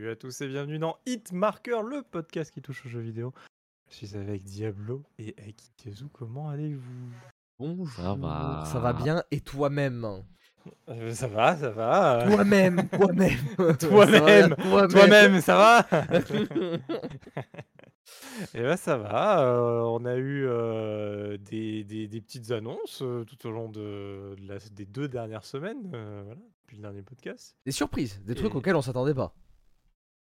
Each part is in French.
Salut à tous et bienvenue dans Hitmarker, le podcast qui touche aux jeux vidéo. Je suis avec Diablo et Akitezu, comment allez-vous? Bonjour. Ça va. Ça va bien et toi-même? Euh, Ça va, ça va. Toi-même, toi-même. Toi-même, Ça va, Toi-même, ça va Et bah ça va, euh, on a eu euh, des, des- des petites annonces euh, tout au long de, de la- des deux dernières semaines, euh, voilà, depuis le dernier podcast. Des surprises, des trucs auxquels on s'attendait pas.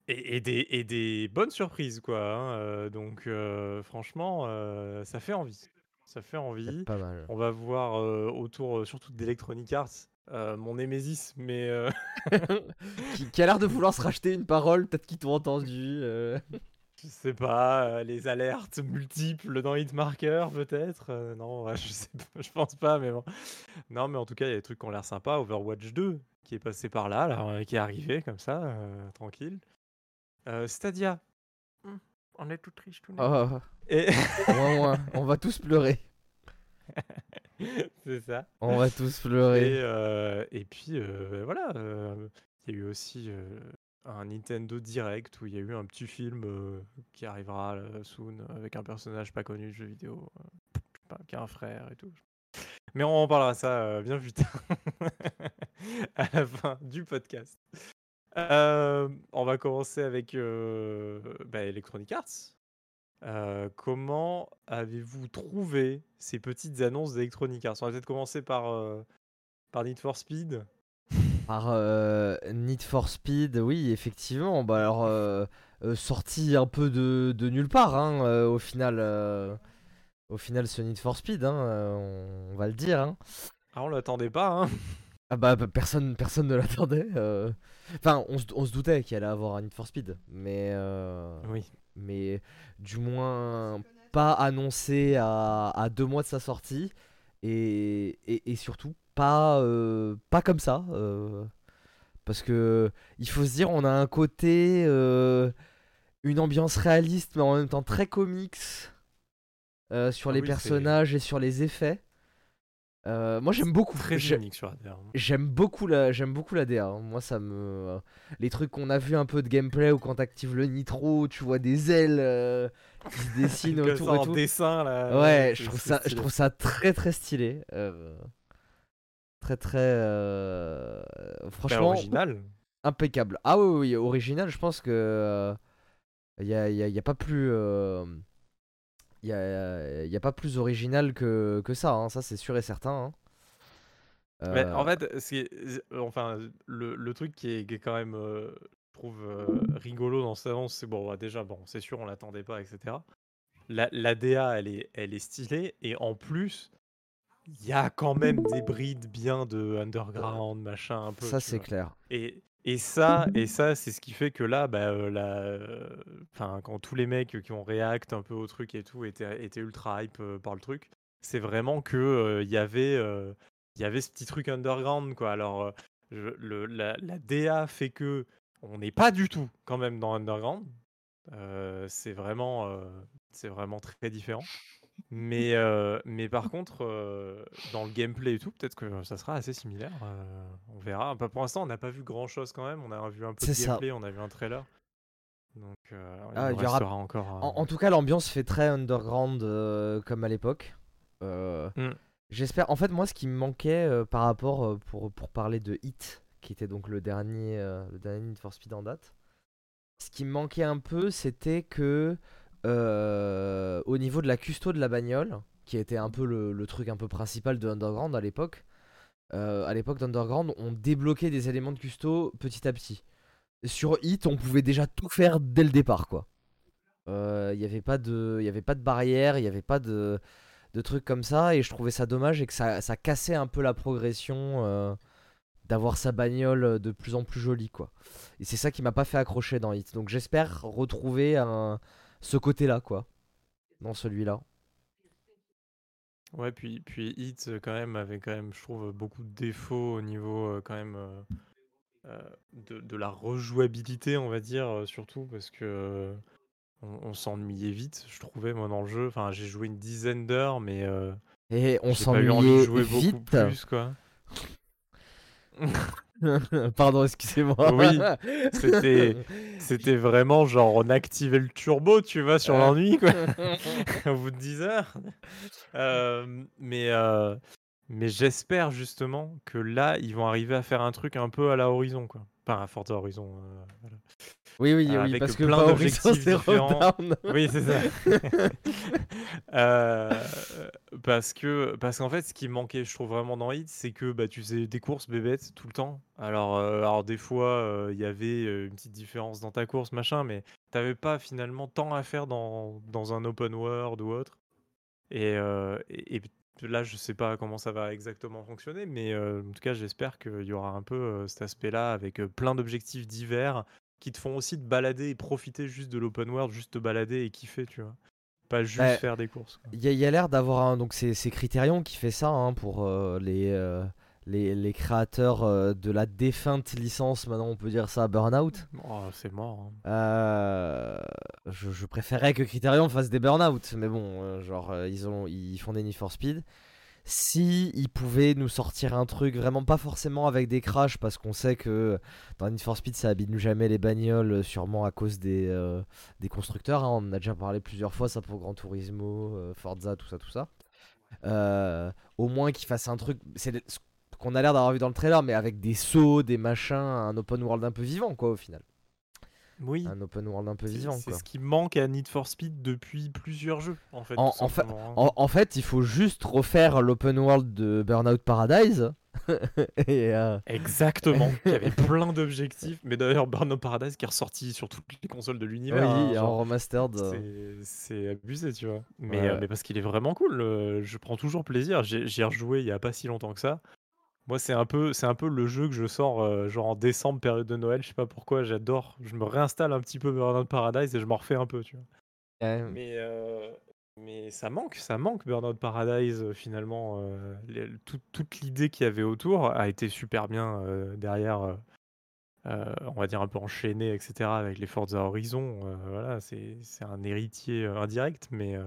Et, et des, et des bonnes surprises, quoi. hein, euh, donc, euh, franchement, euh, ça fait envie. Ça fait envie. Pas mal. On va voir autour, surtout d'Electronic Arts, mon Némésis, mais Qui, qui a l'air de vouloir se racheter une parole, peut-être qu'ils t'ont entendu. je sais pas, les alertes multiples dans Hitmarker, peut-être. non, je sais pas, je pense pas, mais bon. Non, mais en tout cas, il y a des trucs qui ont l'air sympas. Overwatch 2, qui est passé par là, là, qui est arrivé comme ça, tranquille. Euh, Stadia. Hmm, On est tout triste, tout Oh, Et... ouin, ouin, on va tous pleurer. C'est ça. On va tous Et, pleurer. euh, et puis euh, voilà, euh, il y a eu aussi euh, un Nintendo Direct où il y a eu un petit film euh, qui arrivera euh, soon avec un personnage pas connu de jeu vidéo, euh, je sais pas, qui a un frère et tout. Mais on en parlera ça euh, bien plus tard, à la fin du podcast. Euh, on va commencer avec euh, bah, Electronic Arts. Euh, comment avez-vous trouvé ces petites annonces d'Electronic Arts? On va peut-être commencer par, par Need for Speed. Par Need for Speed, oui, effectivement. Bah alors, sorti un peu de, de nulle part, hein, au final. au final, ce Need for Speed, hein, on, on va le dire. hein. Ah, on l'attendait pas, hein Ah bah, bah, personne, personne ne l'attendait. Enfin, on, se- on se doutait qu'il allait avoir un Need for Speed, mais, euh, Oui. mais du moins pas annoncé à, à deux mois de sa sortie et, et, et surtout pas, euh, pas comme ça. euh, parce que il faut se dire, on a un côté, une ambiance réaliste, mais en même temps très comics sur Ah les oui, personnages et sur les effets. Euh, moi j'aime beaucoup. Très unique sur ADR. J'aime beaucoup la j'aime beaucoup la DA. hein. Moi ça me les trucs qu'on a vu un peu de gameplay ou quand t'actives le nitro, tu vois des ailes euh, qui se dessinent autour et tout. dessin, là. Ouais, je trouve ça je trouve ça très très stylé. euh, Très très euh, Bah, franchement original. impeccable. Ah oui oui, oui, original, je pense que il y a, y a- y a pas plus euh, y a, y a pas plus original que, que ça, hein. ça c'est sûr et certain. hein. Mais Euh, en fait, c'est, enfin, le, le truc qui est, qui est quand même, euh, je trouve, euh, rigolo dans cette annonce, c'est bon, bah, déjà, bon, c'est sûr, on l'attendait pas, etc. La, la DA, elle est, elle est stylée, et en plus, il y a quand même des brides bien de underground, machin, un peu. ça c'est clair. Et, et ça, et ça, c'est ce qui fait que là, bah, euh, quand tous les mecs qui ont react un peu au truc et tout étaient, ultra hype par le truc, c'est vraiment que il y avait, y avait ce petit truc underground, quoi. Alors, la, la DA fait que on n'est pas du tout quand même dans underground. C'est vraiment, c'est vraiment très différent. Mais, euh, mais par contre, euh, dans le gameplay et tout, peut-être que ça sera assez similaire. euh, on verra. Bah, pour l'instant, on n'a pas vu grand chose quand même. On a vu un peu de ça. gameplay, on a vu un trailer. Donc, Ah, il y aura- encore. En, tout cas, l'ambiance fait très underground comme à l'époque. Mm. J'espère. En fait, moi, ce qui me manquait par rapport pour, pour parler de Hit, qui était donc le dernier, le dernier Need for Speed en date, ce qui me manquait un peu, c'était que euh, au niveau de la custo de la bagnole, qui était un peu le, truc un peu principal de Underground à l'époque, euh, à l'époque d'Underground, on débloquait des éléments de custo petit à petit. Sur Hit, on pouvait déjà tout faire dès le départ, quoi. Il n'y avait pas de, y avait pas de barrière, il n'y avait pas de, de trucs comme ça, et je trouvais ça dommage et que ça, ça cassait un peu la progression euh, d'avoir sa bagnole de plus en plus jolie, quoi. Et c'est ça qui m'a pas fait accrocher dans Hit. Donc j'espère retrouver un, ce côté-là, quoi, dans celui-là. Ouais, puis, puis Hit, euh, quand même, avait quand même, je trouve, beaucoup de défauts au niveau, euh, quand même, euh, de, de la rejouabilité, on va dire, surtout, parce que on, on s'ennuyait vite, je trouvais, moi, dans le jeu. Enfin, j'ai joué une dizaine d'heures, mais euh, Et on s'ennuyait jouer beaucoup vite. plus, quoi. Pardon, excusez-moi. Oui, c'était c'était vraiment genre on activait le turbo, tu vois, sur l'ennui quoi, au bout de 10 heures. mais mais j'espère justement que là, ils vont arriver à faire un truc un peu à la Horizon quoi. Enfin à Forza Horizon, voilà. Oui, oui, oui, parce que plein d'objectifs différents. Oui, c'est ça. euh, parce que parce qu'en fait, ce qui manquait, je trouve vraiment dans Hit, c'est que bah, tu faisais des courses bébêtes tout le temps. Alors, euh, alors des fois, euh, il y avait une petite différence dans ta course, machin, mais t'avais pas finalement tant à faire dans, dans un open world ou autre. Et, et, là, je sais pas comment ça va exactement fonctionner, mais en tout cas, j'espère qu'il y aura un peu cet aspect-là avec plein d'objectifs divers qui te font aussi te balader et profiter juste de l'open world, juste te balader et kiffer, tu vois. Pas juste bah, faire des courses. Il y a, l'air d'avoir un. Donc, c'est Criterion qui fait ça hein, pour euh, les, euh, les, les, créateurs euh, de la défunte licence, maintenant on peut dire ça, Burnout. Oh, c'est mort. Hein. Je, je, préférais que Criterion fasse des Burnout, mais bon, genre, ils, ont, ils font des Need for Speed si ils pouvaient nous sortir un truc vraiment pas forcément avec des crashs parce qu'on sait que dans Need for Speed ça abîme jamais les bagnoles sûrement à cause des, euh, constructeurs hein. on en a déjà parlé plusieurs fois ça pour Gran Turismo euh, Forza tout ça tout ça euh, au moins qu'ils fassent un truc c'est ce qu'on a l'air d'avoir vu dans le trailer mais avec des sauts des machins un open world un peu vivant quoi au final oui. Un open world un peu vivant. C'est ce qui manque à Need for Speed depuis plusieurs jeux, en fait. En, fait, hein. en, fait, il faut juste refaire l'open world de Burnout Paradise. Et euh, Exactement. il y avait plein d'objectifs. Mais d'ailleurs, Burnout Paradise qui est ressorti sur toutes les consoles de l'univers. Oui, hein, en remastered. C'est abusé, tu vois. Mais, euh, mais parce qu'il est vraiment cool. je prends toujours plaisir. J'ai rejoué il y a pas si longtemps que ça. Moi, c'est un peu, c'est un peu le jeu que je sors euh, genre en décembre, période de Noël. Je sais pas pourquoi, j'adore. Je me réinstalle un petit peu Burnout Paradise et je m'en refais un peu, tu vois. Mais, euh, mais ça manque, ça manque Burnout Paradise euh, finalement. toute l'idée qu'il y avait autour a été super bien derrière. on va dire un peu enchaîné, etc. avec les Forza Horizon. voilà, c'est un héritier indirect, mais,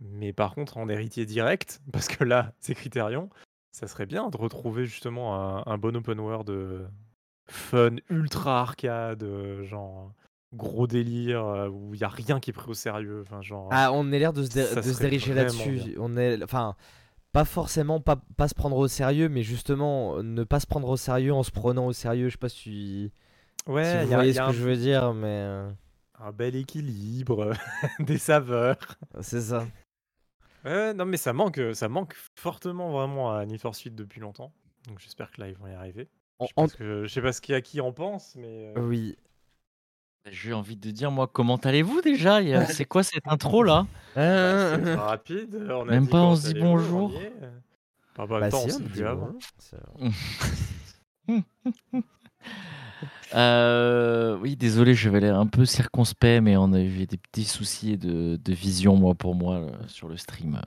mais par contre en héritier direct, parce que là, c'est Criterion. Ça serait bien de retrouver justement un, bon open world euh, fun, ultra arcade, euh, genre gros délire euh, où il y a rien qui est pris au sérieux. Enfin, genre, ah, on est l'air de se, diriger là-dessus. On est, enfin, pas forcément pas, pas se prendre au sérieux, mais justement ne pas se prendre au sérieux en se prenant au sérieux. Je sais pas si, ouais, vous voyez ce que je veux dire, mais un bel équilibre, des saveurs. C'est ça. Ouais, non, mais ça manque, euh, ça manque fortement vraiment à Need for Speed depuis longtemps. Donc j'espère que là ils vont y arriver. Je, sais pas ce qu'il y a qui en pense, mais. Euh, oui. Bah, j'ai envie de dire, moi, comment allez-vous déjà? C'est quoi cette intro là? Bah, C'est rapide. On Même pas on se dit bonjour. Pas bah, temps, si, on Euh, oui, désolé, je vais l'air un peu circonspect, mais on a eu des petits soucis de, vision, moi, pour moi, sur le stream.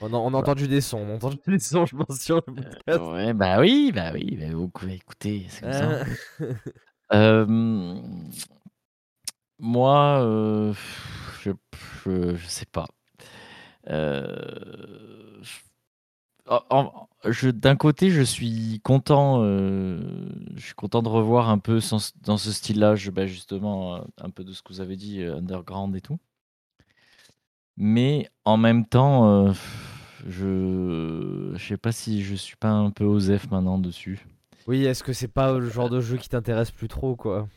On a, entendu des sons, on a entendu des sons, je pense, sur le podcast. ouais, bah oui, bah oui, bah vous pouvez écouter, c'est comme ça. Euh, moi, euh, je, je, je, sais pas. Euh, d'un côté, je suis content, euh, je suis content de revoir un peu dans ce style-là, bah, justement, euh, un peu de ce que vous avez dit, euh, underground et tout. Mais en même temps, je ne sais pas si je suis pas un peu osef maintenant dessus. Oui, est-ce que c'est pas le genre de jeu qui t'intéresse plus trop, quoi?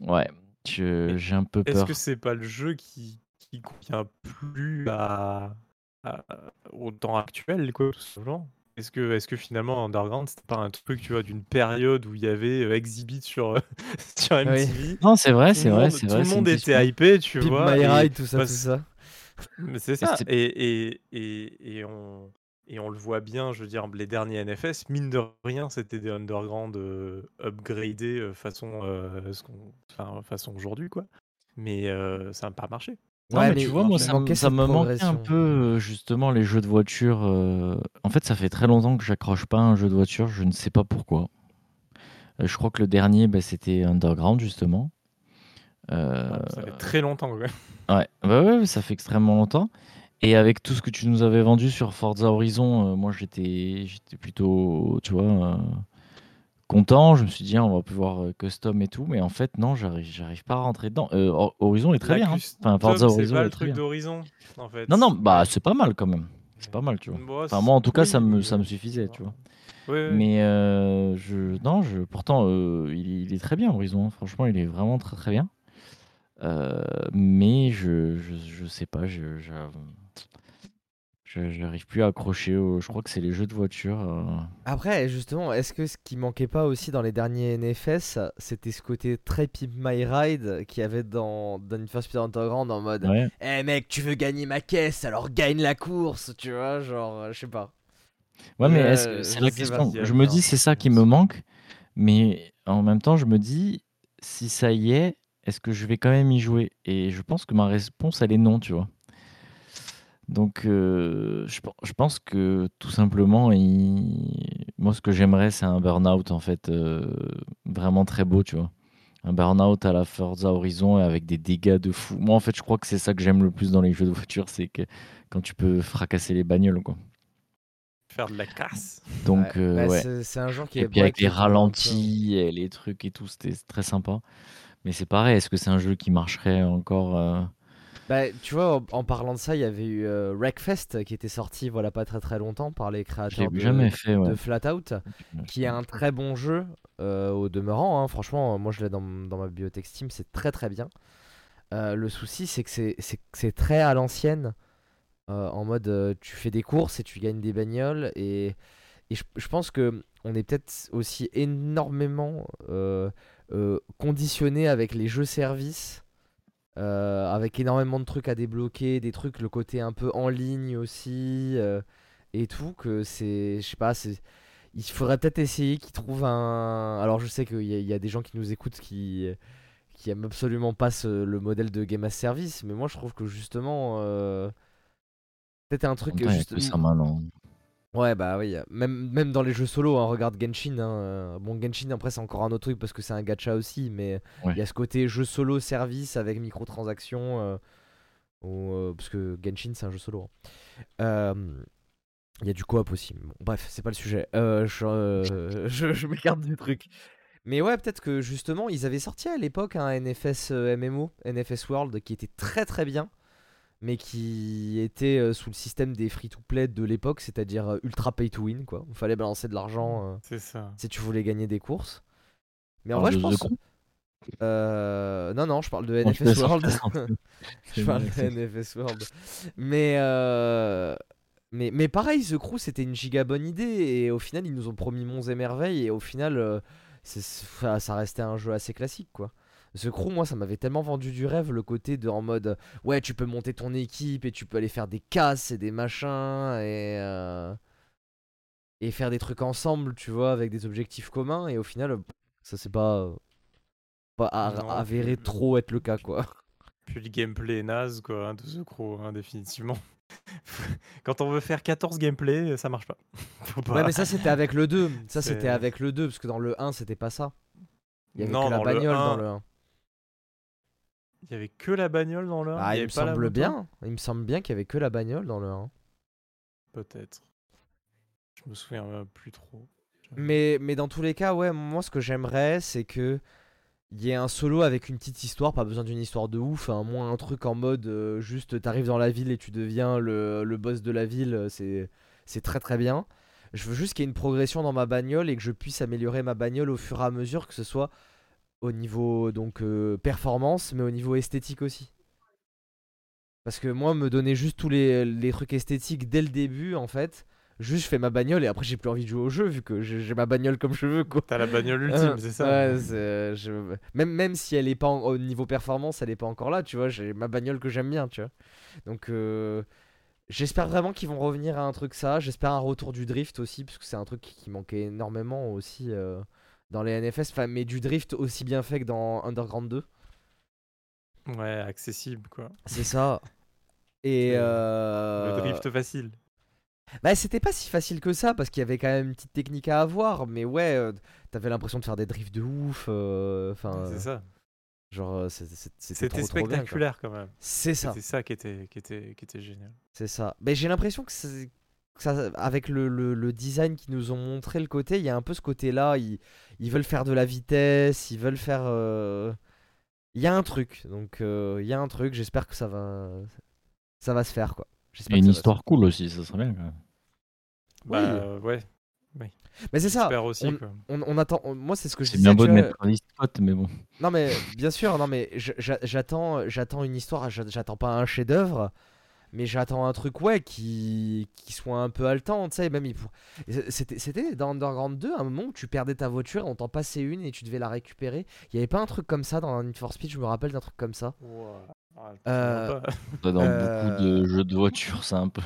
Ouais, j'ai un peu peur. Est-ce que c'est pas le jeu qui, qui convient plus à au temps actuel, quoi, tout simplement. Est-ce que, est que finalement Underground c'était pas un truc tu vois d'une période où il y avait euh, Exhibit sur, euh, sur MTV Non c'est vrai c'est vrai c'est Tout le monde était hypé tu vois. et, tout ça tout ça. C'est ça. Et, et, et, et, on, et on le voit bien, je veux dire, les derniers NFS, mine de rien, c'était des underground euh, upgradés façon, enfin, façon aujourd'hui, quoi. Mais ça n'a pas marché. Non, mais tu vois, moi, ça, me manque un peu, euh, justement, les jeux de voiture. Euh, en fait, ça fait très longtemps que j'accroche pas un jeu de voiture, je ne sais pas pourquoi. Euh, je crois que le dernier, bah, c'était Underground, justement. Ça fait très longtemps, ouais. Ouais, bah ouais, ça fait extrêmement longtemps. Et avec tout ce que tu nous avais vendu sur Forza Horizon, moi, j'étais j'étais plutôt, tu vois, content. Je me suis dit, ah, on va pouvoir euh, custom et tout. Mais en fait, non, j'arrive, pas à rentrer dedans. Euh, Hor- Horizon est très bien. hein. Enfin, Forza c'est Horizon pas est le très truc bien. d'Horizon, en fait. Non, non, bah c'est pas mal quand même. C'est pas mal, tu vois. Bon, Enfin, moi, en tout cas, ça me, ça me suffisait, tu vois. Mais euh, je, non, je, pourtant, euh, il, il est très bien, Horizon. hein. Franchement, il est vraiment très très bien. Mais je, je, je sais pas, je, je, j'arrive plus à accrocher. au- je crois que c'est les jeux de voiture. euh. Après, justement, est-ce que ce qui manquait pas aussi dans les derniers NFS, c'était ce côté très Pimp My Ride qu'il y avait dans, dans Need for Speed Underground en mode Ouais. Eh mec, tu veux gagner ma caisse, alors gagne la course, tu vois, genre, euh, je sais pas. Ouais, mais est-ce que- c'est je la sais question. y a Je me dis, c'est ça qui me manque. Mais en même temps, je me dis, si ça y est, est-ce que je vais quand même y jouer? Et je pense que ma réponse, elle est non, tu vois. Donc, euh, je, pen- je pense que tout simplement, il- moi, ce que j'aimerais, c'est un burn-out, en fait, euh, vraiment très beau, tu vois. Un burn-out à la Forza Horizon et avec des dégâts de fou. Moi, en fait, je crois que c'est ça que j'aime le plus dans les jeux de voiture, c'est que quand tu peux fracasser les bagnoles, quoi. Faire de la casse. Donc, Ouais, euh, bah, ouais. c'est- C'est un genre qui Et est puis avec break les qui est un peu- ralentis et les trucs et tout, c'était très sympa. Mais c'est pareil, est-ce que c'est un jeu qui marcherait encore euh, Bah, tu vois, en, en parlant de ça, il y avait eu euh, Wreckfest qui était sorti voilà pas très très longtemps par les créateurs de, jamais fait, ouais. de Flatout, qui est un très bon jeu euh, au demeurant. hein. Franchement, moi je l'ai dans, dans ma bibliothèque Steam, c'est très très bien. Euh, le souci, c'est que c'est- très à l'ancienne, euh, en mode euh, tu fais des courses et tu gagnes des bagnoles. Et, et je, je pense que on est peut-être aussi énormément euh, euh, conditionné avec les jeux services. Euh, avec énormément de trucs à débloquer, des trucs, le côté un peu en ligne aussi, euh, et tout, que c'est, je sais pas, c'est, il faudrait peut-être essayer qu'ils trouvent un. Alors je sais qu'il y, a- il y a des gens qui nous écoutent qui qui aiment absolument pas ce- le modèle de game as service, mais moi je trouve que justement euh, peut-être un truc juste. ça maintenant. Ouais bah oui, même même dans les jeux solo, hein, regarde Genshin. hein, euh, bon Genshin après c'est encore un autre truc parce que c'est un gacha aussi, mais il Ouais. y a ce côté jeu solo service avec microtransactions. euh, euh, parce que Genshin c'est un jeu solo. hein. Euh, il y a du coop aussi. Bon, bref, c'est pas le sujet. Je, je, je m'écarte du truc. Mais ouais, peut-être que justement, ils avaient sorti à l'époque un NFS MMO, NFS World, qui était très très bien, mais qui était euh, sous le système des free-to-play de l'époque, c'est-à-dire euh, ultra pay to win, quoi. Il fallait balancer de l'argent euh, ça. si tu voulais gagner des courses. Mais en vrai, je pense. Euh, non, non, je parle de NFS World. je parle de NFS World. Mais, euh, mais, mais pareil, The Crew, c'était une giga bonne idée. Et au final, ils nous ont promis monts et merveilles. Et au final, euh, c'est- ça, ça restait un jeu assez classique, quoi. The Crew, moi, ça m'avait tellement vendu du rêve, le côté de en mode ouais, tu peux monter ton équipe et tu peux aller faire des casses et des machins et, euh, et faire des trucs ensemble, tu vois, avec des objectifs communs. Et au final, ça c'est pas, pas avéré trop être le cas, quoi. Puis le gameplay est naze, quoi, hein, de The Crow, hein, définitivement. Quand on veut faire 14 gameplay, ça marche pas. Ouais, mais ça c'était avec le 2. Ça c'était avec le 2, parce que dans le 1, c'était pas ça. Il y avait non, que la le bagnole 1, dans le 1. Il y avait que la bagnole dans le 1 Ah, il me semble bien. Il me semble bien qu'il y avait que la bagnole dans le 1. Peut-être. Je me souviens plus trop. Mais, mais dans tous les cas, ouais, moi ce que j'aimerais, c'est que il y ait un solo avec une petite histoire, pas besoin d'une histoire de ouf, hein, moins un truc en mode euh, juste t'arrives dans la ville et tu deviens le, le boss de la ville, euh, c'est c'est très très bien. Je veux juste qu'il y ait une progression dans ma bagnole et que je puisse améliorer ma bagnole au fur et à mesure, que ce soit au niveau donc euh, performance, mais au niveau esthétique aussi. Parce que moi, me donner juste tous les, les trucs esthétiques dès le début, en fait, juste je fais ma bagnole et après j'ai plus envie de jouer au jeu vu que j'ai ma bagnole comme je veux, quoi. T'as la bagnole ultime, Euh, c'est ça ouais, c'est- je- même, même si elle est pas en- au niveau performance, elle est pas encore là, tu vois. J'ai ma bagnole que j'aime bien, tu vois. Donc, euh, j'espère vraiment qu'ils vont revenir à un truc ça. J'espère un retour du drift aussi, parce que c'est un truc qui, qui manquait énormément aussi euh, dans les NFS. Mais du drift aussi bien fait que dans Underground 2. Ouais, accessible, quoi. C'est ça. Et C'est euh, Le drift facile. Bah, c'était pas si facile que ça parce qu'il y avait quand même une petite technique à avoir, mais ouais, euh, t'avais l'impression de faire des drifts de ouf. euh, Enfin, c'est ça. genre, euh, c'est- c'est- c'était C'était trop, bien, spectaculaire quand même. C'est ça, C'était ça qui était, qui, était, qui était génial. c'est ça. Mais j'ai l'impression que c'est- ça, avec le, le- le design qu'ils nous ont montré, le côté, il y a un peu ce côté-là. Ils, ils veulent faire de la vitesse, ils veulent faire. euh, Il y a un truc. Donc, euh, il y a un truc. J'espère que ça va, ça va se faire, quoi. J'espère Et une histoire cool aussi, ça serait bien. Oui. Bah, euh, ouais. Mais c'est ça. aussi. on- quoi. On, on attend. on- moi, c'est ce que je C'est disais. bien beau de mettre Travis Scott, mais bon. Non mais bien sûr, non mais j'attends, j'attends une histoire, j'a- j'attends pas un chef-d'œuvre, mais j'attends un truc ouais qui, qui soit un peu haletant, tu sais, même il pour- c'était, c'était dans Underground 2 un moment où tu perdais ta voiture, on t'en passait une et tu devais la récupérer. Il y avait pas un truc comme ça dans Need for Speed, je me rappelle d'un truc comme ça. Ah, Euh. Dans Euh, beaucoup de jeux de voiture, c'est un peu.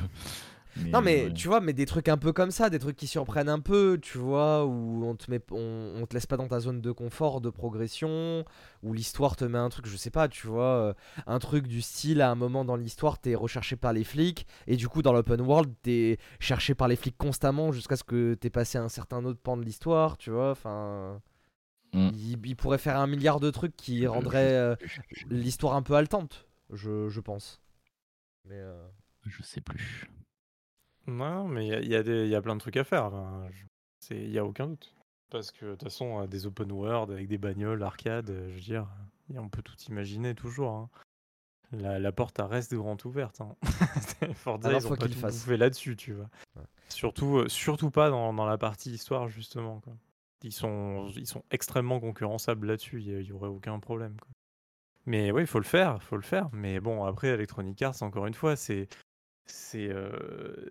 Non mais ouais. tu vois, mais des trucs un peu comme ça, des trucs qui surprennent un peu, tu vois, où on te met, on, on te laisse pas dans ta zone de confort, de progression, où l'histoire te met un truc, je sais pas, tu vois, euh, un truc du style à un moment dans l'histoire t'es recherché par les flics et du coup dans l'open world t'es cherché par les flics constamment jusqu'à ce que t'aies passé un certain autre pan de l'histoire, tu vois, enfin, Mm. il, il pourrait faire un milliard de trucs qui rendraient euh, l'histoire un peu haletante, je, je pense. Mais euh, Je sais plus. Non, mais il y, a- y a y a plein de trucs à faire. Il y a aucun doute. Parce que de toute façon, euh, des open world avec des bagnoles, arcade, euh, je veux dire, on peut tout imaginer toujours. hein. La, la porte elle reste grande ouverte. Hein. Forza, Alors, ils ont pas qu'ils tout fassent. bouffé là-dessus, tu vois. Ouais. Surtout, euh, surtout pas dans, dans la partie histoire, justement. Quoi. Ils, sont, ils sont extrêmement concurrençables là-dessus, il y, y aurait aucun problème. Quoi. Mais oui, il faut le faire, faut le faire. Mais bon, après, Electronic Arts, encore une fois, c'est. C'est euh,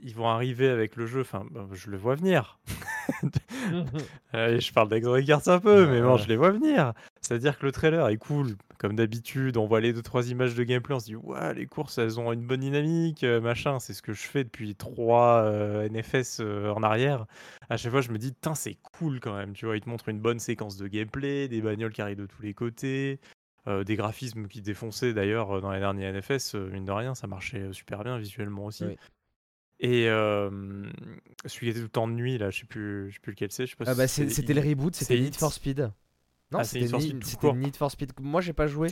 Ils vont arriver avec le jeu, enfin, bah, je le vois venir. Allez, je parle Arts un peu, mais bon, je les vois venir. C'est-à-dire que le trailer est cool, comme d'habitude. On voit les deux trois images de gameplay, on se dit ouais, les courses elles ont une bonne dynamique, machin. C'est ce que je fais depuis trois euh, NFS euh, en arrière. À chaque fois, je me dis putain, c'est cool quand même. Tu vois, ils te montrent une bonne séquence de gameplay, des bagnoles qui arrivent de tous les côtés. Euh, des graphismes qui défonçaient d'ailleurs euh, dans les derniers NFS, euh, mine de rien, ça marchait super bien visuellement aussi. Oui. Et celui qui était tout le temps de nuit, là, je sais plus, je sais plus lequel c'est. Je sais pas Ah si bah c'est- c'était le reboot, c'était Need for. Speed. Non, Ah, c'était Need. Need for Speed. Moi, j'ai pas joué.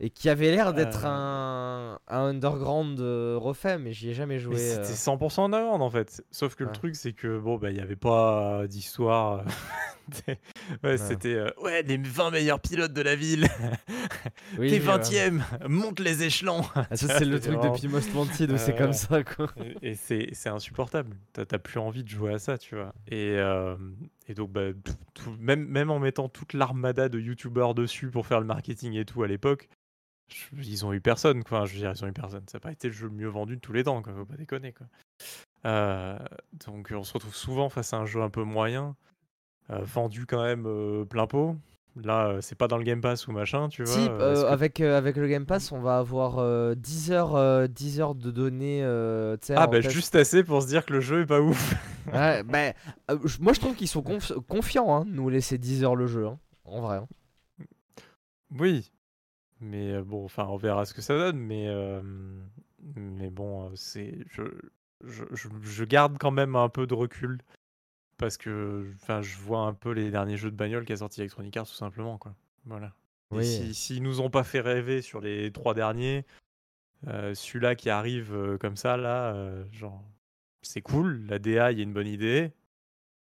Et qui avait l'air d'être un, un underground refait, mais j'y ai jamais Mais joué. c'était 100% en avant en fait. Sauf que Ouais. le truc c'est que bon bah il y avait pas d'histoire. Ouais, Ouais. c'était euh, ouais les 20 meilleurs pilotes de la ville. Oui, T'es ouais. 20ème, monte les échelons. Ah, ça, c'est le truc vraiment- depuis Most Wanted où c'est comme ça, quoi. Et, et c'est insupportable. T'as plus envie de jouer à ça, tu vois. Et, euh, et donc, bah, tout- tout- même, même en mettant toute l'armada de youtubeurs dessus pour faire le marketing et tout à l'époque, ils ont eu personne, quoi. Je veux dire, ils ont eu personne. Ça n'a pas été le jeu le mieux vendu de tous les temps, quoi. Faut pas déconner, quoi. Euh, donc, on se retrouve souvent face à un jeu un peu moyen, vendu quand même euh, plein pot. Là, euh, c'est pas dans le Game Pass ou machin, tu vois. Si, euh, euh, que- avec, euh, avec le Game Pass, on va avoir euh, 10, heures, euh, 10 heures de données. euh, Ah, bah, test. juste assez pour se dire que le jeu est pas ouf. Ouais, bah, euh, moi, je trouve qu'ils sont conf- confiants, hein, de nous laisser 10 heures le jeu, hein, en vrai. hein. Oui, mais euh, bon, enfin, on verra ce que ça donne, mais, euh, mais bon, euh, c'est, je, je, je- je garde quand même un peu de recul parce que, enfin, je vois un peu les derniers jeux de bagnole qu'a sorti Electronic Arts tout simplement, quoi. Voilà. Et Oui. si, s'ils nous ont pas fait rêver sur les trois derniers, euh, celui-là qui arrive euh, comme ça, là, euh, genre, c'est cool, la DA, il y a une bonne idée.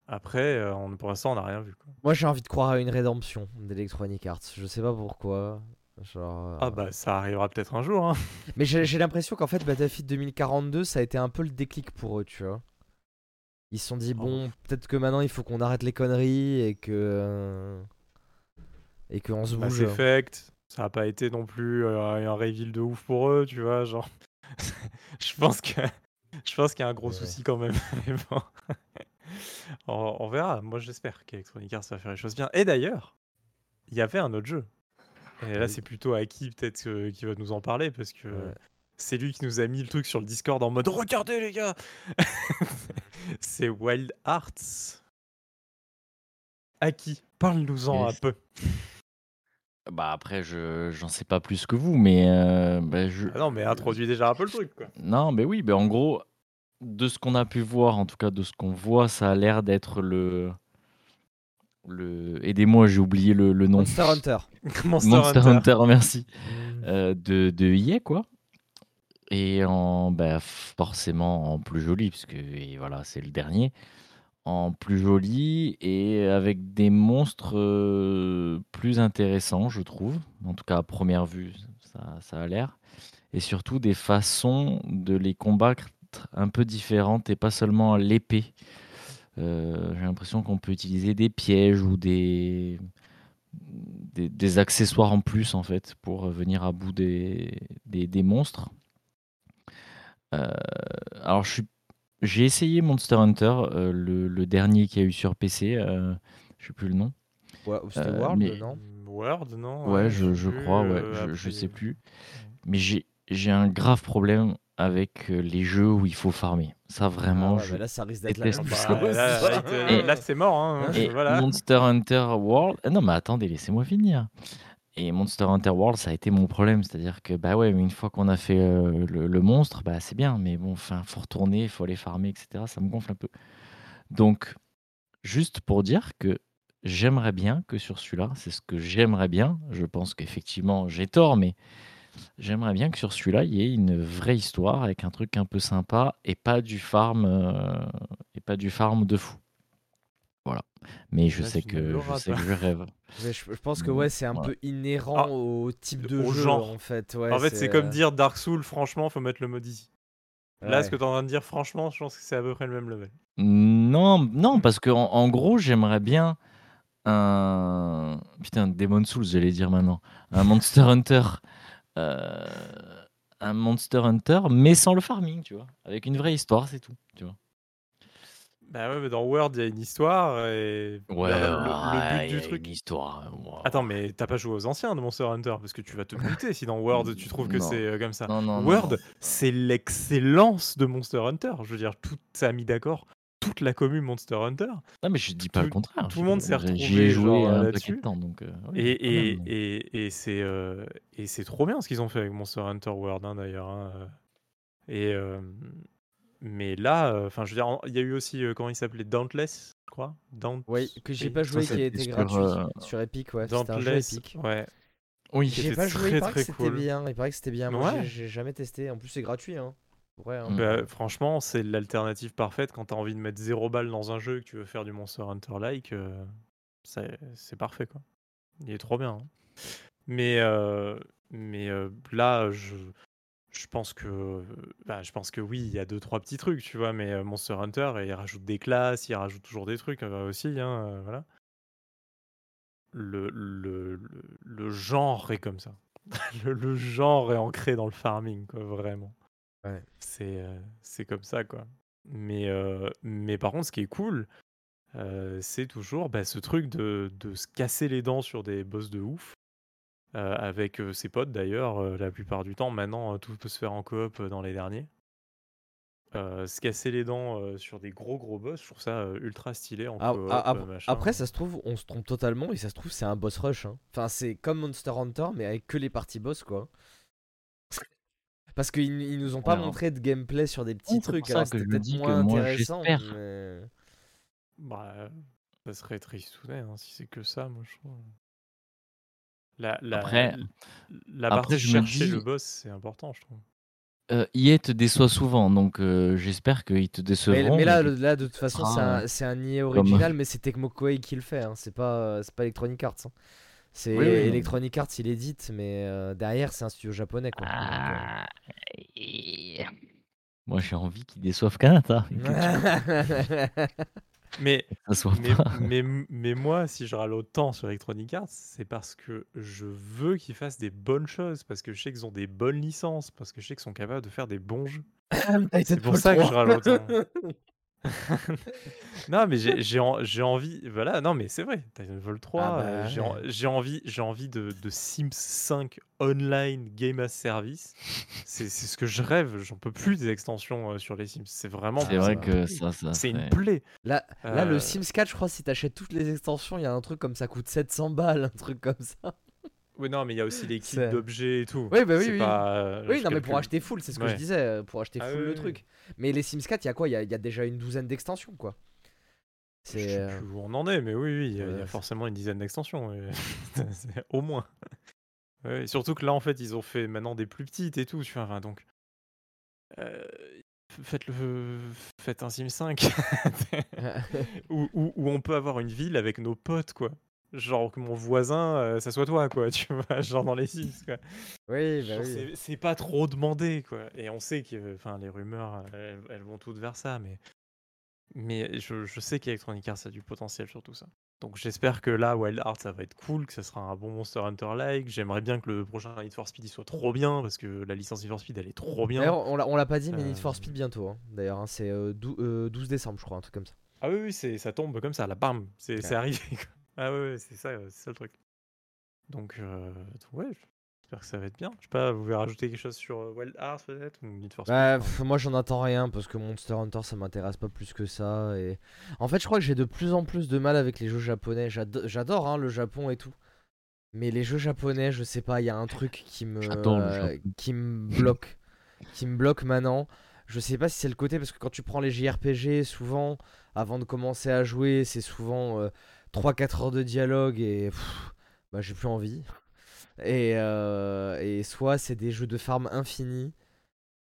Après, on, pour l'instant, on n'a rien vu, quoi. Moi, j'ai envie de croire à une rédemption d'Electronic Arts. Je sais pas pourquoi. Genre, Ah bah, ça arrivera peut-être un jour, hein. Mais j'ai j'ai l'impression qu'en fait, Battlefield 2042, ça a été un peu le déclic pour eux, tu vois. Ils se sont dit, Oh. bon, peut-être que maintenant il faut qu'on arrête les conneries et que. euh, Et qu'on se Mass bouge. Effect, ça n'a pas été non plus euh, un reveal de ouf pour eux, tu vois, genre. je pense que je pense qu'il y a un gros Ouais. souci quand même. mais bon. on, on verra. Moi, j'espère qu'Electronic Arts va faire les choses bien. Et d'ailleurs, il y avait un autre jeu. Et là, c'est plutôt Aki peut-être euh, qui va nous en parler parce que Ouais. C'est lui qui nous a mis le truc sur le Discord en mode regardez les gars. c'est Wild Arts. Aki, parle-nous-en Yes. un peu. Bah après, je j'en sais pas plus que vous, mais euh, bah, je... Ah non, mais introduis déjà un peu le truc, quoi. Non, mais oui, mais en gros, de ce qu'on a pu voir, en tout cas de ce qu'on voit, ça a l'air d'être le. le... Aidez-moi, j'ai oublié le, le nom. Monster Hunter. Monster, Monster Hunter. Hunter, merci. Euh, de, de EA, quoi. Et en bah, forcément en plus joli puisque et voilà, c'est le dernier. En plus joli et avec des monstres, plus intéressants, je trouve. En tout cas à première vue, ça ça a l'air et surtout des façons de les combattre un peu différentes et pas seulement à l'épée. J'ai l'impression qu'on peut utiliser des pièges ou des des accessoires en plus, en fait, pour, venir à bout des des monstres. Heu, alors je suis j'ai essayé Monster Hunter, heu, le le dernier qu'il y a eu sur PC, heu, je sais plus le nom. Ouais, c'était Heu, World, mais non? Word, non? ouais, Ouais, je je crois, ouais, je je sais plus. Mais j'ai j'ai un grave problème avec, les jeux où il faut farmer. Ça Ah vraiment, ouais, je bah là, ça risque d'être la Ah bah, là, là, c'est mort, hein, et voilà. Monster Hunter World ah non, mais attendez, laissez-moi finir et Monster Hunter World, ça a été mon problème. C'est-à-dire que, bah, ouais, une fois qu'on a fait, heu, le monstre, bah, c'est bien, mais bon, enfin, faut retourner, faut aller farmer et cetera, ça me gonfle un peu. Donc juste pour dire que j'aimerais bien que sur celui-là, c'est ce que j'aimerais bien, je pense qu'effectivement j'ai tort, mais j'aimerais bien que sur celui-là, il y ait une vraie histoire avec un truc un peu sympa et pas du farm, heu et pas du farm de fou. Mais je Là, sais que je sais que je rêve. Mais je je pense que Mmh, ouais, c'est un voilà. peu inhérent Ah, au type de au jeu, genre. en fait, ouais, En fait, c'est comme heu dire Dark Souls, franchement, faut mettre le mode easy. Là, ce que tu es en train de dire, franchement, je pense que c'est à peu près le même level. Non, non, Mmh. parce qu'en en gros, j'aimerais bien un putain, Demon's Souls, j'allais dire maintenant. Un Monster Hunter, heu, un Monster Hunter, mais sans le farming, tu vois? Avec une vraie histoire, c'est tout, tu vois? Bah, ouais, mais dans Word, il y a une histoire et Ouais, le le le but ouais, il y du a une truc histoire, attends, waouh. mais tu as pas joué aux anciens de Monster Hunter? Parce que tu vas te buter si dans Word, tu trouves que c'est, heu, comme ça. Non, non. Word, c'est l'excellence de Monster Hunter. Je veux dire, tout ça a mis d'accord toute la commune Monster Hunter. Non, mais je dis pas le contraire, tout le monde s'est j'y ai retrouvé joué de là-dessus temps, donc oui, et et et et c'est, trop bien ce qu'ils ont fait avec Monster Hunter World, hein, d'ailleurs, hein, et mais là, heu, enfin, je veux dire, il y a eu aussi, heu, comment il s'appelait? Dauntless, je crois? Daunt Oui, que j'ai pas Ça, joué, qui a c'était été sur, gratuit heu sur Epic, ouais, c'était un jeu Dauntless, Epic. ouais, oui. J'ai était pas joué, il paraît que c'était cool. bien, il paraît que c'était bien. Moi, j'ai Ouais. j'ai jamais testé. En plus, c'est gratuit, hein. Ouais, hein, Mmh. Bah, franchement, c'est l'alternative parfaite quand tu as envie de mettre 0 balles dans un jeu et que tu veux faire du Monster Hunter like, heu, c'est c'est parfait, quoi. Il est trop bien, hein. Mais mais là, je je pense que, bah, je pense que oui, il y a 2-3 petits trucs, tu vois? Mais heu, Monster Hunter, il rajoute des classes, il rajoute toujours des trucs, heu, aussi, hein, heu, voilà. Le le le le genre est comme ça. Le genre est ancré dans le farming, quoi, vraiment. ouais. C'est, c'est comme ça, quoi. Mais mais par contre, ce qui est cool, c'est toujours, bah, ce truc de de se casser les dents sur des boss de ouf, heu, avec, heu, ses potes d'ailleurs, heu, la plupart du temps. Maintenant, tout peut se faire en coop, dans les derniers. Se casser les dents, sur des gros, gros boss, je trouve ça, ultra stylé en Ah, ah, ap- machin. après, ça se trouve, on se trompe totalement et ça se trouve, c'est un boss rush. hein. Enfin, c'est comme Monster Hunter, mais avec que les parties boss, quoi. Parce qu'ils ils nous ont pas Ouais, hein. montré de gameplay sur des petits c'est pour trucs, ça alors que c'était peut-être dis que moins moi, intéressant, mais. Bah, ça serait tristounet, hein, si c'est que ça, moi, je trouve. La la Après la après partie je me chercher le boss, c'est important, je trouve. EA te déçoit souvent, donc heu, j'espère qu'ils te décevront, mais mais là, là, de toute façon, c'est un, c'est un comme original, mais c'est Tecmo Koei qui le fait. hein. C'est pas, euh, c'est pas Electronic Arts. hein. C'est oui, oui, non. Electronic Arts, il édite, mais euh, derrière, c'est un studio japonais, quoi. Donc, euh, Ah et moi, j'ai envie qu'ils déçoivent Kanata Mais moi, si je râle autant sur Electronic Arts, c'est parce que je veux qu'ils fassent des bonnes choses, parce que je sais qu'ils ont des bonnes licences, parce que je sais qu'ils sont capables de faire des bons jeux. C'est pour ça que je 3. râle autant. Non, mais j'ai j'ai en envie voilà, non, mais c'est vrai, Titanfall 3, Ah heu, bah j'ai ouais. j'ai envie j'ai envie de de Sims 5 online game as service. C'est c'est ce que je rêve, j'en peux plus des extensions, heu, sur les Sims. C'est vraiment c'est vrai que ça ça c'est une plaie. Là, là, le Heu, Sims 4, je crois, si t'achètes toutes les extensions, il y a un truc comme ça coûte 700 balles, un truc comme ça. Oui, non, mais il y a aussi les kits d'objets et tout. Oui, bah oui, oui. pas, heu, Oui, non, mais pour acheter full, c'est ce que je disais, euh, pour acheter Ah full oui, le oui, truc. Mais les Sims 4, il y a quoi? Il y a, il y a déjà une douzaine d'extensions, quoi. Je sais euh, plus où on en est, mais oui, oui, il y a y forcément une dizaine d'extensions, au moins. Ouais, surtout que là, en fait, ils ont fait maintenant des plus petites et tout, tu vois? Donc euh, faites, le, faites un Sim 5 où, où- où on peut avoir une ville avec nos potes, quoi. Genre que mon voisin, euh, ça soit toi, quoi, tu vois, genre dans les Sims, quoi. Oui, bah oui. c'est- pas trop demandé, quoi. Et on sait que enfin, les rumeurs, elles, elles vont toutes vers ça, mais, mais je, je sais qu'Electronic Arts a du potentiel sur tout ça. Donc j'espère que là, Wild Hearts, ça va être cool, que ça sera un bon Monster Hunter-like. J'aimerais bien que le prochain Need for Speed il soit trop bien, parce que la licence Need for Speed, elle est trop bien. D'ailleurs, on l'a- l'a pas dit, mais Need Euh, for Speed bientôt. hein. D'ailleurs, hein, c'est euh, dou- euh, 12 décembre, je crois, un truc comme ça. Ah oui, oui, ça tombe comme ça, là, bam, c'est c'est Ouais. arrivé. quoi. Ah ouais, ouais, c'est ça, euh, c'est ça le truc. Donc, euh, donc ouais, j'espère que ça va être bien. Je sais pas, vous voulez rajouter quelque chose sur euh, Wild Hearts peut-être ou Need for Speed Bah, pff, moi j'en attends rien parce que Monster Hunter ça m'intéresse pas plus que ça et en fait je crois que j'ai de plus en plus de mal avec les jeux japonais J'ado- j'adore hein, le Japon et tout mais les jeux japonais je sais pas il y a un truc qui me euh, qui me bloque qui me bloque maintenant je sais pas si c'est le côté parce que quand tu prends les JRPG souvent avant de commencer à jouer c'est souvent 3-4 heures de dialogue et bah j'ai plus envie et, euh, et soit c'est des jeux de farm infini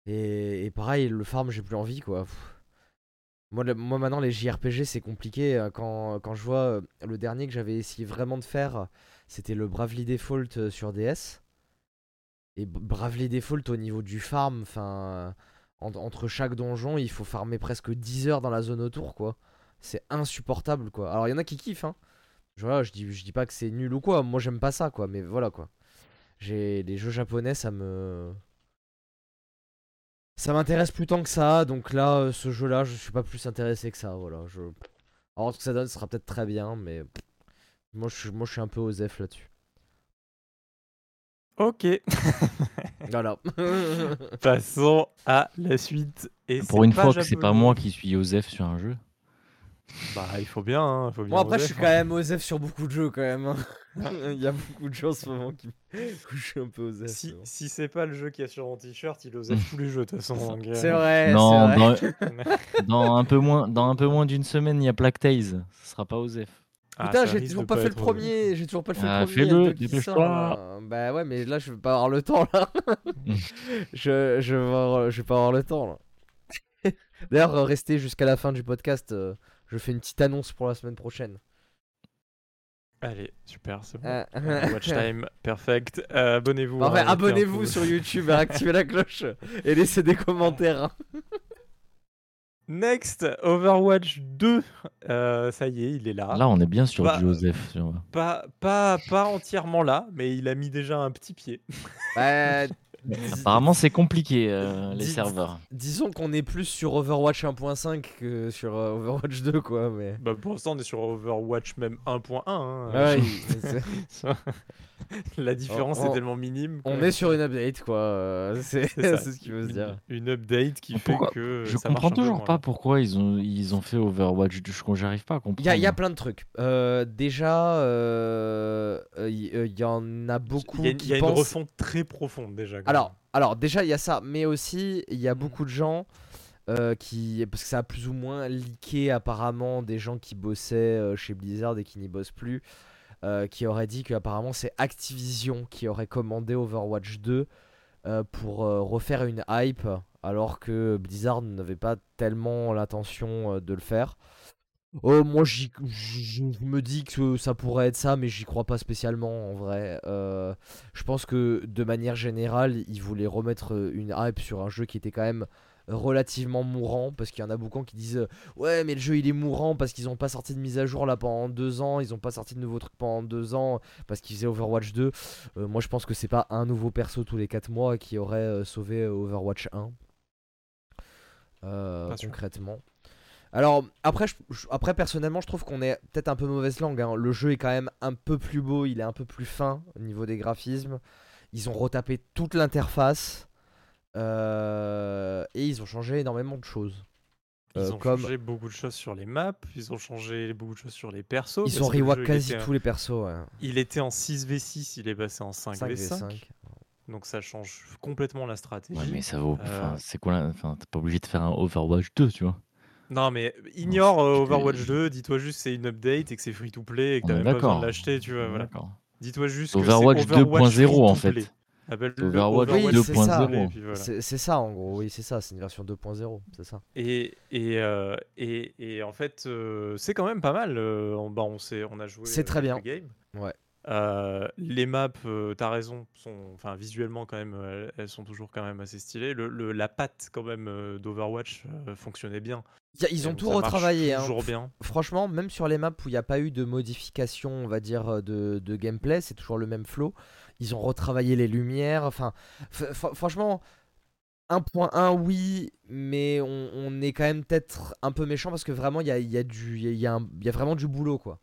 et, pareil, le farm, j'ai plus envie quoi. Moi, moi maintenant, les JRPG, c'est compliqué. euh, Quand, je vois euh, le dernier que j'avais essayé vraiment de faire, c'était le Bravely Default euh, sur DS. Et Bravely Default au niveau du farm, enfin, en- entre chaque donjon, il faut farmer presque 10 heures dans la zone autour quoi. C'est insupportable quoi. Alors, il y en a qui kiffent, hein. Je, voilà, je dis, je dis pas que c'est nul ou quoi. Moi, j'aime pas ça quoi. Mais voilà quoi. J'ai les jeux japonais, ça me. Ça m'intéresse plus tant que ça, donc là, euh, ce jeu-là, je suis pas plus intéressé que ça, voilà. Je... Alors, ce que ça donne ce sera peut-être très bien, mais moi, je, suis- moi, je suis un peu aux F là-dessus. Ok, Voilà. passons à la suite. Et Pour c'est une pas fois que c'est pas moi qui suis Joseph sur un jeu. Bah, il faut bien, hein, il faut bien. bon, après, je suis hein. quand même aux F sur beaucoup de jeux, quand même. hein. Il y a beaucoup de jeux en ce moment qui... où je suis un peu aux F. Si, bon. si c'est pas le jeu qui a sur mon t-shirt, il osait tous les jeux de toute façon. C'est vrai, non, c'est vrai. dans, dans un peu moins, dans un peu moins d'une semaine, il y a Plague Tales. Ce sera pas ah, Putain, ça j'ai toujours pas fait le premier, j'ai toujours pas fait Ah, le premier. fais-le. Bah ouais, mais là je vais pas avoir le temps là. je, je, vais avoir- je vais pas avoir le temps là. D'ailleurs, restez jusqu'à la fin du podcast. euh, je fais une petite annonce pour la semaine prochaine. Allez, super, c'est bon. Euh, Euh, Watch time, perfect. Euh, abonnez-vous. Enfin, hein, abonnez-vous sur YouTube, activez la cloche et laissez des commentaires. hein. Next, Overwatch 2. Euh, ça y est, il est là. Là, on est bien sur du Joseph. tu vois. Pas, pas, pas entièrement là, mais il a mis déjà un petit pied. Bah, Apparemment, c'est compliqué euh, les Dis- serveurs. disons qu'on est plus sur Overwatch 1.5 que sur euh, Overwatch 2 quoi, mais. Bah, pour l'instant, on est sur Overwatch même 1.1. hein. Ouais, c'est- La différence On- est tellement minime. on est sur une update quoi, euh, c'est ce qu'il veut se une, dire. une update qui fait Pourquoi que. Je ça comprends peu toujours pas pourquoi ils ont, ils ont fait Overwatch 2. Je- J'arrive pas à comprendre. Il y a, il y a plein de trucs. Euh, déjà, il euh, y en a beaucoup Il y a, une- qui y a une refonte très profonde déjà. Alors, déjà il y a ça, mais aussi il y a beaucoup de gens euh, qui, parce que ça a plus ou moins leaké apparemment des gens qui bossaient euh, chez Blizzard et qui n'y bossent plus, euh, qui auraient dit que apparemment c'est Activision qui aurait commandé Overwatch 2 euh, pour refaire une hype, alors que Blizzard n'avait pas tellement l'intention de le faire. Oh, moi, j'y- je je me dis que ça pourrait être ça, mais j'y crois pas spécialement en vrai. Euh, je pense que de manière générale, ils voulaient remettre euh, une hype sur un jeu qui était quand même relativement mourant, parce qu'il y en a beaucoup qui disent euh, ouais, mais le jeu il est mourant parce qu'ils ont pas sorti de mise à jour là pendant deux ans, ils ont pas sorti de nouveaux trucs pendant deux ans parce qu'ils faisaient Overwatch 2. Euh, moi, je pense que c'est pas un nouveau perso tous les quatre mois qui aurait euh, sauvé euh, Overwatch 1. Euh, Pas sûr. concrètement. Alors après, je- je- après personnellement, je trouve qu'on est peut-être un peu mauvaise langue. hein. Le jeu est quand même un peu plus beau, il est un peu plus fin au niveau des graphismes. Ils ont retapé toute l'interface euh, et ils ont changé énormément de choses. Ils Euh, ont comme changé beaucoup de choses sur les maps, ils ont changé beaucoup de choses sur les persos. ils ont rework quasi était- tous les persos. ouais. Il était en 6v6, il est passé en 5v5. 5v5. Donc ça change complètement la stratégie. Ouais, mais ça vaut. enfin, Euh, C'est quoi la- Enfin, t'es pas obligé de faire un Overwatch 2, tu vois. Non mais ignore euh, Overwatch 2, dis-toi juste que c'est une update et que c'est free to play et que On t'as est même pas besoin de l'acheter, tu vois. Voilà. D'accord. Dis-toi juste que Overwatch c'est Overwatch 2.0 en fait. Appelle-le Overwatch Oui, c'est ça. 2.0. et puis voilà. C'est c'est ça en gros, oui, c'est ça, c'est une version 2.0, c'est ça. Et, et, euh, et, et en fait, euh, c'est quand même pas mal. euh, on, bah, on, s'est- on a joué. C'est euh, très bien. games. Ouais. Euh, les maps, euh, t'as raison, sont, enfin visuellement quand même, euh, elles, elles sont toujours quand même assez stylées. Le, le- la patte quand même euh, d'Overwatch fonctionnait bien. Y a- ils ont tout retravaillé. hein. Toujours bien. Franchement, même sur les maps où il n'y a pas eu de modification, on va dire, de, de gameplay, c'est toujours le même flow. Ils ont retravaillé les lumières. Enfin, franchement, 1.1, oui, mais on, on est quand même peut-être un peu méchant parce que vraiment, il y a, y, a y a vraiment du boulot, quoi.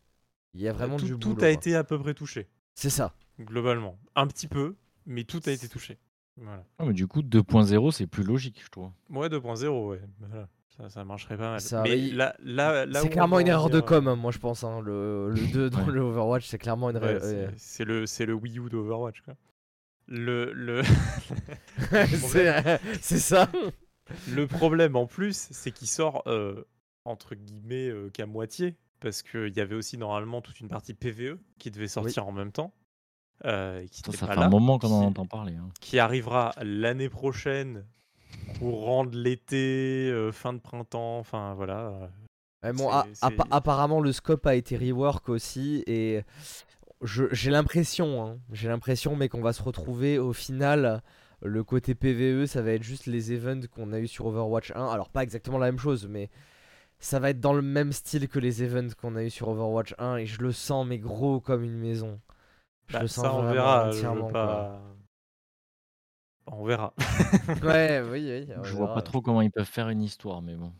Il y a vraiment tout, du tout boulot. a quoi. été à peu près touché, C'est ça. globalement. Un petit peu, mais tout a été touché. Voilà. Ah, mais du coup, 2.0, c'est plus logique, je trouve. Ouais, 2.0, ouais. Voilà. Ça, ça marcherait pas mal. Ça, mais là, là, là C'est clairement une erreur de com, hein, moi je pense. hein. Le, le 2 dans Ouais. le Overwatch, c'est clairement une Ouais, erreur. c'est- c'est le, c'est le Wii U d'Overwatch. quoi. Le, le, c'est c'est ça. le problème en plus, c'est qu'il sort euh, entre guillemets euh, qu'à moitié, parce qu'il y avait aussi normalement toute une partie PVE qui devait sortir en même temps, euh, et qui Ça, ça pas fait là, un moment qu'on en entend parler. hein. qui arrivera l'année prochaine, courant de l'été, euh, fin de printemps, enfin voilà. Ouais, bon, a- apparemment, le scope a été rework aussi. Et j'ai l'impression, hein, j'ai l'impression, mais qu'on va se retrouver au final. Le côté PVE, ça va être juste les events qu'on a eu sur Overwatch 1. Alors, pas exactement la même chose, mais ça va être dans le même style que les events qu'on a eu sur Overwatch 1. Et je le sens, mais gros comme une maison. Je bah, le sens ça on vraiment verra. Entièrement, pas... On verra. Ouais, oui, oui. on Je vois pas trop comment ils peuvent faire une histoire, mais bon.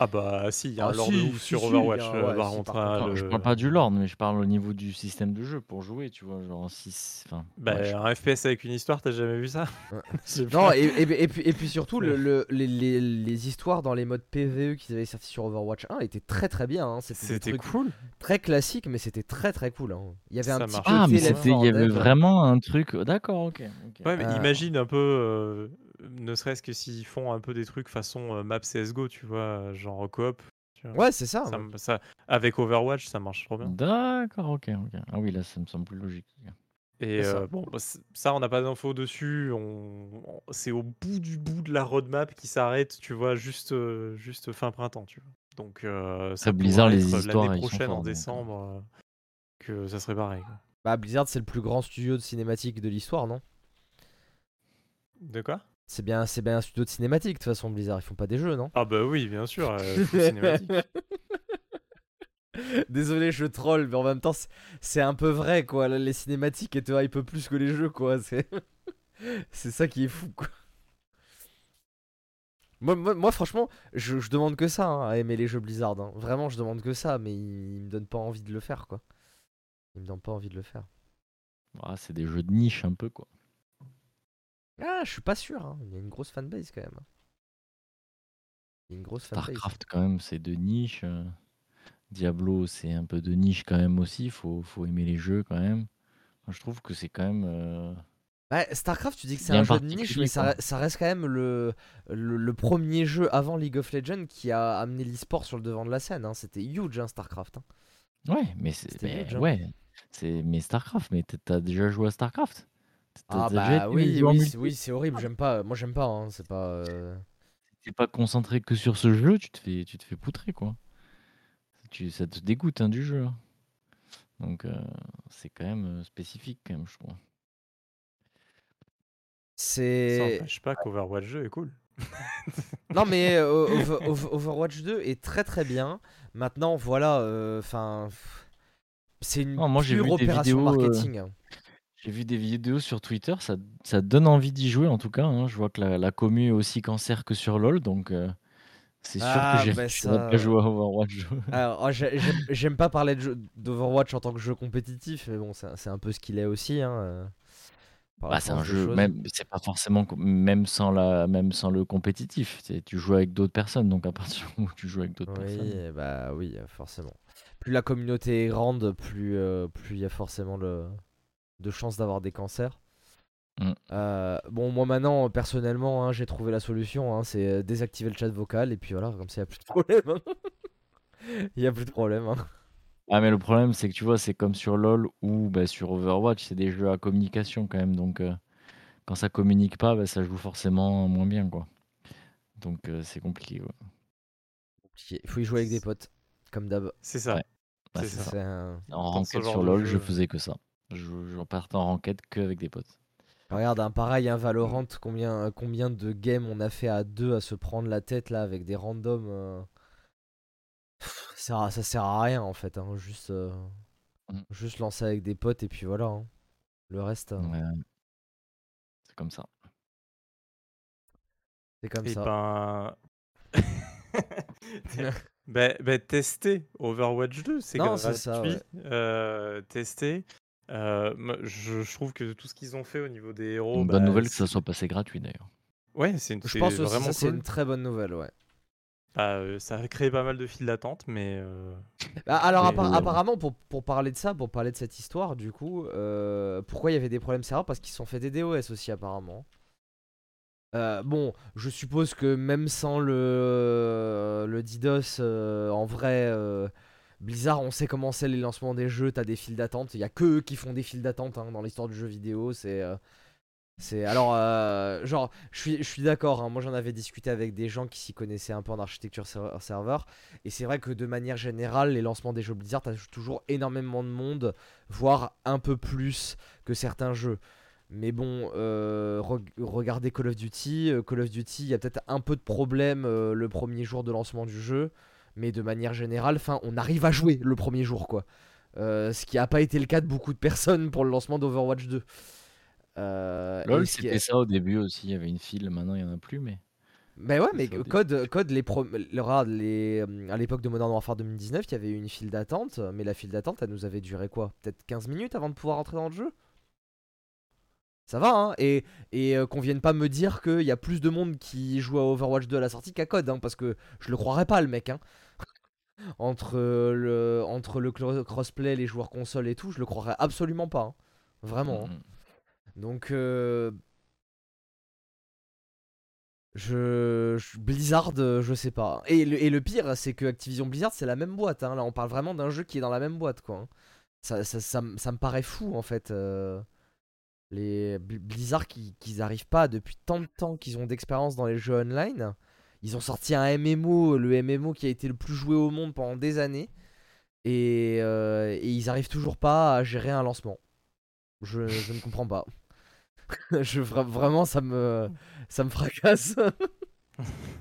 Ah bah si, il y a Ah, un lore si, de ouf si, sur si, Overwatch. a- euh, ouais, par si, contre, par hein, contre, Je le- parle pas du lore, mais je parle au niveau du système de jeu pour jouer, tu vois, genre 6... Enfin, Bah, ouais, je- un FPS avec une histoire, t'as jamais vu ça Ouais. Non, et, et, et puis, et puis surtout, le, le- les, les- les histoires dans les modes PVE qu'ils avaient sortis sur Overwatch 1 étaient très très bien. hein. C'était cool. très classiques, mais c'était très très cool. hein. Il y avait Ça un petit marche. côté Ah, mais il 4 y avait vraiment un truc. D'accord, ok. ok. Ouais, mais Euh, imagine un peu, euh, ne serait-ce que s'ils font un peu des trucs façon euh, map CSGO, tu vois, genre coop. tu vois. Ouais, c'est ça. Ça ouais. me- ça- avec Overwatch, ça marche trop bien. D'accord, ok, ok. Ah oui, là, ça me semble plus logique. Et ça. euh, bon, bah, ça, on n'a pas d'infos dessus. On... C'est au bout du bout de la roadmap qui s'arrête, tu vois, juste, euh, juste fin printemps, tu vois. Donc, euh, ça Blizzard, les histoires, l'année prochaine forts, en euh. décembre euh, que ça serait pareil. quoi. Bah, Blizzard, c'est le plus grand studio de cinématique de l'histoire, non? De quoi? C'est bien, c'est bien un studio de cinématique, de toute façon, Blizzard. Ils font pas des jeux, non? Ah bah oui, bien sûr, euh, cinématique. Désolé, je troll, mais en même temps, c'est- c'est un peu vrai, quoi. Les cinématiques et te hype plus que les jeux, quoi. C'est c'est ça qui est fou, quoi. Moi, moi, moi, franchement, je, je demande que ça, hein, à aimer les jeux Blizzard. hein. Vraiment, je demande que ça, mais ils, ils me donnent pas envie de le faire, quoi. Ils me donnent pas envie de le faire. Ah, c'est des jeux de niche un peu, quoi. Ah, je suis pas sûr, hein. il y a une grosse fanbase quand même. Il y a une grosse fanbase. StarCraft, quand même, c'est de niche. euh, Diablo, c'est un peu de niche quand même aussi. Faut, faut aimer les jeux quand même. Moi, je trouve que c'est quand même. euh, Ouais, StarCraft, tu dis que c'est un jeu de niche, mais ça, reste quand même le, le, le premier jeu avant League of Legends qui a amené l'e-sport sur le devant de la scène. hein. C'était huge, hein, StarCraft. hein. Ouais, mais c'est. C'était mais huge, ouais. Mais StarCraft, mais t'as- déjà joué à StarCraft? Ah bah oui, oui, c'est- oui, c'est horrible, j'aime pas. Moi, j'aime pas. hein, C'est pas. euh, t'es pas concentré que sur ce jeu, tu te fais, tu te fais poutrer, quoi. Tu, ça te dégoûte hein, du jeu. hein. Donc, euh, c'est quand même euh, spécifique, quand même, je trouve. Ça C'est. n'empêche pas qu'Overwatch 2 est cool. Non, mais euh, Over- Over- Overwatch 2 est très très bien. Maintenant, voilà. Enfin. c'est une Non, moi, j'ai pure opération vidéos, euh, marketing. J'ai vu des vidéos sur Twitter, ça, ça donne envie d'y jouer en tout cas. hein. Je vois que la, la commu est aussi cancer que sur LoL, donc euh, c'est sûr Ah, que j'ai bah je vais ça, pas jouer à Overwatch. Alors, oh, j'ai- j'aime j'aime pas parler de jeu- d'Overwatch en tant que jeu compétitif, mais bon, c'est c'est un peu ce qu'il est aussi. Hein, euh, par la Bah, c'est un force des jeu, choses. même c'est pas forcément co- même sans la même sans le compétitif. c'est- Tu joues avec d'autres personnes, donc à partir du moment où tu joues avec d'autres Oui, personnes. eh bah oui, euh, forcément. Plus la communauté est grande, plus euh, plus il y a forcément le... de chances d'avoir des cancers. Mm. Euh, bon, moi maintenant, personnellement, hein, j'ai trouvé la solution. hein, c'est euh, désactiver le chat vocal et puis voilà, comme ça, il n'y a plus de problème. hein. Il y a plus de problème. hein. Ah mais le problème c'est que tu vois c'est comme sur LoL ou bah, sur Overwatch c'est des jeux à communication quand même donc euh, quand ça communique pas, bah, ça joue forcément moins bien, quoi. Donc euh, c'est compliqué. ouais. Il faut y jouer avec des potes, comme d'hab. C'est ça. Ouais. Bah, C'est c'est ça. ça. C'est un- En genre sur LoL, je faisais que ça. Je, je partais en ranked que avec des potes. Regarde, un pareil, un Valorant, combien, combien de games on a fait à deux à se prendre la tête là avec des randoms. euh, pff, Ça, sert à- ça sert à rien en fait, hein, juste, euh, Mm. juste lancer avec des potes et puis voilà. hein. Le reste, euh, Ouais. C'est comme ça. c'est comme Et ça. ben. ben, ben, tester Overwatch 2, c'est Non, gratuit. ça, ouais. euh, tester. Euh, je, je trouve que tout ce qu'ils ont fait au niveau des héros. Une bonne bah, nouvelle que ça soit passé gratuit d'ailleurs. Ouais, c'est Je c'est pense aussi vraiment ça c'est cool. une très bonne nouvelle, ouais. Bah, euh, ça a créé pas mal de files d'attente, mais. euh, Bah, alors Mais, appa- euh, apparemment pour, pour parler de ça, pour parler de cette histoire, du coup, euh, pourquoi il y avait des problèmes serveurs Parce qu'ils se sont fait des DOS aussi apparemment. Euh, bon, je suppose que même sans le, le DDoS, euh, en vrai, euh, Blizzard, on sait comment c'est les lancements des jeux, t'as des files d'attente. Il y a que eux qui font des files d'attente hein, dans l'histoire du jeu vidéo. C'est, euh, c'est alors, euh, genre, je suis, d'accord. hein, moi, j'en avais discuté avec des gens qui s'y connaissaient un peu en architecture serveur-. Et c'est vrai que de manière générale, les lancements des jeux Blizzard, t'as toujours énormément de monde, voire un peu plus que certains jeux. Mais bon, euh, reg- regardez Call of Duty. euh, Call of Duty, il y a peut-être un peu de problème le premier jour de lancement du jeu. Mais de manière générale, fin, on arrive à jouer le premier jour, quoi. Euh, ce qui n'a pas été le cas de beaucoup de personnes pour le lancement d'Overwatch 2. Euh, LoL, c'était ça au début aussi. Il y avait une file, maintenant il n'y en a plus. Mais Mais ouais, mais. Code, Code les, pro- les euh, à l'époque de Modern Warfare 2019, il y avait eu une file d'attente, mais la file d'attente, elle nous avait duré quoi? Peut-être 15 minutes avant de pouvoir entrer dans le jeu? Ça va, hein Et, et euh, qu'on vienne pas me dire qu'il y a plus de monde qui joue à Overwatch 2 à la sortie qu'à Code, hein, parce que je le croirais pas, le mec, hein. entre, le, entre le crossplay, les joueurs console et tout, je le croirais absolument pas. hein. Vraiment. hein. Donc, euh, je, je- Blizzard, euh, je sais pas. Et le, et le pire, c'est que Activision Blizzard, c'est la même boîte. hein. Là, on parle vraiment d'un jeu qui est dans la même boîte, quoi. Ça, ça, ça, me- ça me paraît fou, en fait. Les Bl- Blizzard qui qu'ils arrivent pas depuis tant de temps qu'ils ont d'expérience dans les jeux online. Ils ont sorti un MMO, le MMO qui a été le plus joué au monde pendant des années. Et, euh, ils arrivent toujours pas à gérer un lancement. Je, ne comprends pas. je, vra- vraiment, ça me, fracasse.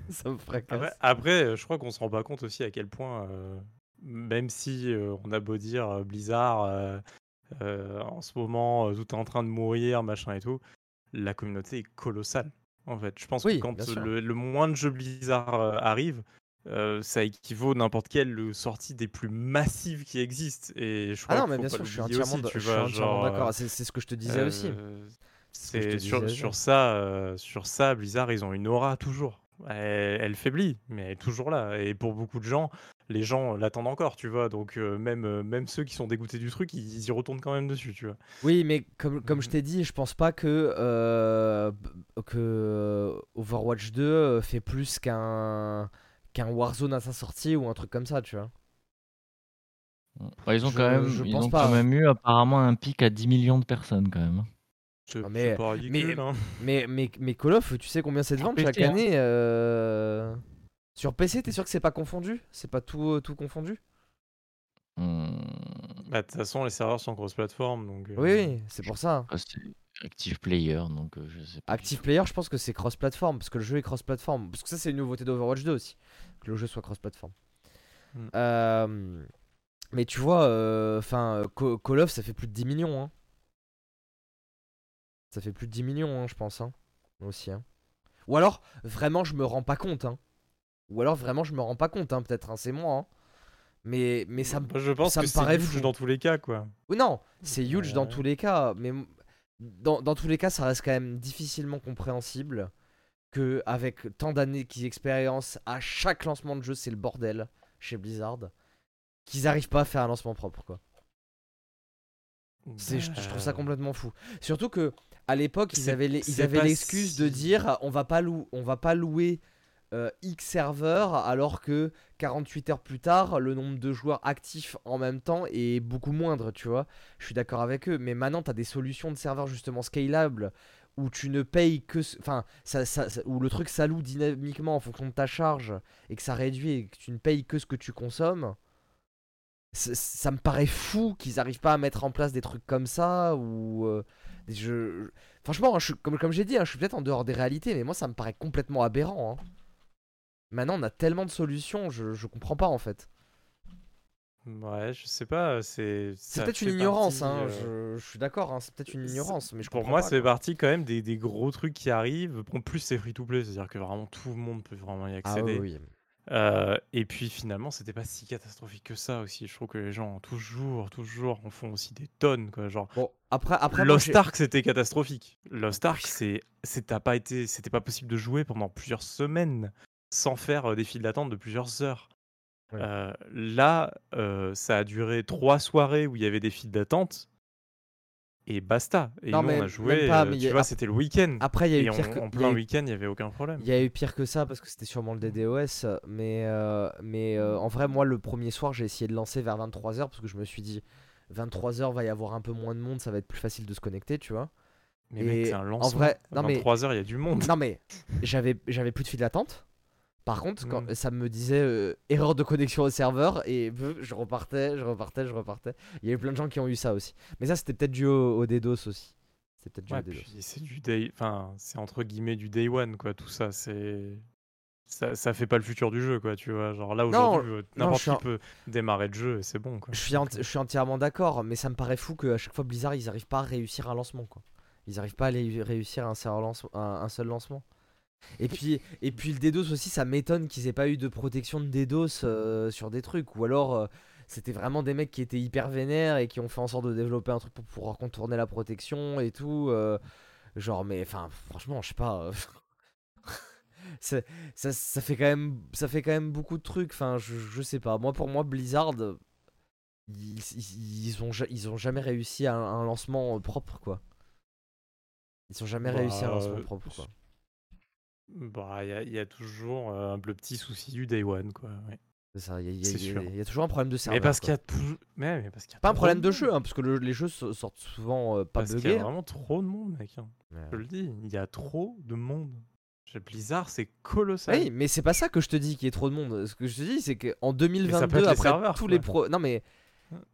ça me fracasse. Après, je crois qu'on se rend pas compte aussi à quel point, euh, même si euh, on a beau dire Blizzard, en ce moment, euh, tout est en train de mourir, machin et tout, la communauté est colossale. En fait, je pense Oui, que quand le, le moins de jeux Blizzard euh, arrive, euh, ça équivaut n'importe quelle euh, sortie des plus massives qui existent. Et je crois Ah non, mais bien sûr, je suis entièrement, d'accord. euh, C'est ce que je te disais aussi. euh, ce sur, disais, sur ouais. ça, euh, sur ça, Blizzard, ils ont une aura toujours. Elle, elle faiblit, mais elle est toujours là. Et pour beaucoup de gens, les gens l'attendent encore, tu vois. Donc euh, même, euh, même ceux qui sont dégoûtés du truc, ils, ils y retournent quand même dessus, tu vois. Oui, mais comme, comme je Mhm. t'ai dit, je pense pas que, euh, que Overwatch 2 euh, fait plus qu'un qu'un Warzone à sa sortie ou un truc comme ça, tu vois. mm. Ouais, ils ont Je- quand même, je ils pense ont pas. quand même eu apparemment un pic à 10 millions de personnes quand même. hein. C'est Ah, mais- c'est pas ridicule, mais- hein. Mais, mais, mais Call of, tu sais combien c'est de ventes chaque hein. année euh, Sur PC, t'es sûr que c'est pas confondu? C'est pas tout, euh, tout confondu? Mm. Bah, De toute façon, les serveurs sont cross-platform, donc... euh, Oui, oui, c'est pour ça. Ah, c'est Active Player, donc euh, je sais pas. du Active tout. Player, je pense que c'est cross-platform, parce que le jeu est cross-platform. Parce que ça, c'est une nouveauté d'Overwatch 2 aussi, que le jeu soit cross-platform. Mm. Euh, mais tu vois, enfin, Call of, ça fait plus de 10 millions. Hein. Ça fait plus de 10 millions, hein, je pense. Hein, aussi. Hein. Ou alors, vraiment, je me rends pas compte. Hein. Ou alors, vraiment, je me rends pas compte, hein, peut-être. Hein, c'est moi. Hein. Mais, mais ça me Moi, je pense ça que me paraît huge fou. dans tous les cas, quoi. non, c'est huge dans tous les cas, mais dans, dans tous les cas, ça reste quand même difficilement compréhensible que avec tant d'années qu'ils expérience à chaque lancement de jeu, c'est le bordel chez Blizzard, qu'ils arrivent pas à faire un lancement propre, quoi. C'est, je, je trouve ça Bah, complètement fou. Surtout que à l'époque, ils avaient, les- ils c'est avaient pas l'excuse de dire on va pas lou- on va pas louer euh, X serveurs alors que 48 heures plus tard, le nombre de joueurs actifs en même temps est beaucoup moindre, tu vois. Je suis d'accord avec eux, mais maintenant tu des solutions de serveurs justement scalables où tu ne payes que. Enfin, ça, où le truc s'alloue dynamiquement en fonction de ta charge et que ça réduit et que tu ne payes que ce que tu consommes. Ça me paraît fou qu'ils arrivent pas à mettre en place des trucs comme ça ou. euh, Franchement, hein, je comme j'ai dit, hein, je suis peut-être en dehors des réalités, mais moi ça me paraît complètement aberrant. hein. Maintenant, on a tellement de solutions, je, je comprends pas en fait. Ouais, je sais pas, c'est. C'est ça peut-être une fait ignorance, partie, hein, euh, je, je suis d'accord, hein, c'est peut-être une c'est- ignorance, mais je Pour moi, pas, c'est quoi. parti quand même des, des gros trucs qui arrivent. En plus, c'est free to play, c'est-à-dire que vraiment tout le monde peut vraiment y Ah accéder. oui, oui. Euh, et puis finalement, c'était pas si catastrophique que ça aussi. Je trouve que les gens, toujours, toujours, en font aussi des tonnes, quoi. Genre, Bon, après, après Lost Ark, c'était catastrophique. Lost Ark, c'est, c'est- pas été, c'était pas possible de jouer pendant plusieurs semaines sans faire des files d'attente de plusieurs heures. Ouais. Euh, là, euh, ça a duré trois soirées où il y avait des files d'attente et basta. Et Non, nous, on a joué, pas, tu a- vois, c'était le week-end. après, il y a eu Et pire que en a plein eu- week-end, il y avait aucun problème. Il y a eu pire que ça parce que c'était sûrement le DDoS, mais, euh, mais en vrai, moi, le premier soir, j'ai essayé de lancer vers 23h parce que je me suis dit 23h va y avoir un peu moins de monde, ça va être plus facile de se connecter, tu vois? Mais mec, c'est un en lancement. vrai, À non, mais- 23 heures, il y a du monde. Non, mais j'avais j'avais plus de file d'attente. Par contre, quand Mm. ça me disait euh, erreur de connexion au serveur et je repartais, je repartais, je repartais. Il y a eu plein de gens qui ont eu ça aussi. Mais ça, c'était peut-être dû au, au DDoS aussi. C'était peut-être dû Ouais, au DDoS. c'est du day, enfin, c'est entre guillemets du day one, quoi. Tout ça, c'est. Ça, ça fait pas le futur du jeu, quoi, tu vois. Genre là, aujourd'hui, euh, n'importe qui en- peut démarrer le jeu et c'est bon, quoi. Je suis, ent- je suis entièrement d'accord, mais ça me paraît fou qu'à chaque fois Blizzard, ils arrivent pas à réussir un lancement, quoi. Ils arrivent pas à réussir un seul, lance- un, un seul lancement. Et puis, et puis le DDoS aussi, ça m'étonne qu'ils aient pas eu de protection de DDoS euh, sur des trucs. Ou alors, euh, c'était vraiment des mecs qui étaient hyper vénères et qui ont fait en sorte de développer un truc pour pouvoir contourner la protection et tout. euh, genre, mais enfin, franchement, je sais pas. ça, ça fait quand même, ça fait quand même beaucoup de trucs. Enfin, je, je sais pas. Moi, pour moi, Blizzard, ils, ils, ils ont, ils ont jamais réussi à un, lancement propre, quoi. Ils ont jamais Bah, réussi à un lancement propre, quoi. Bah, il y, a- il y a toujours euh, le petit souci du day one, quoi. ouais. C'est ça. Il y, a- il y il y il y toujours un problème de serveur. Mais parce qu'il y a toujours. Mais, mais parce qu'il y a Pas un problème de jeu, hein, parce que le- les jeux so- sortent souvent euh, pas Parce qu'il y buggés. a hein. vraiment trop de monde, mec. hein. Ouais. Je le dis, il y a trop de monde. Chez Blizzard, c'est colossal. Oui, mais c'est pas ça que je te dis qu'il y ait trop de monde. Ce que je te dis, c'est qu'en peut être 2022, les après serveurs, tous quoi. les pro... non mais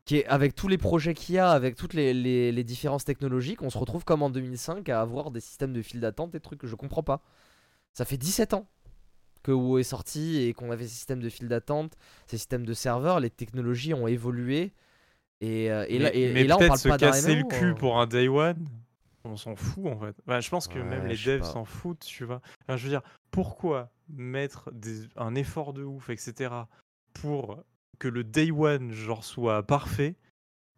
qui est, avec tous les projets qu'il y a, avec toutes les, les, les différences technologiques, on se retrouve comme en 2005 à avoir des systèmes de file d'attente, des trucs que je comprends pas. Ça fait 17 ans que WoW est sorti et qu'on avait ces systèmes de file d'attente, ces systèmes de serveurs, les technologies ont évolué. Et, euh, et là, mais, et, mais et là on peut-être parle se pas casser le cul hein. pour un day one, on s'en fout en fait. Bah, je pense que même les devs s'en foutent, tu vois. Enfin, je veux dire, pourquoi mettre des- un effort de ouf, etc., pour que le day one genre soit parfait?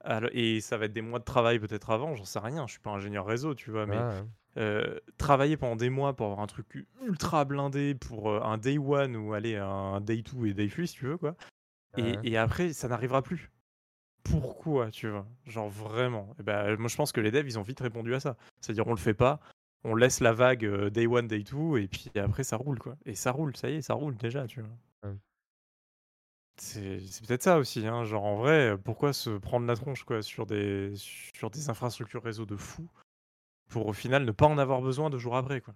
Alors- et ça va être des mois de travail peut-être avant, j'en sais rien, je suis pas ingénieur réseau, tu vois, mais ouais. Euh, travailler pendant des mois pour avoir un truc ultra blindé pour euh, un day one ou aller un day two et day three si tu veux quoi. Et, après ça n'arrivera plus. Pourquoi tu vois? Genre vraiment. Et ben, moi je pense que les devs ils ont vite répondu à ça. C'est-à-dire on le fait pas, on laisse la vague euh, day one, day two et puis après ça roule quoi. Et ça roule, ça y est, ça roule déjà tu vois. Ouais. C'est peut-être ça aussi, hein. genre en vrai, euh, pourquoi se prendre la tronche quoi sur des, sur des infrastructures réseau de fou pour au final ne pas en avoir besoin deux jours après quoi.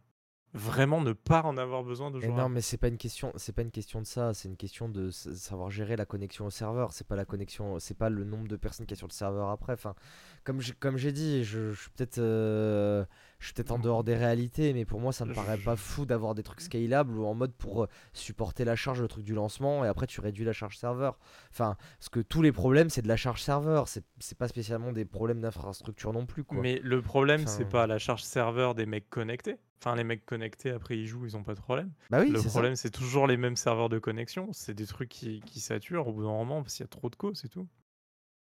Vraiment ne pas en avoir besoin deux Mais jours non, mais c'est pas une question, c'est pas une question de ça, c'est une question de savoir gérer la connexion au serveur. C'est pas la connexion, c'est pas le nombre de personnes qui est sur le serveur après. Enfin, comme j'ai, comme j'ai dit, je, je suis peut-être, euh, je suis peut-être en dehors des réalités, mais pour moi, ça me paraît pas fou d'avoir des trucs scalables ou en mode pour euh, supporter la charge, le truc du lancement, et après tu réduis la charge serveur. Enfin, parce que tous les problèmes, c'est de la charge serveur. C'est, c'est pas spécialement des problèmes d'infrastructure non plus, quoi. Mais le problème c'est Enfin- pas la charge serveur des mecs connectés. Enfin les mecs connectés après ils jouent, ils ont pas de problème. bah oui, le problème c'est toujours les mêmes serveurs de connexion. C'est des trucs qui, qui saturent au bout d'un moment parce qu'il y a trop de causes c'est tout.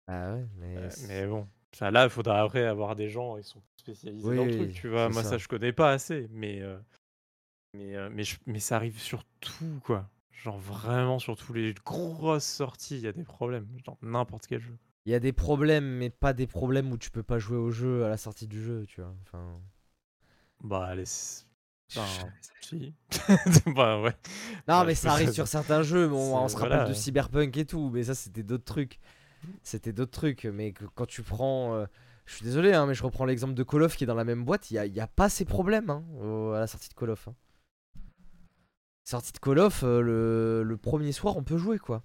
Ah ouais, mais, Euh, mais bon, ça là il faudra après avoir des gens qui sont spécialisés Oui, dans le truc. Tu vois, moi ça. ça. je connais pas assez, mais euh, mais euh, mais, je- mais ça arrive sur tout quoi. Genre vraiment sur tous les grosses sorties, il y a des problèmes. Genre n'importe quel jeu. Il y a des problèmes, mais pas des problèmes où tu peux pas jouer au jeu à la sortie du jeu, tu vois. Enfin, Bah allez. c'est- Enfin, si. bah ouais. non, Bah, mais ça arrive sur certains jeux. mais on, se rappelle voilà. de Cyberpunk et tout, mais ça, c'était d'autres trucs. C'était d'autres trucs. Mais que- quand tu prends. euh, Je suis désolé, hein, mais je reprends l'exemple de Call of qui est dans la même boîte. Il n'y a, pas ces problèmes hein, au- à la sortie de Call of. hein. Sortie de Call of, euh, le, le premier soir, on peut jouer quoi.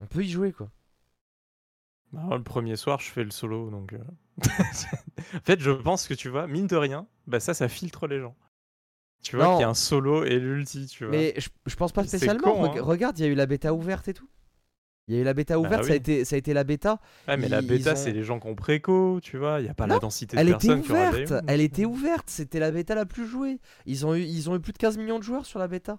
On peut y jouer quoi. Bah, le premier soir, je fais le solo, donc. euh, en fait, je pense que tu vois, mine de rien, bah ça, ça filtre les gens. Tu vois qu'il y a un solo et l'ulti, tu vois. Mais je, je pense pas spécialement. con, hein. Regarde, il y a eu la bêta ouverte et tout. Il y a eu la bêta Bah ouverte, ça, a été, ça a été la bêta. Ouais, mais la bêta, ont- c'est les gens qui ont préco, tu vois. Il n'y a pas la densité de Elle était personnes qui ouverte, Day One. elle était ouverte, c'était la bêta la plus jouée. Ils ont eu, ils ont eu plus de 15 millions de joueurs sur la bêta.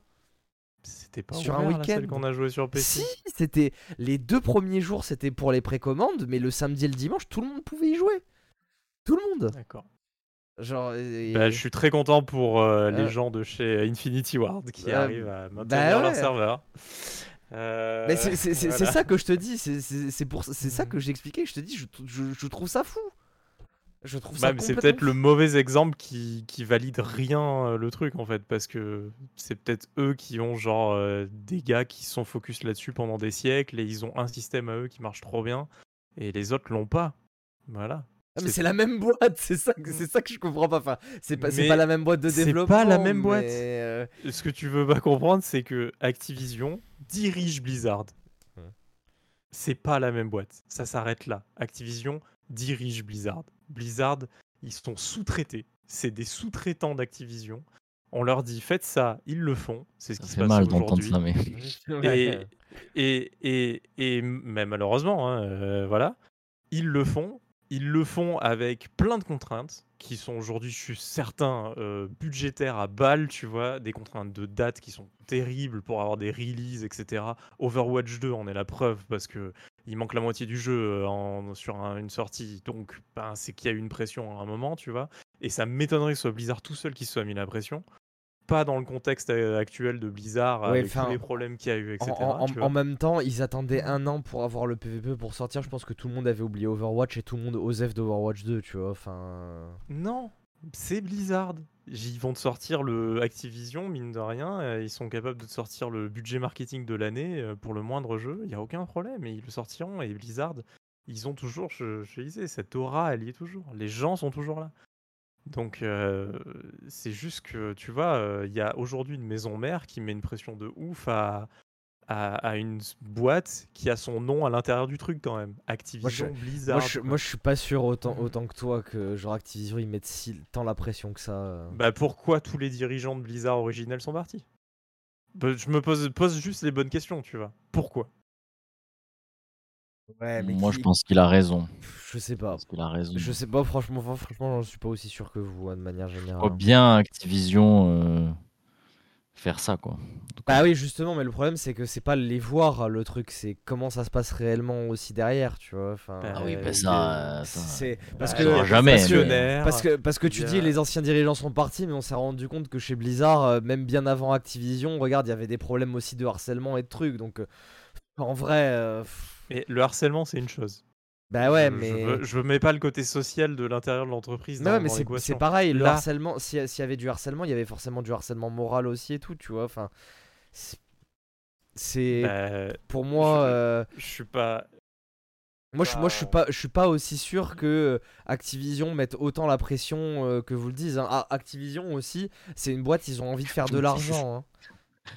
C'était pas sur un ouvert, week-end. qu'on a joué sur PC. Si, c'était les deux premiers jours, c'était pour les précommandes, mais le samedi et le dimanche, tout le monde pouvait y jouer. Tout le monde. D'accord. Genre, et- Bah, je suis très content pour euh, les Euh. gens de chez Infinity Ward qui Euh, arrivent à maintenir bah leur serveur. Euh, Mais c'est c'est- voilà. ça que je te dis, c'est- pour c'est ça que j'ai expliqué. Je te dis, je, je- je trouve ça fou. Je trouve ça Bah, c'est peut-être le mauvais exemple qui, qui valide rien euh, le truc en fait, parce que c'est peut-être eux qui ont genre euh, des gars qui sont focus là-dessus pendant des siècles et ils ont un système à eux qui marche trop bien et les autres l'ont pas. Voilà. Ah, mais c'est la même boîte, c'est ça, que- c'est ça que je comprends pas. Enfin, c'est pas, pas la même boîte de c'est pas développement. la même boîte. euh, Ce que tu veux pas comprendre, c'est que Activision dirige Blizzard. Ouais. C'est pas la même boîte. Ça s'arrête là. Activision dirige Blizzard. Blizzard, ils sont sous-traités. C'est des sous-traitants d'Activision. On leur dit faites ça, ils le font. C'est ce Ça qui se passe mal d'entendre aujourd'hui. ça, mais. Et, et, et, et même malheureusement, hein, euh, voilà, ils le font. Ils le font avec plein de contraintes qui sont aujourd'hui, je suis certain, euh, budgétaires à balle, tu vois, des contraintes de date qui sont terribles pour avoir des releases, etc. Overwatch 2 en est la preuve parce que il manque la moitié du jeu euh, en- sur un- une sortie, donc ben, c'est qu'il y a eu une pression à un moment, tu vois. Et ça m'étonnerait que ce soit Blizzard tout seul qui se soit mis la pression. Pas dans le contexte euh, actuel de Blizzard Ouais, avec tous les problèmes qu'il y a eu, etc. en- en- tu vois. en même temps, ils attendaient un an pour avoir le PvP pour sortir. Je pense que tout le monde avait oublié Overwatch et tout le monde osef d'Overwatch 2, tu vois. Enfin. Non, c'est Blizzard. Ils vont te sortir le Activision, mine de rien. euh, Ils sont capables de te sortir le budget marketing de l'année euh, pour le moindre jeu. Il n'y a aucun problème. Et ils le sortiront. Et Blizzard, ils ont toujours, je, je disais, cette aura, elle y est toujours. Les gens sont toujours là. Donc, euh, c'est juste que, tu vois, il y a aujourd'hui une maison mère qui met une pression de ouf à, à, à une boîte qui a son nom à l'intérieur du truc quand même. Activision, Blizzard. Moi je, quoi. moi, je suis pas sûr autant, autant que toi que genre Activision ils mettent si, tant la pression que ça. euh. Bah pourquoi tous les dirigeants de Blizzard originels sont partis? Bah, Je me pose, pose juste les bonnes questions, tu vois. Pourquoi? Ouais, mais Moi, qui- je pense qu'il a raison. Je sais Je pas. qu'il a raison. Je sais pas, franchement, fran- franchement, j'en suis pas aussi sûr que vous, hein, de manière Je générale. vois bien Activision euh, faire ça, quoi. Bah oui, justement, mais le problème c'est que c'est pas les voir le truc, c'est comment ça se passe réellement aussi derrière, tu vois. Enfin, Bah, Ah oui, Euh, bah ça, est- ça- c'est parce Bah, que va les jamais, mais- Parce que, parce que tu dis les anciens dirigeants sont partis, mais on s'est rendu compte que chez Blizzard, euh, même bien avant Activision, regarde, il y avait des problèmes aussi de harcèlement et de trucs. Donc, euh, en vrai, euh, Mais le harcèlement, c'est une chose. Bah ouais, je, mais. je, veux- je mets pas le côté social de l'intérieur de l'entreprise ouais, mais c'est pareil, le Là- harcèlement, si- s'il y avait du harcèlement, il y avait forcément du harcèlement moral aussi et tout, tu vois. Enfin, c'est-. Bah, pour moi. je- euh, je suis pas. Moi, je, moi je, suis pas, je suis pas aussi sûr que Activision mette autant la pression euh, que vous le dites. hein. Ah, Activision aussi, c'est une boîte, ils ont envie de faire de l'argent. hein.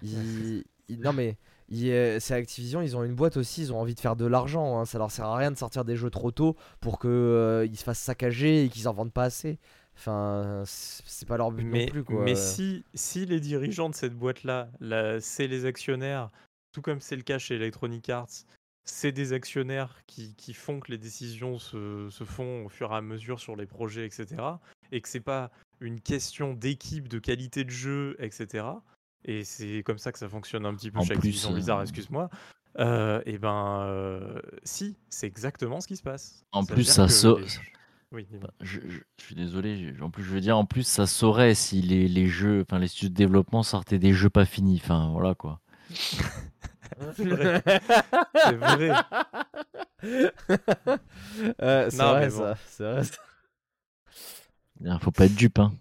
Ils- ils- non mais euh, c'est Activision, ils ont une boîte aussi, ils ont envie de faire de l'argent. hein. Ça leur sert à rien de sortir des jeux trop tôt pour que euh, se fassent saccager et qu'ils en vendent pas assez. Enfin, c'est c'est pas leur but Mais, non plus quoi. mais si, si les dirigeants de cette boîte-là, là, c'est les actionnaires, tout comme c'est le cas chez Electronic Arts, c'est des actionnaires qui, qui font que les décisions se, se font au fur et à mesure sur les projets, etc. Et que c'est pas une question d'équipe, de qualité de jeu, etc. Et c'est comme ça que ça fonctionne un petit peu En chez plus, Activision Blizzard, euh, excuse-moi. Euh, et ben, euh, si, c'est exactement ce qui se passe. En plus, ça so- Oui, dis-moi. Bah, je, je- je suis désolé, je- en plus je veux dire, en plus ça saurait si les, les jeux, enfin les studios de développement sortaient des jeux pas finis, enfin voilà quoi. C'est vrai. C'est vrai. Euh, c'est vrai bon. ça, c'est vrai ça. Il Faut pas être dupe, hein.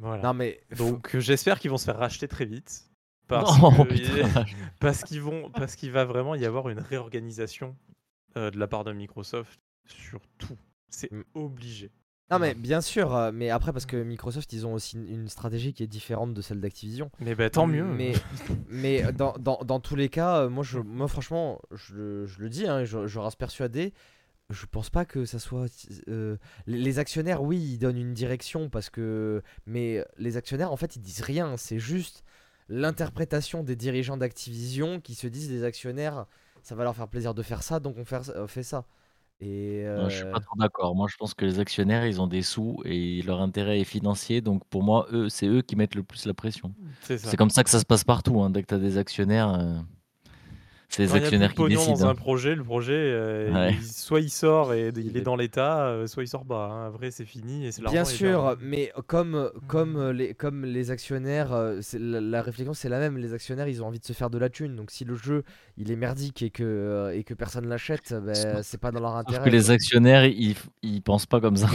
Voilà. Non mais Donc euh, j'espère qu'ils vont se faire racheter très vite. Parce Non, que- putain. parce qu'ils vont parce qu'il va vraiment y avoir une réorganisation euh, de la part de Microsoft sur tout. C'est Mm. obligé. Non mais bien sûr, euh, mais après parce que Microsoft ils ont aussi une, stratégie qui est différente de celle d'Activision. Mais bah, tant mieux. Mais, mais dans, dans, dans tous les cas, moi, je, moi franchement, je, le- je le dis, hein, je, je reste persuadé. Je pense pas que ça soit. euh, les, actionnaires, oui, ils donnent une direction parce que. Mais les actionnaires, en fait, ils disent rien. C'est juste l'interprétation des dirigeants d'Activision qui se disent les actionnaires, ça va leur faire plaisir de faire ça, donc on fait, on fait ça. Et. Non, je suis euh, pas trop d'accord. Moi, je pense que les actionnaires, ils ont des sous et leur intérêt est financier. Donc, pour moi, eux, c'est eux qui mettent le plus la pression. c'est comme ça que ça se passe partout. hein. Dès que tu as des actionnaires, euh, c'est les actionnaires qui pognon décident. dans un hein. projet, le projet, euh, Ouais. il- soit il sort et il est dans l'état, euh, soit il sort pas. hein. Après, c'est fini et c'est Bien sûr, mais comme, comme, euh, les, comme les actionnaires, euh, la, la réflexion c'est la même. Les actionnaires, ils ont envie de se faire de la thune. Donc si le jeu il est merdique et que, et que personne l'achète, ben, Sauf- c'est pas dans leur Sauf intérêt. que les actionnaires, ils, ils pensent pas comme ça.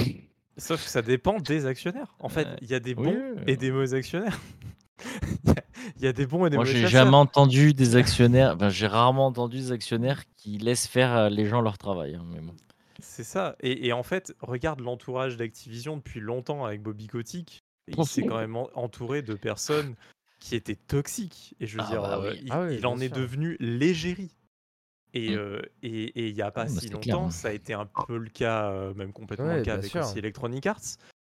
Sauf que ça dépend des actionnaires. En fait, il y a des bons oui, et des mauvais actionnaires. Il y a- des bons et des Moi, mauvais j'ai chasseurs. jamais entendu des actionnaires. Enfin, j'ai rarement entendu des actionnaires qui laissent faire euh, les gens leur travail. hein, bon. C'est ça. Et, et en fait, regarde l'entourage d'Activision depuis longtemps avec Bobby Kotick. Il s'est quand même en- entouré de personnes qui étaient toxiques. Et je veux Ah dire, bah euh, oui. il, Ah oui, il en est devenu l'égérie. Et Mm. euh, il n'y a pas Ah, bah, si clair, longtemps, hein. ça a été un peu le cas, euh, même complètement Ouais, le cas avec sûr. aussi Electronic Arts.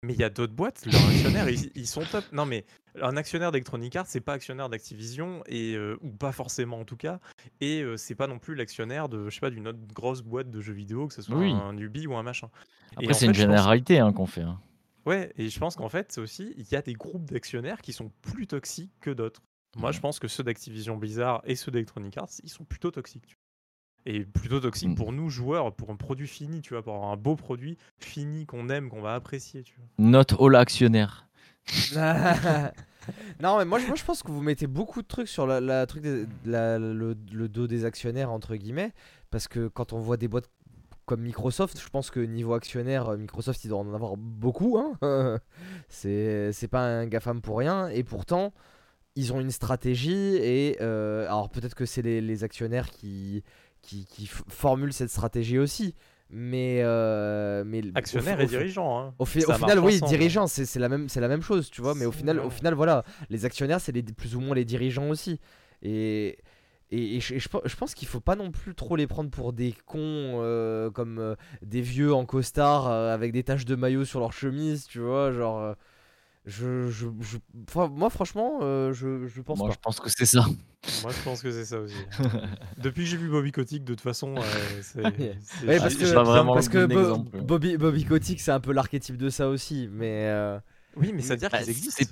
Mais il y a d'autres boîtes, leurs actionnaires, ils, ils sont top. Non, mais un actionnaire d'Electronic Arts, c'est pas actionnaire d'Activision, et, euh, ou pas forcément en tout cas. Et euh, c'est pas non plus l'actionnaire de, je sais pas, d'une autre grosse boîte de jeux vidéo, que ce soit Oui. un Ubi ou un machin. Et Après, en c'est une fait, je pense- généralité hein, qu'on fait. hein. Ouais, et je pense qu'en fait, c'est aussi, il y a des groupes d'actionnaires qui sont plus toxiques que d'autres. Moi, je pense que ceux d'Activision Blizzard et ceux d'Electronic Arts, ils sont plutôt toxiques. tu. Et plutôt toxiques Mm. pour nous, joueurs, pour un produit fini, tu vois, pour avoir un beau produit fini qu'on aime, qu'on va apprécier, tu vois. Not all actionnaires. non, mais moi, je- moi je pense que vous mettez beaucoup de trucs sur la, la truc des- la- le, le dos des actionnaires, entre guillemets. Parce que quand on voit des boîtes comme Microsoft, je pense que niveau actionnaire, Microsoft, il doit en avoir beaucoup. Hein c'est c'est pas un GAFAM pour rien. Et pourtant, ils ont une stratégie. Et euh, alors, peut-être que c'est les, les actionnaires qui, qui, qui f- formulent cette stratégie aussi. Mais. euh, mais au- au- et dirigeants. Hein. au, fi- Ça au final, oui, ensemble. dirigeants, c'est la même, c'est la même chose, tu vois. Mais au final, au final, voilà, les actionnaires, c'est plus ou moins les dirigeants aussi. Et et, et je, je pense qu'il faut pas non plus trop les prendre pour des cons euh, comme euh, des vieux en costard euh, avec des taches de maillot sur leur chemise, tu vois, genre. Je, je, je- enfin, moi, franchement, euh, je, je pense Moi, pas. je pense que c'est ça. Moi, je pense que c'est ça aussi. Depuis que j'ai vu Bobby Kotick, de toute façon, euh, c'est. Ouais, c'est- Ouais, j'ai- parce que, pas vraiment parce le que bon Bo- exemple. Bobby, Bobby Kotick, c'est un peu l'archétype de ça aussi. Mais euh, Oui, mais ça veut dire Bah, qu'ils existent.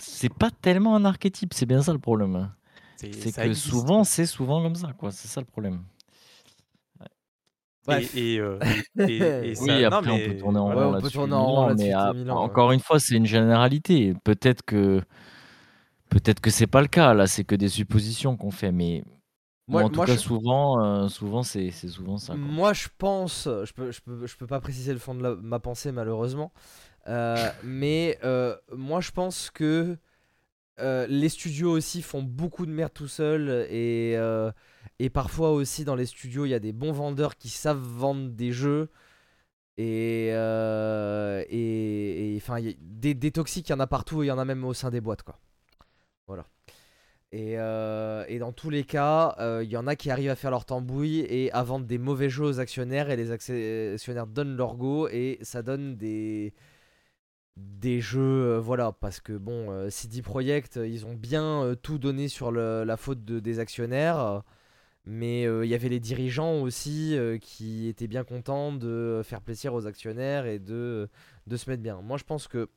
c'est- pas tellement un archétype, c'est bien ça le problème. C'est C'est ça que existe. souvent, c'est souvent comme ça, quoi. C'est ça le problème. Bref. Et, et, euh, et- et ça- Oui, non, après, on peut tourner en. Ouais, rond on peut là-dessus. tourner en mille rond ans, là-dessus, mais ouais. encore une fois, c'est une généralité. Peut-être que peut-être que c'est pas le cas. Là, c'est que des suppositions qu'on fait, mais Moi- en tout cas, je- souvent, euh, souvent, c'est souvent ça. quoi. Moi, je pense, je peux, je peux, je peux pas préciser le fond de la- ma pensée malheureusement, euh, mais euh, moi, je pense que euh, les studios aussi font beaucoup de merde tout seuls et euh, et parfois aussi dans les studios, il y a des bons vendeurs qui savent vendre des jeux et euh, et enfin, des, des toxiques, il y en a partout, il y en a même au sein des boîtes, quoi. Voilà. Et, euh, et dans tous les cas, euh, il y en a qui arrivent à faire leur tambouille et à vendre des mauvais jeux aux actionnaires et les acti- actionnaires donnent leur go et ça donne des des jeux voilà parce que bon CD Projekt ils ont bien tout donné sur la faute de, des actionnaires mais euh, il y avait les dirigeants aussi euh, qui étaient bien contents de faire plaisir aux actionnaires et de, de se mettre bien. Moi je pense que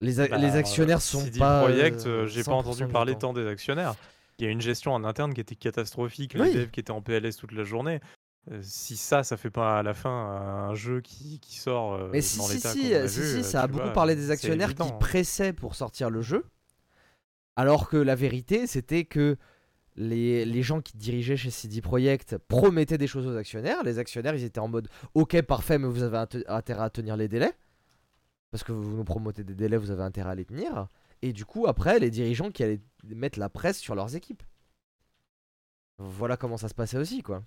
les, a- Bah, les actionnaires sont CD pas Projekt, euh, euh, j'ai pas 100% entendu du parler tant des actionnaires. Il y a une gestion en interne qui était catastrophique, les Oui. devs qui étaient en PLS toute la journée. Euh, si ça, ça fait pas à la fin un jeu qui, qui sort euh, Mais si, dans si, l'état si, qu'on a euh, si, vu, si, euh, ça a beaucoup parlé des actionnaires qui hein. pressaient pour sortir le jeu. Alors que la vérité, c'était que les, les gens qui dirigeaient chez CD Projekt promettaient des choses aux actionnaires. Les actionnaires, ils étaient en mode Ok, parfait, mais vous avez int- intérêt à tenir les délais. Parce que vous nous promotez des délais, vous avez intérêt à les tenir. Et du coup, après, les dirigeants qui allaient mettre la presse sur leurs équipes. Voilà comment ça se passait aussi, quoi.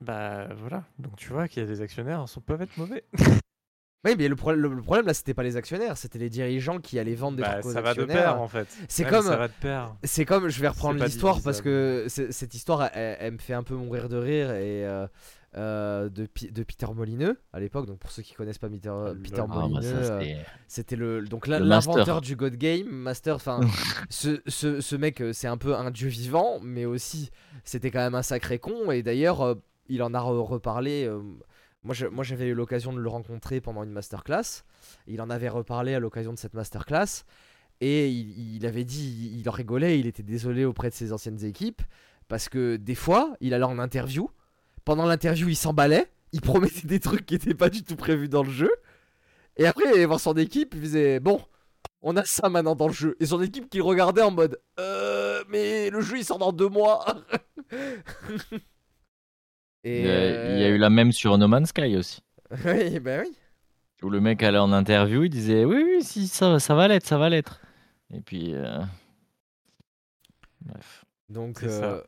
Bah voilà, donc tu vois qu'il y a des actionnaires, ils peuvent être mauvais. Oui, mais le, problème, le, le problème là, c'était pas les actionnaires, c'était les dirigeants qui allaient vendre des Bah, trucs aux ça va de pair en fait. C'est comme- mais Ça va de pair. C'est comme, je vais reprendre l'histoire parce que cette histoire, elle, elle me fait un peu mourir de rire et euh, euh, de, Peter Molineux à l'époque. Donc pour ceux qui connaissent pas Peter, Ah, bah, Molineux, euh, c'était- le donc l'inventeur du God Game, Master. Enfin, ce, ce, ce mec, c'est un peu un dieu vivant, mais aussi c'était quand même un sacré con. Et d'ailleurs, il en a re- reparlé. Moi, j'avais eu l'occasion de le rencontrer pendant une masterclass. Il en avait reparlé à l'occasion de cette masterclass. Et il, avait dit, il, il rigolait, il était désolé auprès de ses anciennes équipes. Parce que des fois, il allait en interview. Pendant l'interview, il s'emballait. Il promettait des trucs qui n'étaient pas du tout prévus dans le jeu. Et après, il allait voir son équipe. Il faisait Bon, on a ça maintenant dans le jeu. Et son équipe qui regardait en mode Euh, mais le jeu il sort dans deux mois. Et Il y a- il y a eu la même sur No Man's Sky aussi. Oui, bah oui. Où le mec allait en interview, il disait oui, oui, si, ça, ça va l'être, ça va l'être. Et puis. euh, Bref. Donc, euh,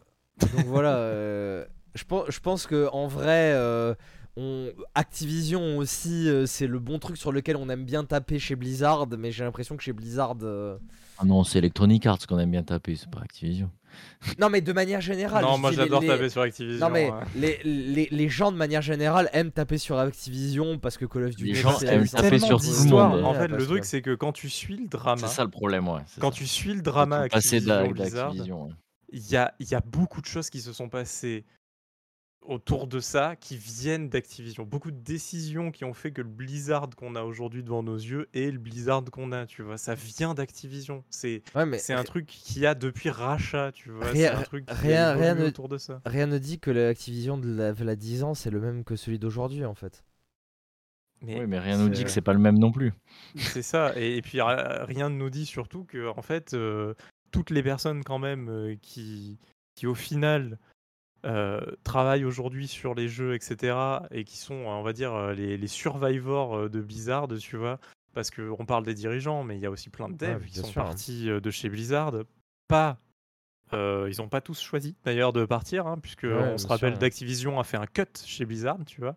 donc voilà, euh, je, pense, je pense que en vrai, euh, on, Activision aussi, euh, c'est le bon truc sur lequel on aime bien taper chez Blizzard, mais j'ai l'impression que chez Blizzard. Ah non, c'est Electronic Arts qu'on aime bien taper, c'est pas Activision. Non, mais de manière générale. non, je moi j'adore les- taper sur Activision. Non, mais les, les, les gens de manière générale aiment taper sur Activision parce que Call of Duty. Les gens aiment taper sur tout le monde. En fait, le truc que- c'est que quand tu suis le drama, C'est ça le problème, ouais. c'est quand ça. tu suis le drama Activision Blizzard, il y a, il y a beaucoup de choses qui se sont passées autour de ça qui viennent d'Activision. Beaucoup de décisions qui ont fait que le Blizzard qu'on a aujourd'hui devant nos yeux est le Blizzard qu'on a, tu vois. Ça vient d'Activision. C'est Ouais, c'est un truc qu'il y a depuis rachat, tu vois. Rien- C'est un truc qui rien- rien ne- autour de ça. rien ne dit que l'Activision de la, la 10 ans c'est le même que celui d'aujourd'hui en fait. Mais Oui, mais rien nous dit que c'est pas le même non plus. C'est ça. Et, et puis ri- rien ne nous dit surtout que en fait euh, toutes les personnes quand même euh, qui qui au final euh, travaillent aujourd'hui sur les jeux etc et qui sont on va dire euh, les, les survivors euh, de Blizzard tu vois parce que on parle des dirigeants mais il y a aussi plein de devs Ouais, qui sont sûr, hein. partis de chez Blizzard pas euh, ils n'ont pas tous choisi d'ailleurs de partir hein, puisque Ouais, on se rappelle ouais. d'Activision a fait un cut chez Blizzard tu vois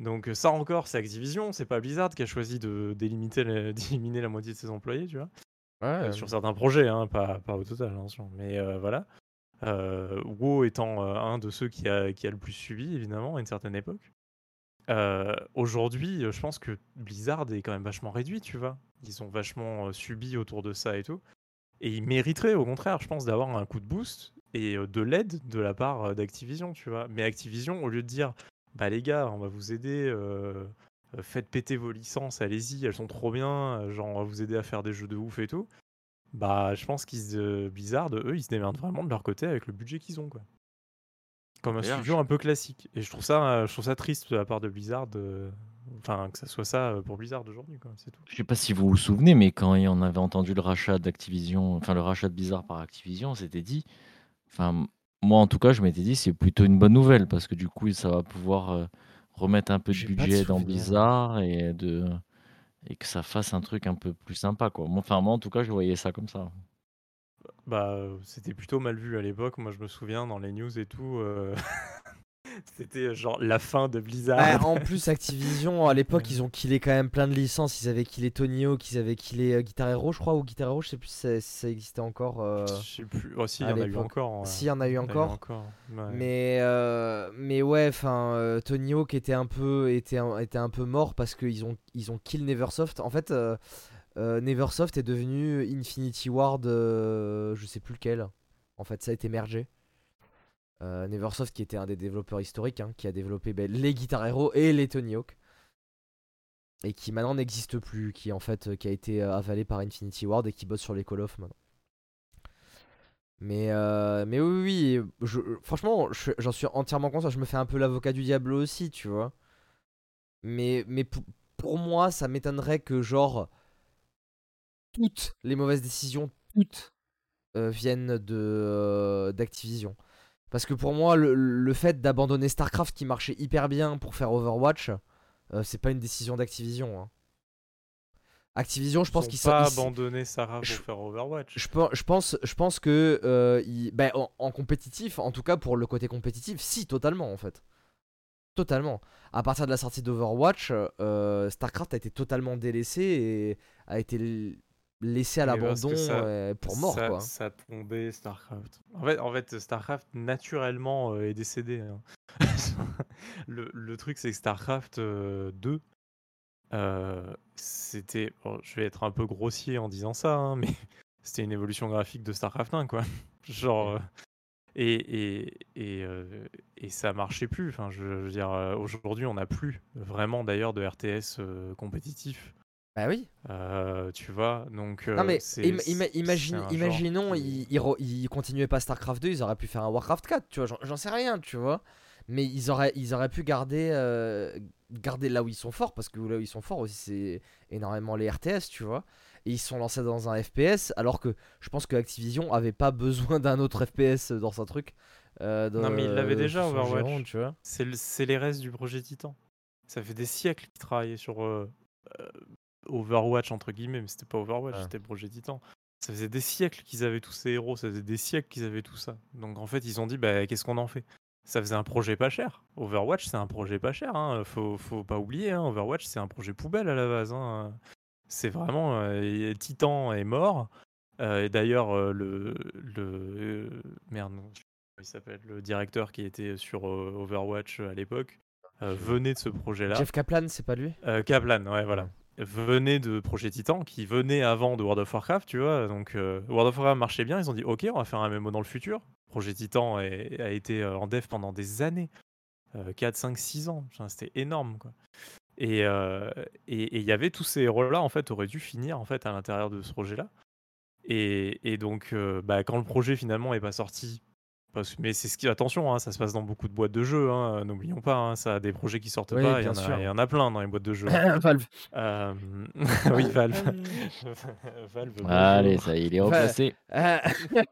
donc ça encore, c'est Activision, c'est pas Blizzard qui a choisi de d'éliminer la, d'éliminer la moitié de ses employés, tu vois. Euh, sur certains projets, hein, pas, pas au total, attention. Mais euh, voilà. Euh, WoW étant euh, un de ceux qui a, le plus subi, évidemment, à une certaine époque. Euh, Aujourd'hui, je pense que Blizzard est quand même vachement réduit, tu vois. Ils ont vachement euh, subi autour de ça et tout. Et ils mériteraient, au contraire, je pense, d'avoir un coup de boost et de l'aide de la part d'Activision, tu vois. Mais Activision, au lieu de dire, bah les gars, on va vous aider, faites péter vos licences, allez-y, elles sont trop bien, genre on va vous aider à faire des jeux de ouf et tout. Bah, je pense qu'ils se- Blizzard, eux, ils se démerdent vraiment de leur côté avec le budget qu'ils ont, quoi. Comme un D'ailleurs, studio un peu classique. Et je trouve ça, euh, je trouve ça triste de la part de Blizzard, euh, enfin que ça soit ça euh, pour Blizzard aujourd'hui, quoi. C'est tout. Je sais pas si vous vous souvenez, mais quand on avait entendu le rachat d'Activision, enfin le rachat de Blizzard par Activision, on s'était dit, enfin moi en tout cas, je m'étais dit c'est plutôt une bonne nouvelle parce que du coup ça va pouvoir euh, remettre un peu de J'ai pas de budget dans souvenir. Blizzard et de et que ça fasse un truc un peu plus sympa quoi. Enfin moi en tout cas, je voyais ça comme ça. Bah, euh, c'était plutôt mal vu à l'époque. Moi, je me souviens dans les news et tout. euh, c'était euh, genre la fin de Blizzard. Bah, en plus, Activision, à l'époque, ils ont killé quand même plein de licences. Ils avaient killé Tony Hawk, ils avaient killé euh, Guitar Hero, je crois, ou Guitar Hero, je sais plus si ça, si ça existait encore. euh, Je sais plus. Oh, si, il y en a eu encore. S'il y en a eu encore. ouais. Mais, euh, mais ouais, enfin, Tony Hawk était un peu, était un, était un peu mort parce qu'ils ont, ils ont kill Neversoft. En fait, Neversoft est devenu Infinity Ward, je sais plus lequel. En fait, ça a été mergé. Euh, Neversoft, qui était un des développeurs historiques, hein, qui a développé ben, les Guitar Hero et les Tony Hawk. Et qui maintenant n'existe plus, qui en fait, euh, qui a été euh, avalé par Infinity Ward et qui bosse sur les Call of maintenant. Mais, mais oui, oui, franchement, je- j'en suis entièrement conscient. Je me fais un peu l'avocat du diable aussi, tu vois. Mais, mais pou- pour moi, ça m'étonnerait que, genre, toutes les mauvaises décisions, toutes, viennent de d'Activision. Parce que pour moi, le, le fait d'abandonner StarCraft qui marchait hyper bien pour faire Overwatch, euh, c'est pas une décision d'Activision. hein. Activision, je pense qu'ils sont. pas ils- abandonné Sarah pour Je- faire Overwatch. je, pe- je pense, je pense que euh, ben, en, en compétitif, en tout cas pour le côté compétitif, si totalement en fait. Totalement. À partir de la sortie d'Overwatch, euh, StarCraft a été totalement délaissé et a été laissé à l'abandon euh, pour mort, ça, quoi. Ça tombait StarCraft. En fait, en fait StarCraft naturellement euh, est décédé. hein. le, le truc, c'est que StarCraft euh, 2, euh, c'était. bon, je vais être un peu grossier en disant ça, hein, mais c'était une évolution graphique de StarCraft 1, quoi. Genre. et, et, et, et ça marchait plus. Enfin, je, je veux dire, aujourd'hui, on n'a plus vraiment d'ailleurs de RTS compétitif. Bah oui. Euh, tu vois, donc. Non euh, mais im- c'est imagine, imaginons, qui- ils, ils re- ils continuaient pas StarCraft 2, ils auraient pu faire un Warcraft 4, tu vois, j'en- sais rien, tu vois. Mais ils auraient, ils auraient pu garder, euh, garder là où ils sont forts, parce que là où ils sont forts aussi, c'est énormément les RTS, tu vois. Et ils se sont lancés dans un FPS, alors que je pense que Activision avait pas besoin d'un autre FPS dans son truc. euh, Non, mais ils l'avaient déjà, Overwatch. giron, tu vois. C'est le- c'est les restes du projet Titan. Ça fait des siècles qu'ils travaillaient sur euh, euh, Overwatch, entre guillemets, mais c'était pas Overwatch, Ouais. c'était le projet Titan. Ça faisait des siècles qu'ils avaient tous ces héros, ça faisait des siècles qu'ils avaient tout ça. Donc en fait, ils ont dit, bah, qu'est-ce qu'on en fait? Ça faisait un projet pas cher. Overwatch, c'est un projet pas cher, hein. faut, faut pas oublier. hein. Overwatch, c'est un projet poubelle à la base. hein. C'est vraiment. euh, Titan est mort. Euh, et d'ailleurs, euh, le. le merde, non, il s'appelle? Le directeur qui était sur Overwatch à l'époque venait de ce projet-là. Jeff Kaplan, c'est pas lui? Kaplan, ouais, voilà. Venait de Projet Titan, qui venait avant de World of Warcraft, tu vois. Donc, euh, World of Warcraft marchait bien. Ils ont dit, OK, on va faire un MMO dans le futur. Projet Titan a été euh, en dev pendant des années. Euh, 4, 5, 6 ans. C'était énorme, quoi. Et euh, et- il y avait tous ces héros-là, en fait, auraient dû finir, en fait, à l'intérieur de ce projet-là. Et, et donc, bah, quand le projet, finalement, est pas sorti... Parce, mais c'est ce qui attention, hein, ça se passe dans beaucoup de boîtes de jeux, hein, n'oublions pas, hein, ça a des projets qui sortent Oui, pas, il y, bien en a- sûr. il y en a plein dans les boîtes de jeux. Valve. Euh, oui, Valve. Valve bonjour. Allez, ça y est, il est replacé. Ah,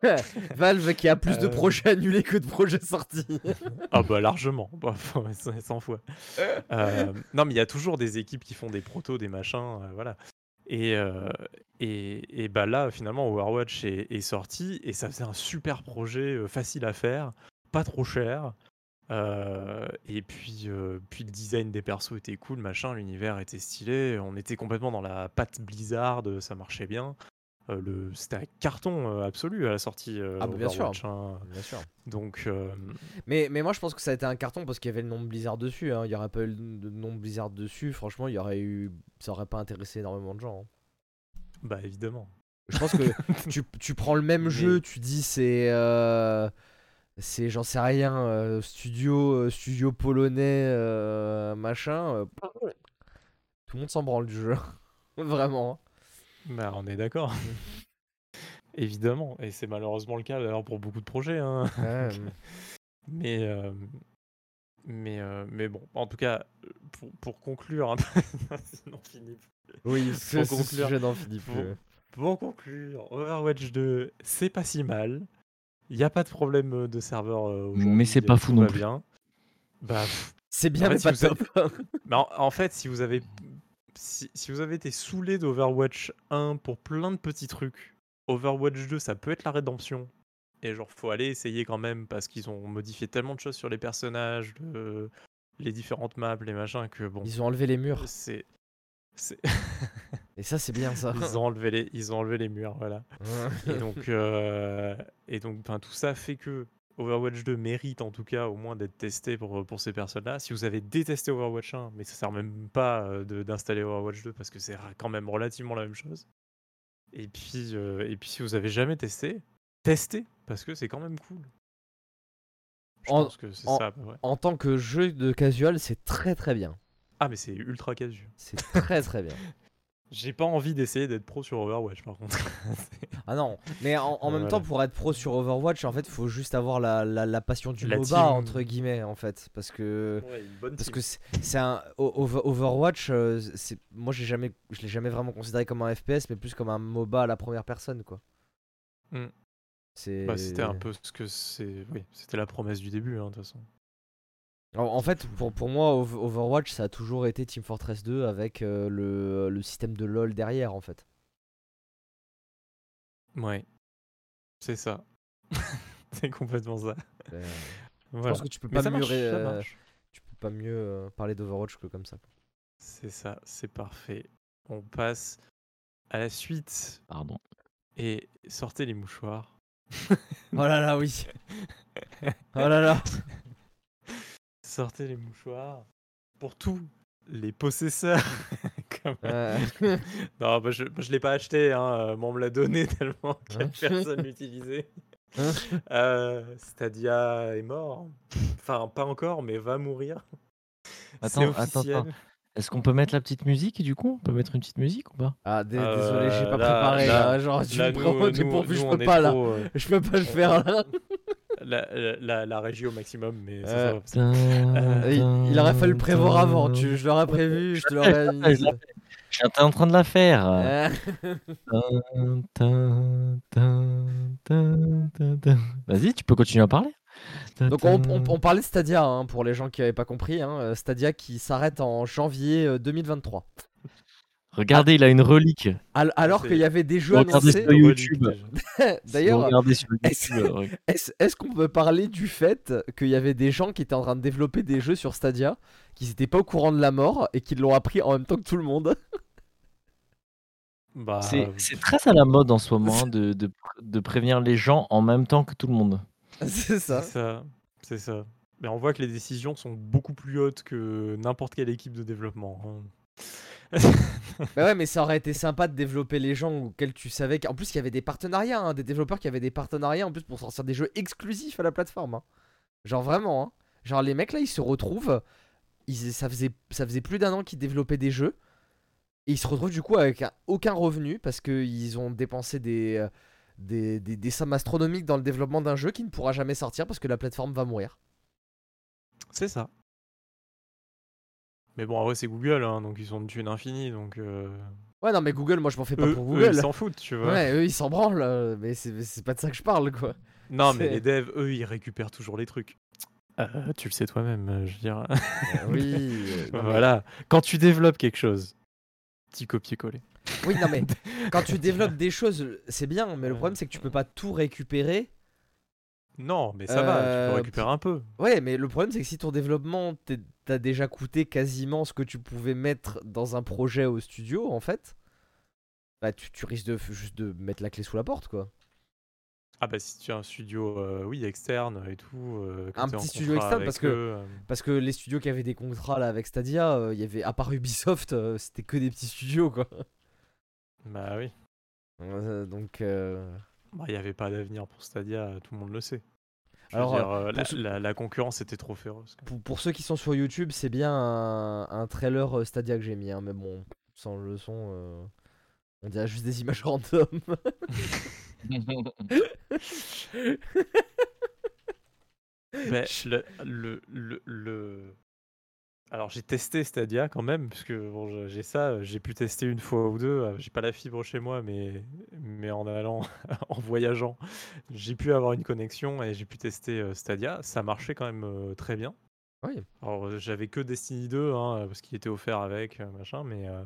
Valve qui a plus de Euh. projets annulés que de projets sortis. Ah bah largement, Bah, faut- 100 fois. Euh, non mais il y a toujours des équipes qui font des protos, des machins, euh, voilà. Et, euh, et, bah là finalement Overwatch est, sorti et ça faisait un super projet euh, facile à faire, pas trop cher. euh, et puis, puis le design des persos était cool, machin, l'univers était stylé, on était complètement dans la patte Blizzard, ça marchait bien. Euh, le, c'était un carton euh, absolu à la sortie euh, Ah bah, bien sûr. Overwatch, hein. Bien sûr. Donc euh, Mais, mais moi je pense que ça a été un carton parce qu'il y avait le nom de Blizzard dessus. hein. Il y aurait pas eu de nom de Blizzard dessus, franchement, il y aurait eu, ça aurait pas intéressé énormément de gens. hein. bah évidemment. Je pense que tu, tu prends le même Mais- jeu, tu dis c'est, euh, c'est j'en sais rien, euh, studio, euh, studio polonais, euh, machin. euh, tout le monde s'en branle du jeu, vraiment. Bah, on est d'accord. Évidemment, et c'est malheureusement le cas d'ailleurs pour beaucoup de projets. hein. Ouais, Mais, euh, mais, euh, mais bon, en tout cas, pour, pour conclure, hein, oui, ce, Pour ce conclure, sujet n'en finit pour- plus. Pour conclure, Overwatch 2, c'est pas si mal. Il n'y a pas de problème euh, de serveur euh, aujourd'hui. Mais c'est pas fou non plus. Bien. Bah, C'est bien, En mais fait, pas si top. Mais en, en fait, si vous avez si, si vous avez été saoulé d'Overwatch 1 pour plein de petits trucs, Overwatch 2, ça peut être la rédemption. Et genre, faut aller essayer quand même parce qu'ils ont modifié tellement de choses sur les personnages, le- les différentes maps, les machins que bon, Ils ont enlevé les murs. c'est Et ça, c'est bien ça. ils ont enlevé les ils ont enlevé les murs, voilà. Et donc, euh, et donc, enfin, tout ça fait que Overwatch 2 mérite en tout cas au moins d'être testé pour, pour ces personnes-là. Si vous avez détesté Overwatch 1, mais ça sert même pas euh, d'installer Overwatch 2 parce que c'est quand même relativement la même chose. Et puis, euh, et puis si vous avez jamais testé, testez parce que c'est quand même cool. Je En- pense que c'est ça. à peu près. en tant que jeu de casual, c'est très très bien. Ah, mais c'est ultra casu. C'est très très bien. J'ai pas envie d'essayer d'être pro sur Overwatch par contre. Ah non, mais en, en même Voilà. temps, pour être pro sur Overwatch, en fait, il faut juste avoir la, la, la passion du La MOBA, team. entre guillemets, en fait. Parce que, Ouais, une bonne parce team. que c'est un. Overwatch, euh, c'est moi, j'ai jamais, je l'ai jamais vraiment considéré comme un FPS, mais plus comme un MOBA à la première personne, quoi. C'est. Bah, c'était un peu ce que c'est. Oui, c'était la promesse du début, hein, de toute façon. En, en fait, pour, pour moi, Ov- Overwatch, ça a toujours été Team Fortress 2 avec euh, le, le système de LoL derrière, en fait. Ouais, c'est ça. c'est complètement ça. Euh, Je pense que tu peux Mais pas mieux, marche, ré- ça euh, marche. tu peux pas mieux euh, parler d'Overwatch que comme ça. C'est ça, c'est parfait. On passe à la suite Pardon. et sortez les mouchoirs. Oh là là, oui. Oh là là. Sortez les mouchoirs pour tous les possesseurs. Comme- Euh, Non, bah, je ne l'ai pas acheté, hein, euh, mais on me l'a donné tellement que Hein personne l'utilisait. Hein Euh, Stadia est mort. Enfin, pas encore, mais va mourir. Attends, attends, attends. Est-ce qu'on peut mettre la petite musique du coup? On peut mettre une petite musique ou pas? Ah, Euh, désolé, j'ai pas là- préparé. là- Là, genre, tu Là, me nous, prends nous- dépourvu, je nous, peux pas là. trop, euh, Je peux pas le faire là. la, la, régie au maximum, mais ça, Euh. Euh, il, il aurait fallu le prévoir avant. Tu, je l'aurais prévu, je te l'aurais l'ai J'étais en train de la faire. Euh, tin. Vas-y, tu peux continuer à parler. Donc on, on- on parlait de Stadia hein, pour les gens qui n'avaient pas compris. hein, euh, Stadia qui s'arrête en janvier euh, 2023. Regardez, il a une relique. Al- alors qu'il y avait des jeux Regardez annoncés. sur YouTube. D'ailleurs, est-ce- YouTube. est-ce est-ce qu'on peut parler du fait qu'il y avait des gens qui étaient en train de développer des jeux sur Stadia, qui n'étaient pas au courant de la mort et qui l'ont appris en même temps que tout le monde? Bah, C'est très à la mode en ce moment hein, de, de, de prévenir les gens en même temps que tout le monde. C'est ça. C'est ça, c'est ça. Mais on voit que les décisions sont beaucoup plus hautes que n'importe quelle équipe de développement. hein. Bah ouais, mais ça aurait été sympa de développer les gens auxquels tu savais qu'en plus il y avait des partenariats, hein, des développeurs qui avaient des partenariats en plus pour sortir des jeux exclusifs à la plateforme. hein. Genre vraiment, hein. genre les mecs là ils se retrouvent, ils, ça faisait ça faisait plus d'un an qu'ils développaient des jeux et ils se retrouvent du coup avec un- aucun revenu parce qu'ils ont dépensé des, euh, des, des, des sommes astronomiques dans le développement d'un jeu qui ne pourra jamais sortir parce que la plateforme va mourir. c'est ça. Mais bon, en vrai, c'est Google, hein, donc ils ont une thune infinie, donc euh, Ouais non mais Google moi je m'en fais pas eux, pour eux, Google. ils s'en foutent, tu vois. ouais eux ils s'en branlent mais c'est c'est pas de ça que je parle quoi. Non, mais les devs, eux, ils récupèrent toujours les trucs. Euh, tu le sais toi-même, euh, je veux dire. Euh, oui. euh, voilà. Quand tu développes quelque chose, petit copier-coller. Oui, non, mais quand tu développes des choses, c'est bien, mais le problème, c'est que tu peux pas tout récupérer. Non, mais ça va, tu Euh, peux récupérer un peu. Ouais, mais le problème, c'est que si ton développement t'es- t'a déjà coûté quasiment ce que tu pouvais mettre dans un projet au studio, en fait, bah, tu, tu risques de juste de mettre la clé sous la porte, quoi. Ah bah si tu as un studio, euh, oui, externe et tout. euh, Un petit studio externe, parce que- euh, Parce que les studios qui avaient des contrats là avec Stadia, euh, il y avait, à part Ubisoft, euh, c'était que des petits studios, quoi. Bah oui. Euh, donc. Euh, Bah, Il n'y avait pas d'avenir pour Stadia, tout le monde le sait. Je Alors, dire, euh, pour la, ceux- la- la concurrence était trop féroce. Pour, pour ceux qui sont sur YouTube, c'est bien un, un trailer euh, Stadia que j'ai mis, hein, mais bon, sans le son, euh, on dirait juste des images random. Mais le, le, le, le- Alors j'ai testé Stadia quand même, parce que bon, j'ai ça, j'ai pu tester une fois ou deux. euh, J'ai pas la fibre chez moi, mais, mais en allant, en voyageant, j'ai pu avoir une connexion et j'ai pu tester euh, Stadia. Ça marchait quand même euh, très bien. Oui. Alors j'avais que Destiny 2, hein, parce qu'il était offert avec, machin, mais, euh,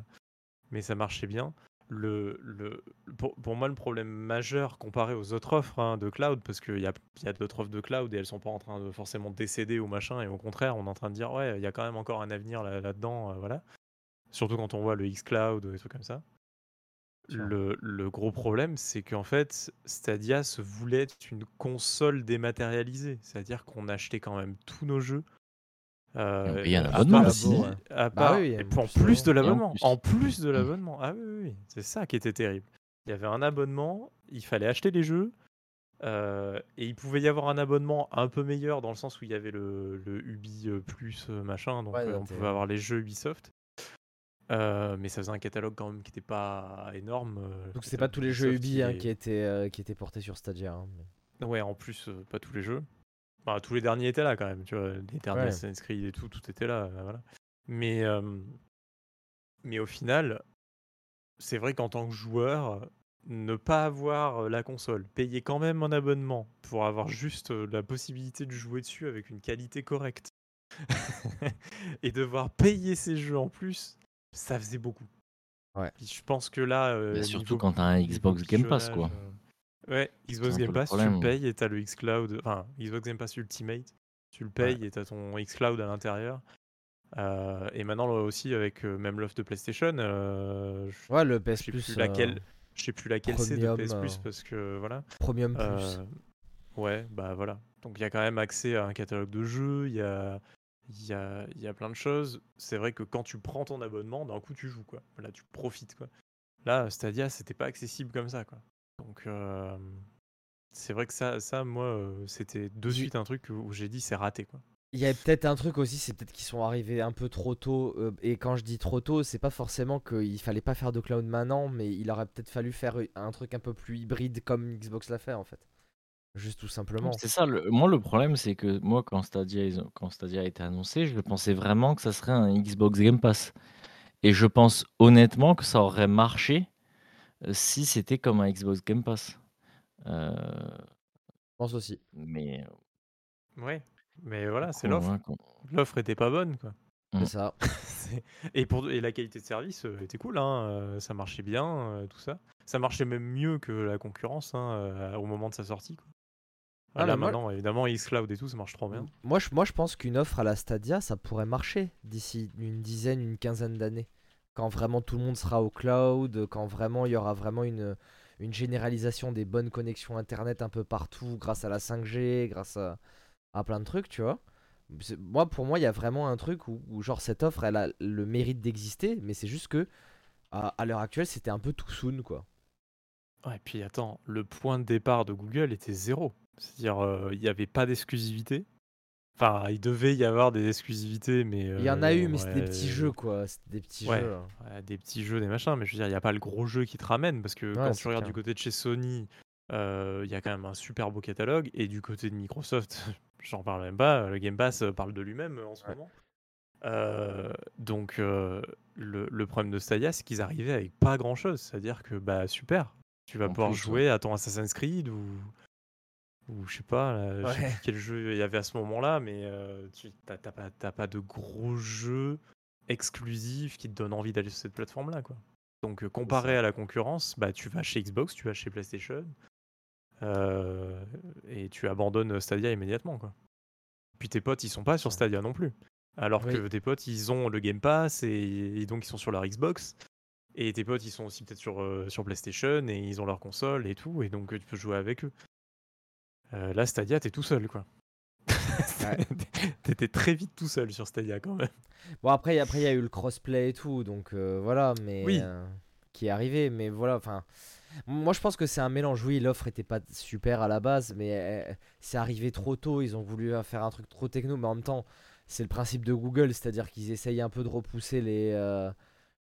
mais ça marchait bien. Le, le, pour, pour moi, le problème majeur comparé aux autres offres hein, de cloud, parce qu'il y a, y a d'autres offres de cloud et elles sont pas en train de forcément décéder ou machin, et au contraire, on est en train de dire, ouais, il y a quand même encore un avenir là- là-dedans, euh, voilà. Surtout quand on voit le xCloud ou des trucs comme ça. Le, le gros problème, c'est qu'en fait, Stadia se voulait être une console dématérialisée, c'est-à-dire qu'on achetait quand même tous nos jeux. Euh, il y a un abonnement aussi. à Bah part- oui, et en puis en plus, de en l'abonnement. En plus de l'abonnement. Ah oui, oui, oui. c'est ça qui était terrible. Il y avait un abonnement, il fallait acheter les jeux, euh, et il pouvait y avoir un abonnement un peu meilleur dans le sens où il y avait le, le Ubi euh, Plus euh, machin, donc Ouais, euh, on pouvait avoir les jeux Ubisoft. Euh, mais ça faisait un catalogue quand même qui n'était pas énorme. Donc c'est pas tous les jeux Ubi il hein, est- qui, étaient, euh, qui étaient portés sur Stadia. hein, mais- Ouais, en plus, euh, pas tous les jeux. Bah, tous les derniers étaient là quand même, tu vois. Les derniers Ouais. Assassin's Creed et tout, tout était là, euh, voilà. Mais, euh, mais au final, c'est vrai qu'en tant que joueur, ne pas avoir euh, la console, payer quand même un abonnement pour avoir juste la possibilité de jouer dessus avec une qualité correcte et devoir payer ces jeux en plus, ça faisait beaucoup. Ouais. Puis je pense que là, euh, Bah, surtout quand t'as un Xbox Game Pass, quoi. euh, Ouais, Xbox Game Pass, tu le payes et t'as le xCloud, enfin Xbox Game Pass Ultimate, tu le payes et t'as ton xCloud à l'intérieur. Euh, et maintenant aussi avec euh, même l'offre de PlayStation, euh, je Ouais, le PS Plus. plus euh, laquelle, je sais plus laquelle c'est de PS Plus parce que voilà. Premium Plus. Ouais, bah voilà. Donc il y a quand même accès à un catalogue de jeux, il y a, y a, il y a plein de choses. C'est vrai que quand tu prends ton abonnement, d'un coup tu joues quoi. Là tu profites quoi. Là Stadia c'était pas accessible comme ça quoi. Donc euh, c'est vrai que ça, ça moi euh, c'était de suite un truc où j'ai dit c'est raté quoi. Il y a peut-être un truc aussi, c'est peut-être qu'ils sont arrivés un peu trop tôt. euh, et quand je dis trop tôt, c'est pas forcément qu'il fallait pas faire de cloud maintenant, mais il aurait peut-être fallu faire un truc un peu plus hybride comme Xbox l'a fait en fait. Juste tout simplement. C'est ça, le- moi le problème c'est que moi quand Stadia, quand Stadia a été annoncé, je pensais vraiment que ça serait un Xbox Game Pass. Et je pense honnêtement que ça aurait marché euh, si c'était comme un Xbox Game Pass. Euh, Je pense aussi. mais Ouais. Mais voilà, c'est l'offre. hein. L'offre était pas bonne quoi. Mm. C'est ça. Et, pour, et la qualité de service euh, était cool, hein, euh, ça marchait bien, euh, tout ça. Ça marchait même mieux que la concurrence hein, euh, au moment de sa sortie. Quoi. Ah, Ah, là mais moi- maintenant, évidemment, xCloud et tout, ça marche trop bien. Moi je, moi, je pense qu'une offre à la Stadia, ça pourrait marcher d'ici une dizaine, une quinzaine d'années. Quand vraiment tout le monde sera au cloud, quand vraiment il y aura vraiment une, généralisation des bonnes connexions Internet un peu partout grâce à la 5G, grâce à, plein de trucs, tu vois. Moi, pour moi, il y a vraiment un truc où, genre cette offre, elle a le mérite d'exister, mais c'est juste que à, l'heure actuelle, c'était un peu too soon, quoi. Ouais, et puis attends, le point de départ de Google était zéro. C'est-à-dire, euh, il n'y avait pas d'exclusivité. Enfin, il devait y avoir des exclusivités, mais. Il y en a eu, euh, mais c'était des petits ouais, jeux, quoi. C'était des petits Ouais. jeux. hein. Des petits jeux, des machins, mais je veux dire, il n'y a pas le gros jeu qui te ramène, parce que Ouais, quand tu regardes du côté de chez Sony, euh, il y a quand même un super beau catalogue, et du côté de Microsoft, j'en parle même pas, le Game Pass euh, parle de lui-même euh, en ce Ouais. moment. Euh, donc, euh, le, le problème de Stadia, c'est qu'ils arrivaient avec pas grand-chose, c'est-à-dire que, bah super, tu vas En pouvoir plus, jouer à ton Assassin's Creed, ou, ou je sais pas, là, je sais plus quel jeu il y avait à ce moment-là, mais euh, tu t'as pas, de gros jeux exclusifs qui te donnent envie d'aller sur cette plateforme-là, quoi. Donc euh, comparé à la concurrence, bah tu vas chez Xbox, tu vas chez PlayStation, euh, et tu abandonnes Stadia immédiatement, quoi. Puis tes potes, ils sont pas sur. Stadia non plus. Alors Oui. que tes potes, ils ont le Game Pass et, et donc ils sont sur leur Xbox. Et tes potes, ils sont aussi peut-être sur, euh, sur PlayStation et ils ont leur console et tout. Et donc tu peux jouer avec eux. Euh, là, Stadia, t'es tout seul, quoi. Ouais. T'étais très vite tout seul sur Stadia quand même. Bon après, après il y a eu le crossplay et tout, donc euh, voilà, mais Oui. euh, qui est arrivé, mais voilà, enfin, moi je pense que c'est un mélange. Oui, l'offre était pas super à la base, mais euh, c'est arrivé trop tôt. Ils ont voulu faire un truc trop techno, mais en même temps, c'est le principe de Google, c'est-à-dire qu'ils essayent un peu de repousser les,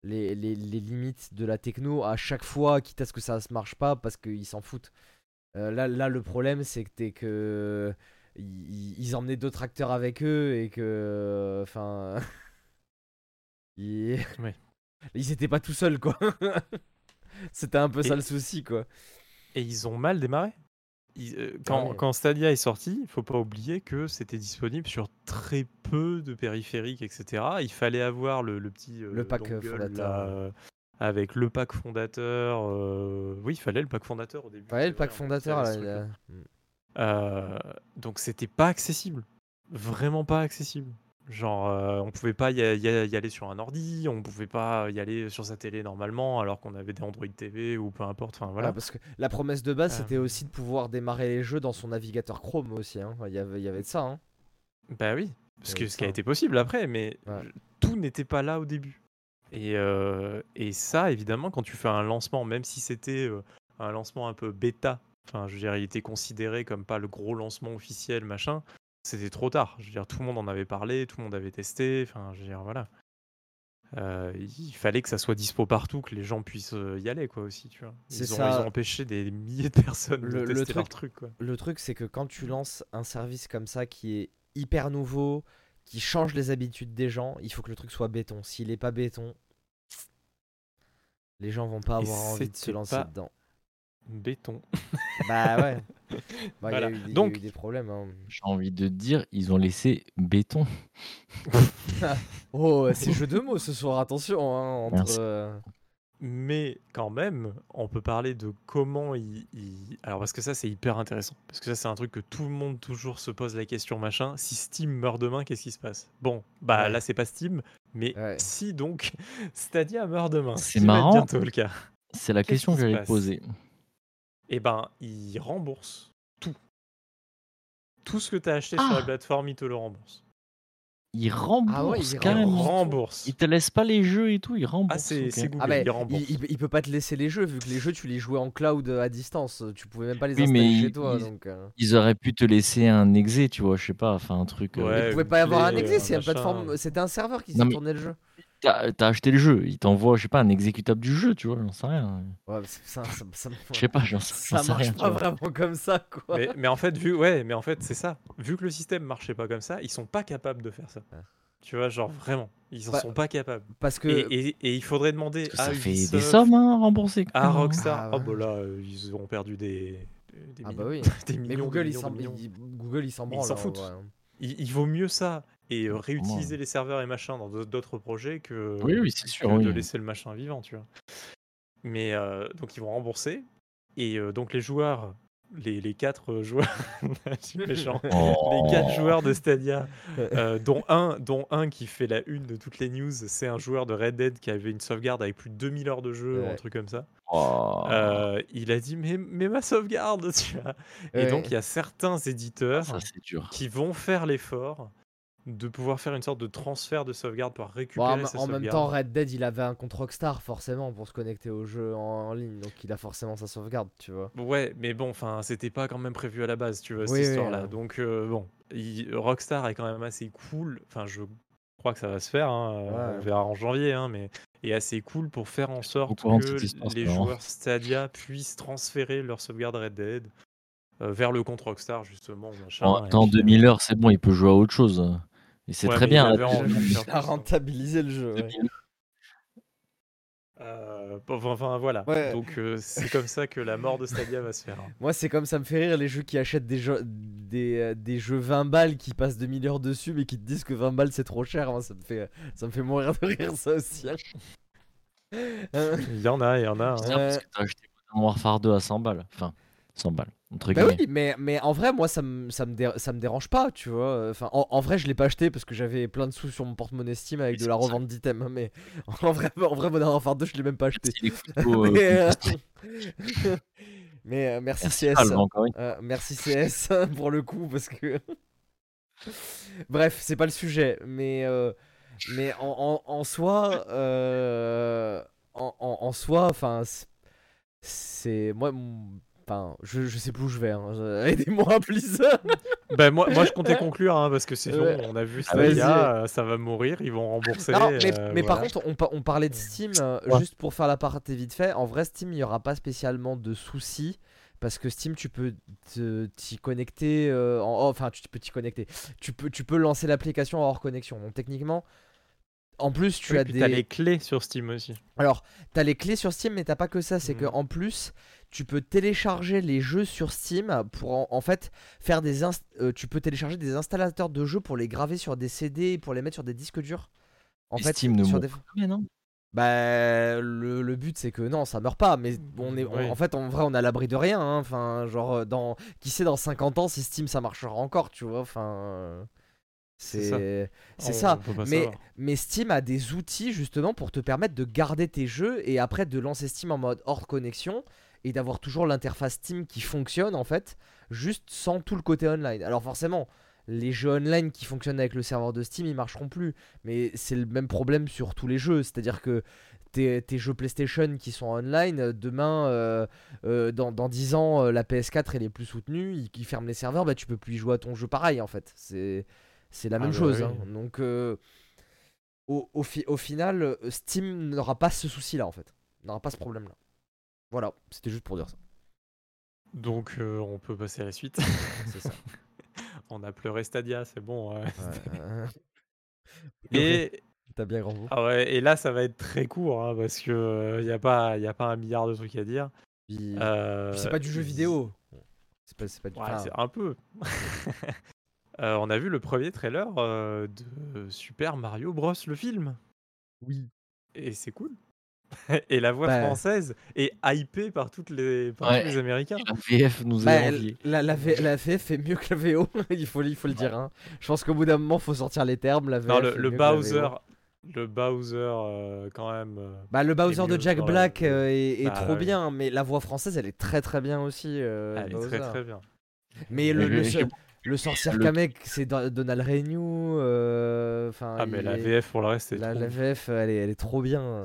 les, les, les limites de la techno à chaque fois, quitte à ce que ça se marche pas, parce qu'ils s'en foutent. Euh, là, là, le problème, c'est que t'es que ils, ils emmenaient d'autres acteurs avec eux et que, enfin, ils, Ouais. ils étaient pas tout seuls quoi. C'était un peu ça le souci quoi. Et ils ont mal démarré. Ils- euh, quand, ouais. quand Stadia est sorti, il faut pas oublier que c'était disponible sur très peu de périphériques, etc. Il fallait avoir le, le petit euh, Le pack, dongle, avec le pack fondateur. euh, Oui, il fallait le pack fondateur au début. Ouais, c'est le pack vrai, fondateur. là, Mm. Euh, donc c'était pas accessible. Vraiment pas accessible. Genre, euh, on pouvait pas y, aller sur un ordi, on pouvait pas y aller sur sa télé normalement, alors qu'on avait des Android TV ou peu importe. Enfin voilà. Parce que la promesse de base Euh. c'était aussi de pouvoir démarrer les jeux dans son navigateur Chrome aussi. hein. Il y avait, il y avait de ça. Hein. Bah oui, parce que ce qui a été possible après, mais Ouais. tout n'était pas là au début. Et, euh, et ça, évidemment, quand tu fais un lancement, même si c'était euh, un lancement un peu bêta, enfin, je veux dire, il était considéré comme pas le gros lancement officiel, machin, c'était trop tard. Je veux dire, tout le monde en avait parlé, tout le monde avait testé, enfin, je veux dire, voilà. Euh, il fallait que ça soit dispo partout, que les gens puissent y aller, quoi, aussi, tu vois. Ils ont, ça. ils ont empêché des milliers de personnes Le- de le tester leur truc- truc, quoi. Le truc c'est que quand tu lances un service comme ça qui est hyper nouveau, qui change les habitudes des gens, il faut que le truc soit béton. S'il est pas béton, les gens vont pas Et avoir envie de se lancer pas- dedans. Béton. Bah ouais. Bah, il y a eu y Donc- eu des problèmes. hein. J'ai envie de dire, ils ont laissé béton. Oh, c'est jeu de mots ce soir, attention. hein, entre, Merci. euh, mais quand même, on peut parler de comment il, il- Alors parce que ça c'est hyper intéressant, parce que ça c'est un truc que tout le monde toujours se pose la question machin. Si Steam meurt demain, qu'est-ce qui se passe? Bon, bah Ouais. là c'est pas Steam, mais Ouais. si donc Stadia meurt demain, ce C'est marrant. bientôt le cas, C'est la question que j'allais poser. eh ben il rembourse tout. Tout ce que tu as acheté sur Ah la plateforme, il te le rembourse. Il rembourse Ah ouais, il carrément. rembourse. Il te laisse pas les jeux et tout, il rembourse. Ah c'est ok. c'est Google, Ah il rembourse. il, il- peut pas te laisser les jeux vu que les jeux tu les jouais en cloud euh, à distance, tu pouvais même pas les Oui, installer mais chez il- toi il- donc. euh. Ils auraient pu te laisser un exé, tu vois, je sais pas, enfin un truc. euh, Ouais, Il pouvait pas y avoir un exé, euh, c'était un serveur qui Non, s'est mais- tourné le jeu. T'as acheté le jeu, il t'envoie, je sais pas, un exécutable du jeu, tu vois, j'en sais rien. Ouais, mais ça, ça, ça, Je sais pas, j'en sais marche rien. pas vraiment comme ça quoi. Mais, mais en fait, vu, ouais, mais en fait, c'est ça. Vu que le système marchait pas comme ça, ils sont pas capables de faire ça. Ouais. Tu vois, genre vraiment, ils en Bah, sont pas capables. Parce que Et, et- et il faudrait demander Parce que à ça fait Ubisoft, des sommes hein, remboursées. à. Rockstar. Ah Oh bah là, euh, ils auront perdu des, des ah millions, bah oui. des Mais millions, des Google millions, des millions. il- Google il s'en Mais ils s'en en foutent. il vaut mieux ça et euh, réutiliser les serveurs et machin dans d'autres- projets que, Oui, oui, c'est sûr, que de laisser le machin vivant, tu vois. Mais euh, donc ils vont rembourser et euh, donc les joueurs, les, les quatre joueurs, je suis méchant, les quatre Oh. joueurs de Stadia, dont, un, dont un qui fait la une de toutes les news, c'est un joueur de Red Dead qui avait une sauvegarde avec plus de 2000 heures de jeu, Ouais. un truc comme ça. Oh. Il a dit mais, mais ma sauvegarde, tu vois. Et donc il y a certains Ah, éditeurs ça, qui vont faire l'effort de pouvoir faire une sorte de transfert de sauvegarde pour Bon, récupérer en, sa en même temps, Red Dead il avait un compte Rockstar forcément pour se connecter au jeu en, en ligne, donc il a forcément sa sauvegarde, tu vois. Ouais, mais bon, enfin, c'était pas quand même prévu à la base, tu vois, Oui, cette oui, histoire-là. ouais. Donc, euh, bon, il- Rockstar est quand même assez cool. Enfin, je crois que ça va se faire. hein, euh, Ouais. On verra en janvier, hein, mais est assez cool pour faire en sorte que histoire, les joueurs Stadia puissent transférer leur sauvegarde Red Dead euh, vers le compte Rockstar, justement. Machin, En temps puis, euh, 2000 heures, c'est bon, il peut jouer à autre chose. Et c'est Ouais, très bien. il Il a ça. rentabilisé le jeu. ouais. 2000. euh, bon, enfin, voilà. Ouais. Donc, euh, c'est comme ça que la mort de Stadia va se faire. hein. Moi, c'est comme ça me fait rire les jeux qui achètent des jeux, des, euh, des jeux 20 balles qui passent 2000 heures dessus mais qui te disent que 20 balles c'est trop cher. Moi, ça me fait, ça me fait mourir de rire ça aussi. hein. Il y en a, il y en a. hein. Parce que t'as acheté Modern Warfare 2 à 100 balles. Enfin, 100 balles, Bah oui, mais, mais en vrai, moi, ça me, ça, me dé- ça me dérange pas, tu vois. Enfin, en, en vrai, je l'ai pas acheté parce que j'avais plein de sous sur mon porte-monnaie Steam avec de la revente d'items. hein, Mais en vrai, en vrai Modern Warfare 2, je l'ai même pas acheté. Euh, Mais, euh, mais, euh, merci, Merci, CS. Euh, merci CS pour le coup parce que. Bref, c'est pas le sujet, mais euh, mais en, en, en soi, euh, en, en, en soi, enfin, c'est- moi, enfin, je, je sais plus où je vais. hein, Aidez-moi, please. Ben moi, moi je comptais conclure hein, parce que c'est Ouais. on a vu Ah. Stadia, euh, ça va mourir, ils vont rembourser. Non, mais, euh, mais par contre, on, on parlait de Steam, euh, Ouais. juste pour faire la partie vite fait. En vrai, Steam, il n'y aura pas spécialement de soucis. Parce que Steam, tu peux te- t'y connecter. en- enfin, tu peux t'y connecter. Tu peux, tu peux lancer l'application hors connexion. Donc, techniquement, en plus, tu Oui, as des. t'as les clés sur Steam aussi. Alors, t'as les clés sur Steam, mais t'as pas que ça. C'est que Mhm. en plus, tu peux télécharger les jeux sur Steam pour en, en fait faire des. inst- euh, tu peux télécharger des installateurs de jeux pour les graver sur des CD et pour les mettre sur des disques durs. En Et fait, Steam ne sur mourra des... non Bah, le, le but c'est que non, ça meurt pas, mais on est, on- Oui. en fait, en vrai, on a l'abri de rien. hein. Enfin, genre, euh, dans, qui sait dans 50 ans si Steam ça marchera encore, tu vois. Enfin, C'est ça. c'est, c'est On ça. Mais, savoir. mais Steam a des outils justement pour te permettre de garder tes jeux et après de lancer Steam en mode hors connexion et d'avoir toujours l'interface Steam qui fonctionne en fait, juste sans tout le côté online. Alors forcément, les jeux online qui fonctionnent avec le serveur de Steam, ils marcheront plus. Mais c'est le même problème sur tous les jeux. C'est-à-dire que tes, tes jeux PlayStation qui sont online, euh, demain, euh, euh, dans, dans 10 ans, euh, la PS4 elle est plus soutenue, ils, ils ferment les serveurs, bah tu peux plus y jouer à ton jeu pareil en fait. C'est, c'est la Ah même bah chose. oui. hein. Donc au, au, fi- au final, Steam n'aura pas ce souci-là en fait. N'aura pas ce problème-là. Voilà, c'était juste pour dire ça. Donc euh, on peut passer à la suite. C'est ça. on a pleuré Stadia, c'est bon. euh, Et, T'as bien grand mot. ah ouais, et là ça va être très court hein, parce que il n'y a, pas- y a pas un milliard de trucs à dire. Puis, Euh, puis c'est pas du jeu vidéo. C'est pas, c'est pas du. Ouais, enfin, un peu. Euh, on a vu le premier trailer euh, de Super Mario Bros. le film. oui. Et c'est cool. et la voix Bah. française est hypée par toutes les par Ouais. tous les Américains. La VF nous Bah, a envié. la, la, V- la VF fait mieux que la VO, il faut, il faut le dire. hein. Je pense qu'au bout d'un moment, faut sortir les termes. La VF Non, le. Bowser, le Bowser euh, quand même. euh, Bah, le Bowser mieux de Jack. Black euh, est, est Bah, trop oui. bien, mais la voix française, elle est très très bien aussi. euh, elle est très très bien. Mais le, le, le sorcier le- Kamek, c'est Do- Donald Renew. euh, Enfin, Ah mais il la est- VF pour le reste c'est la, trop. la VF, elle est, elle est trop bien.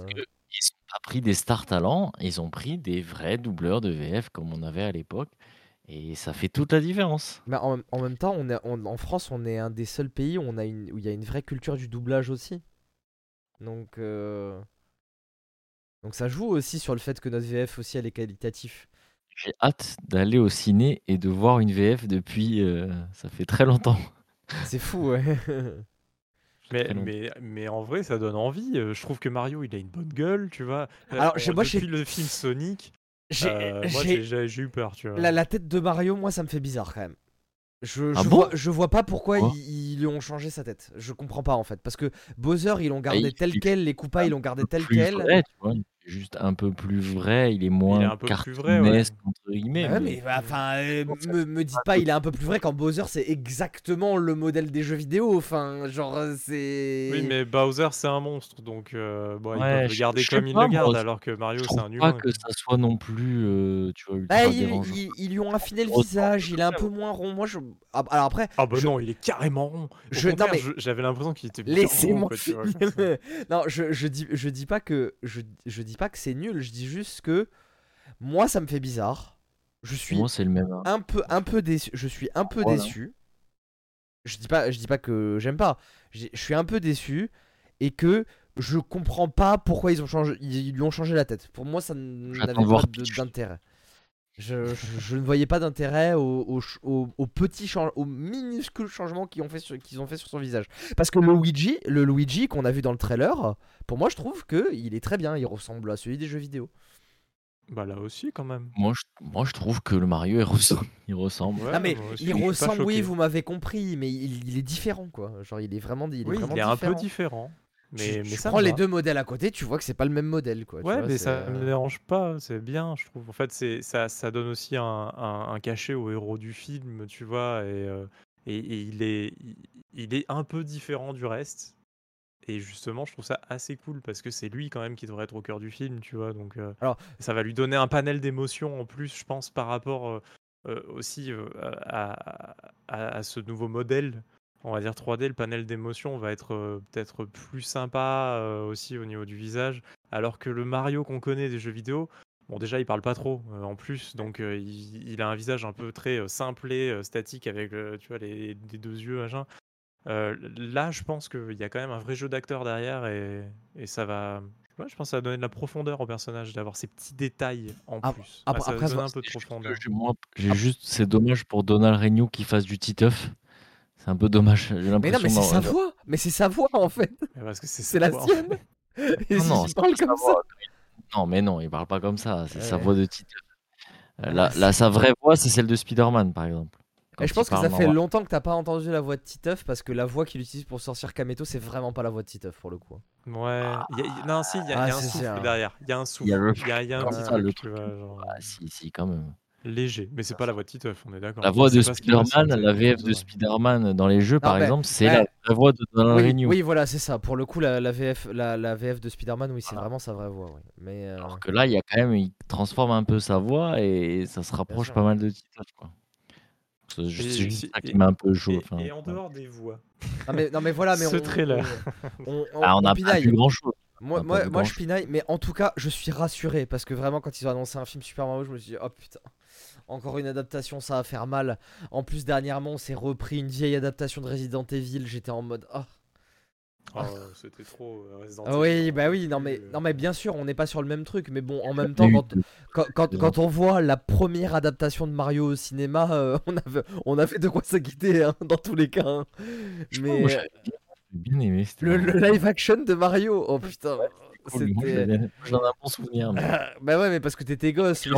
Pas pris des stars talents, ils ont pris des vrais doubleurs de VF comme on avait à l'époque. Et ça fait toute la différence. Mais en, en même temps, on est, on- en France, on est un des seuls pays où, on a une, où il y a une vraie culture du doublage aussi. Donc, euh, donc ça joue aussi sur le fait que notre VF aussi, elle est qualitative. J'ai hâte d'aller au ciné et de voir une VF depuis. euh, ça fait très longtemps. C'est fou, ouais. Mais, mais, mais en vrai, ça donne envie. Euh, Je trouve que Mario, il a une bonne gueule, tu vois. Euh, Alors, on- moi, depuis le film Sonic, J'ai euh, eu peur, tu vois. la, la tête de Mario, moi, ça me fait bizarre quand même. Je, Ah je, bon? vois, je vois pas pourquoi ils, ils lui ont changé sa tête. Je comprends pas en fait. Parce que Bowser, ils l'ont gardé il- tel quel, les Koopas, ils l'ont gardé tel quel. vrai, tu vois, il est juste un peu plus vrai, il est moins un peu plus vrai, ouais. cartoonesque, entre guillemets. Bah ouais, mais- mais bah, enfin, euh, me, me dites pas, il est un peu plus vrai quand Bowser c'est exactement le modèle des jeux vidéo. Enfin, genre c'est. Oui, mais Bowser, c'est un monstre, donc euh, bon, Ouais, peuvent le garder comme pas, le gardent, moi, alors que Mario, je c'est un pas humain. que ça soit non plus, euh, tu vois, ultra Bah, ils, dérangeant. ils- ils lui ont affiné le visage, il est un peu moins rond. Moi, je. Ah, alors après, Ah bah je- non, il est carrément rond. Je- j'avais l'impression qu'il était laissez-moi non, je, je dis, je dis pas que je, je dis pas que c'est nul. Je dis juste que moi, ça me fait bizarre. Je suis Moi, c'est le même. hein. un peu un peu déçu je suis un peu Voilà. déçu je dis pas je dis pas que j'aime pas je suis un peu déçu et que je comprends pas pourquoi ils ont changé ils, ils lui ont changé la tête pour moi ça n'avait pas d'intérêt je, je- je ne voyais pas d'intérêt aux, aux ch- aux- aux petits change- aux minuscules changements qu'ils ont fait sur, qu'ils ont fait sur son visage parce que le Luigi le Luigi qu'on a vu dans le trailer pour moi je trouve que il est très bien il ressemble à celui des jeux vidéo Bah là aussi, quand même. Moi, je, moi, je trouve que le Mario, il ressemble. Il ressemble. Ouais, Ah mais aussi, il ressemble, oui, vous m'avez compris, mais il, il est différent quoi. Genre il est vraiment, il est Oui, vraiment il est un peu différent. Tu- Mais, tu, ça prends les deux modèles à côté, tu vois que c'est pas le même modèle quoi. tu Ouais, vois, mais ça euh, me dérange pas, c'est bien, je trouve. En fait, c'est ça, ça donne aussi un, un- un cachet au héros du film, tu vois, et, euh, et, et il, est, il, il est un peu différent du reste. Et justement, je trouve ça assez cool parce que c'est lui quand même qui devrait être au cœur du film, tu vois. Donc, euh, Alors- ça va lui donner un panel d'émotions en plus, je pense, par rapport euh, aussi à, à- à ce nouveau modèle. On va dire 3D, le panel d'émotions va être euh, peut-être plus sympa euh, aussi au niveau du visage. Alors que le Mario qu'on connaît des jeux vidéo, bon déjà il parle pas trop euh, en plus, donc euh, il, il a un visage un peu très euh, simplé, euh, statique avec euh, tu vois les, les deux yeux machin. Euh, là je pense qu'il y a quand même un vrai jeu d'acteur derrière et, et ça va. Ouais, je pense que ça va donner de la profondeur au personnage d'avoir ces petits détails en plus. après- ça après, donne ça- un peu de profondeur. j'ai juste, c'est dommage pour Donald Renew qui fasse du Titeuf. C'est un peu dommage. J'ai Mais non, l'impression mais c'est sa voix, mais c'est sa voix en fait, Mais Parce que c'est c'est sa la voix, en sienne. fait. Et Non, si non, il parle comme ça. Non, mais non, il parle pas comme ça. C'est sa Ouais. voix de Titeuf. Euh, Ouais, là, là, sa vraie voix, c'est celle de Spider-Man, par exemple. Et je pense que ça fait longtemps que t'as pas entendu la voix de Titeuf parce que la voix qu'il utilise pour sortir Kameto, c'est vraiment pas la voix de Titeuf pour le coup. Ouais. y a- non, si, il y, a Ah, il y a un souffle derrière. Il y a un souffle. Il y a le- Il y a, il y a un petit ça, truc, le tu truc. vois, genre, Ah, si, si, quand même. Léger. Mais c'est pas la voix de Titeuf, on est d'accord. La voix de Spider-Man, la VF de. Spider-Man dans les jeux, par exemple, c'est ouais. la vraie voix de Donald Oui, Renew. oui, voilà, c'est ça. Pour le coup, la, la VF, la, la VF de Spider-Man, oui, c'est vraiment sa vraie voix. Mais euh, Alors que là, il y a quand même, il transforme un peu sa voix et ça se rapproche pas mal de Titeuf, quoi. C'est juste, Et ça qui m'a un peu chaud. Et, enfin, et en dehors des voix. non, mais, non, mais voilà, mais Ce on, trailer. on, on, Ah, on on n'a pas vu grand chose. Moi, On a pas moi, moi je pinaille, mais en tout cas, je suis rassuré parce que vraiment, quand ils ont annoncé un film Super Mario, je me suis dit, oh putain, encore une adaptation, ça va faire mal. En plus, dernièrement, on s'est repris une vieille adaptation de Resident Evil. J'étais en mode, ah. Oh, C'était trop euh, Resident Ah Evil, oui, bah oui, non mais, euh. non mais bien sûr, on n'est pas sur le même truc, mais bon, en même temps, quand, quand, quand, on voit la première adaptation de Mario au cinéma, euh, on, avait, on avait de quoi s'inquiéter hein, dans tous les cas. hein. Mais bien, aimé. le, le live action de Mario, oh putain, c'était. j'avais- J'en ai un bon souvenir. mais- bah ouais, mais parce que t'étais gosse. C'est-.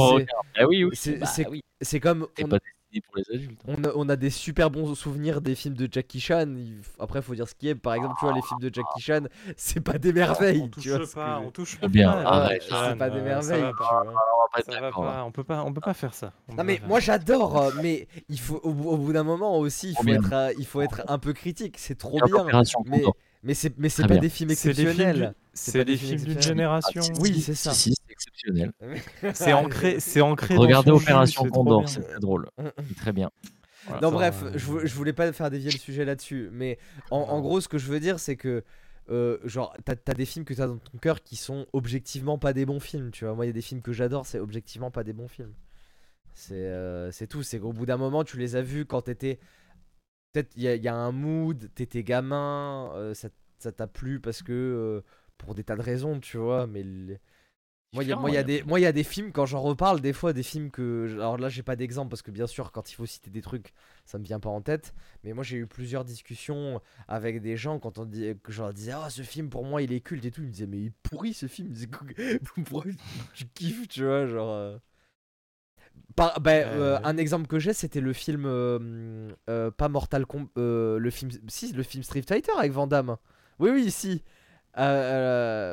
Ah oui, oui. c'est- bah c'est- oui. Comme. On- pas pour les adultes. On a, on a des super bons souvenirs des films de Jackie Chan. Il- Après, faut dire ce qui est. Par exemple, tu vois, les films de Jackie Chan, c'est pas des merveilles. On tu touche vois que pas, on touche bien, pas. arrête. Jackie c'est pas des merveilles. Tu vois. On peut pas, on peut pas faire ça. On Non mais faire moi j'adore, euh, mais il faut au, bout- au bout d'un moment aussi, il Trop faut bien. être, il faut être un peu critique. C'est trop bien, mais. Mais c'est mais c'est pas bien. des films exceptionnels. C'est des films d'une génération. Ah, Oui, c'est ça. Si, si, c'est exceptionnel. C'est ancré, c'est ancré. dans Regardez Opération Condor, c'est très drôle. C'est très bien. Voilà. Non bref, euh, je, je voulais pas faire dévier le sujet là-dessus, mais en, gros ce que je veux dire c'est que euh, genre t'as as des films que t'as dans ton cœur qui sont objectivement pas des bons films, tu vois. Moi il y a des films que j'adore, c'est objectivement pas des bons films. C'est euh, c'est tout, c'est qu'au bout d'un moment tu les as vus quand t'étais peut-être il y, a- il y a un mood, t'étais gamin, euh, ça t'a plu parce que euh, pour des tas de raisons, tu vois, mais moi, il y a, moi, y a des, moi, il y a des films, quand j'en reparle, des fois, des films que. Alors là, j'ai pas d'exemple parce que, bien sûr, quand il faut citer des trucs, ça me vient pas en tête. Mais moi, j'ai eu plusieurs discussions avec des gens quand on dit, que je leur disais, ah, ce film, pour moi, il est culte et tout. Ils me disaient, mais il est pourri ce film. Pourquoi tu kiffes, tu vois, genre. Par- ben, euh, Euh. un exemple que j'ai, c'était le film. euh, euh, pas Mortal Kombat. le film. Si, le film Street Fighter avec Van Damme. Oui, oui, si. Euh,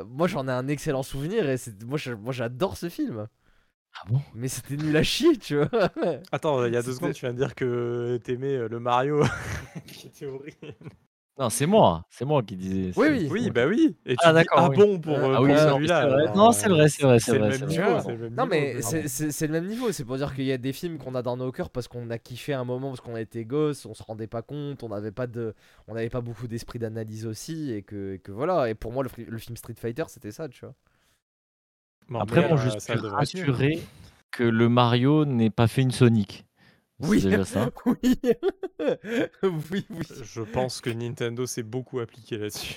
euh, moi, j'en ai un excellent souvenir et c'est- moi, j'adore ce film. Ah bon? Mais c'était nul à chier, tu vois. Attends, il y a deux secondes, tu viens de dire que t'aimais le Mario qui était horrible. Non, c'est moi, c'est moi qui disais. Oui, oui. Oui, bah oui. Et tu Ah, dis, d'accord, ah oui. bon pour, Ah, euh, oui, pour non, celui-là. c'est vrai. Non, c'est euh, vrai, c'est vrai, c'est le vrai. même c'est niveau. c'est le Non, mais c'est- le même niveau. C'est pour dire qu'il y a des films qu'on a dans nos cœurs parce qu'on a kiffé un moment, parce qu'on était gosse, on se rendait pas compte, on n'avait pas, de, on pas beaucoup d'esprit d'analyse aussi. Et que, et que voilà. Et pour moi, le, film Street Fighter, c'était ça, tu vois. Bon, Après, moi, euh, je suis rassuré que le Mario n'ait pas fait une Sonic. Oui. C'est déjà ça. oui. oui, oui. Je pense que Nintendo s'est beaucoup appliqué là-dessus.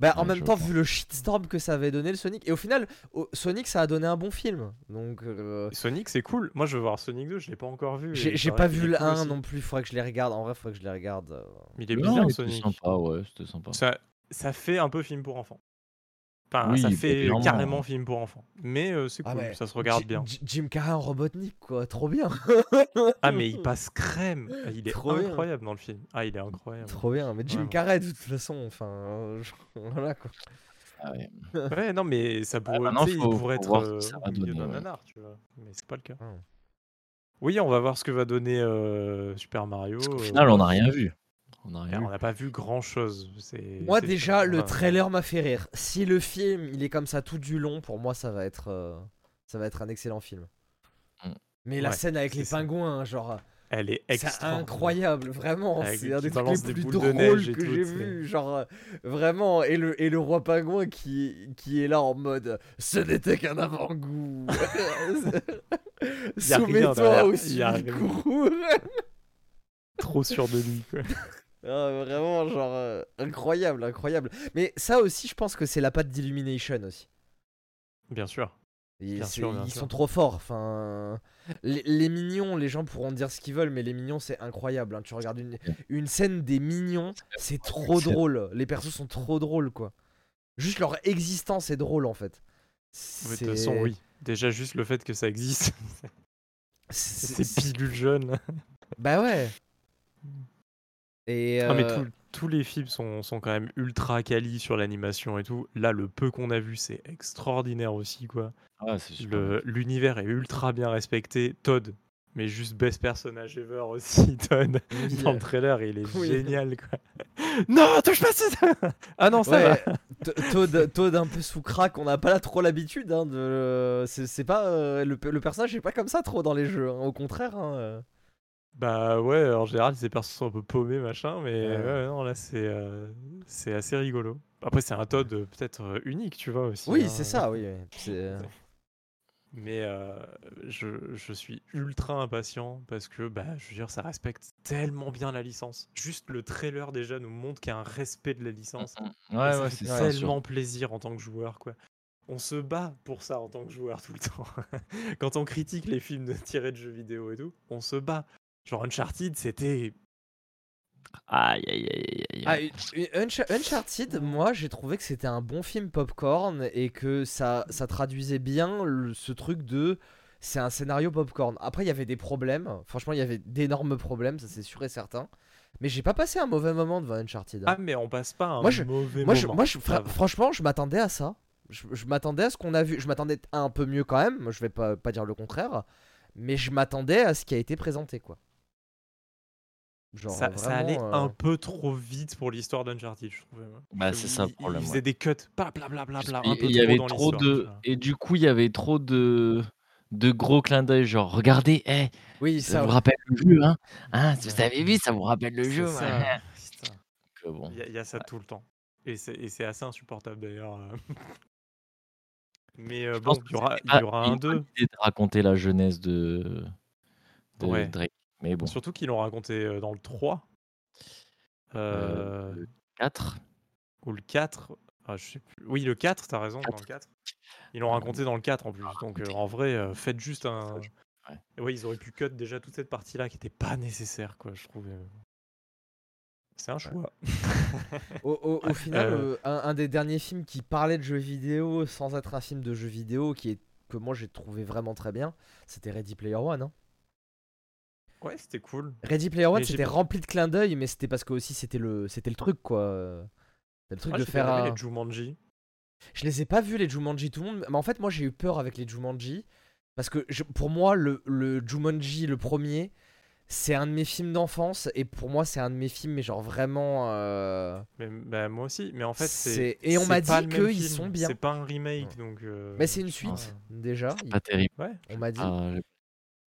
Bah, en Ouais, même temps, vu le shitstorm que ça avait donné le Sonic, et au final, au- Sonic ça a donné un bon film. Donc, euh, Sonic, c'est cool. Moi, je veux voir Sonic 2, je l'ai pas encore vu. j'ai il pas vu le cool 1 aussi. non plus. Faudrait que je les regarde. En vrai, faudrait que je les regarde. euh. Mais il est Non, bien, il Sonic. sympa, ouais, c'était sympa. Ça, ça fait un peu film pour enfants. Enfin, Oui, ça fait carrément film pour enfants. Mais euh, c'est Ah cool, ouais. ça se regarde bien. Jim Carrey en Robotnik, quoi. Trop bien. Ah, mais il passe crème. Ah, Il est Trop bien. incroyable dans le film. Ah, il est incroyable. Trop bien. Mais Jim Vraiment. Carrey, de toute façon, enfin, euh, voilà quoi. Ah ouais. Ouais, non, mais ça pourrait, sais, il pourrait être euh, ça va au milieu donner, d'un ouais. nanar, tu vois. Mais c'est pas le cas. Oui, on va voir ce que va donner euh, Super Mario. Euh, final, on n'a bof. rien vu. On n'a n'a pas vu grand chose. Moi, déjà, le trailer m'a fait rire. Si le film, il est comme ça tout du long, pour moi, ça va être, euh, ça va être un excellent film. Mm. Mais la Ouais, scène avec les ça. pingouins, hein, genre, Elle est c'est incroyable, vraiment. C'est un des trucs les plus drôles que j'ai vu. Genre, euh, vraiment. Et le, et le roi pingouin qui, qui est là en mode Ce n'était qu'un avant-goût. Soumets-toi au y a rien. concours. Trop sûr de lui. Quoi. Ah, vraiment, genre, euh, incroyable, incroyable. Mais ça aussi, je pense que c'est la patte d'Illumination aussi. Bien sûr. Et Bien c'est- sûr, bien ils sûr. sont trop forts. Enfin, les, les mignons, les gens pourront dire ce qu'ils veulent, mais les mignons, c'est incroyable. hein. Tu regardes une, une scène des mignons, c'est trop drôle. Les persos sont trop drôles, quoi. Juste leur existence est drôle, en fait. De toute façon, oui. Déjà, juste le fait que ça existe, c'est- c'est pilule jeune. Bah ouais. Et Ah, mais euh, tout- tous les films sont, sont quand même ultra quali sur l'animation et tout. Là, le peu qu'on a vu, c'est extraordinaire aussi, quoi. Ah, c'est super. Le- L'univers est ultra bien respecté. Todd, mais juste best personnage ever aussi, Todd. oui, Dans le trailer, il est Oui. génial, quoi. non, touche pas ça Ah non, ça Ouais, T- Toad, Toad un peu sous crack, on n'a pas là trop l'habitude hein, de. C'est c'est pas euh, le, le personnage est pas comme ça trop dans les jeux, hein, au contraire. hein, euh. Bah ouais, en général, ces persos sont un peu paumés, machin, mais Ouais. ouais, non, là, c'est euh, c'est assez rigolo. Après, c'est un Todd euh, peut-être euh, unique, tu vois, aussi. Oui, hein. c'est ça, oui. oui. C'est, Mais euh, je, je suis ultra impatient parce que, bah, je veux dire, ça respecte tellement bien la licence. Juste le trailer déjà nous montre qu'il y a un respect de la licence. Mm, Et Ouais, ça ouais, fait ça. tellement plaisir en tant que joueur, quoi. On se bat pour ça en tant que joueur tout le temps. Quand on critique les films de- tirés de jeux vidéo et tout, on se bat. Genre Uncharted, c'était Aïe, aïe, aïe, aïe, Ah, une- une- Uncharted, moi j'ai trouvé que c'était un bon film popcorn et que ça, ça traduisait bien le- ce truc de c'est un scénario popcorn. Après, il y avait des problèmes. Franchement, il y avait d'énormes problèmes, ça c'est sûr et certain. Mais j'ai pas passé un mauvais moment devant Uncharted. hein. Ah, mais on passe pas un Moi, je- mauvais moi, je, moment. moi je- fra- Ça va. franchement, je m'attendais à ça. Je, je m'attendais à ce qu'on a vu. Je m'attendais à un peu mieux quand même. Moi, Je vais pas, pas dire le contraire. Mais je m'attendais à ce qui a été présenté, quoi. Genre, ça, ça allait un euh, peu trop vite pour l'histoire d'Uncharted, je trouvais. Bah, c'est ça le problème, Il ouais. faisait des cuts, bla bla bla bla bla, un peu y avait dans trop de et du coup il y avait trop de de gros clins d'œil genre regardez eh Oui, ça ça. vous rappelle le jeu hein hein vous Ouais. avez vu ça vous rappelle le jeu ça, ouais. euh, bon Il y, a- il y a ça tout le temps. Et c'est assez insupportable d'ailleurs. euh. Mais euh, Je bon, pense il y aura, y aura un bonne 2. idée de raconter la jeunesse de de Ouais. Drake mais bon Surtout qu'ils l'ont raconté euh, dans le 3. Euh, euh, le 4 Ou le 4. Ah, je sais plus. Oui, le 4, t'as raison, dans le 4. Ils l'ont raconté dans le 4 en plus. Donc euh, en vrai, euh, faites juste un. Ouais. Ouais, ils auraient pu cut déjà toute cette partie-là qui était pas nécessaire, quoi, je trouve. C'est un choix. Au, au- au final, euh, un, un des derniers films qui parlait de jeux vidéo sans être un film de jeux vidéo, qui est que moi j'ai trouvé vraiment très bien, c'était Ready Player One. hein. Ouais, c'était cool. Ready Player One, Mais c'était rempli de clins d'œil, mais c'était parce que aussi c'était le, c'était le truc quoi. C'était le truc Ah, de faire un. les Jumanji. Je les ai pas vus les Jumanji tout le monde, mais en fait moi j'ai eu peur avec les Jumanji parce que je- pour moi le, le Jumanji le premier c'est un de mes films d'enfance et pour moi c'est un de mes films mais genre vraiment euh, Mais, bah, moi aussi, mais en fait, c'est. Et on m'a dit qu'ils film, sont bien. C'est pas un remake, donc. euh, mais c'est une suite déjà. c'est pas terrible Ouais. On m'a dit. Ah,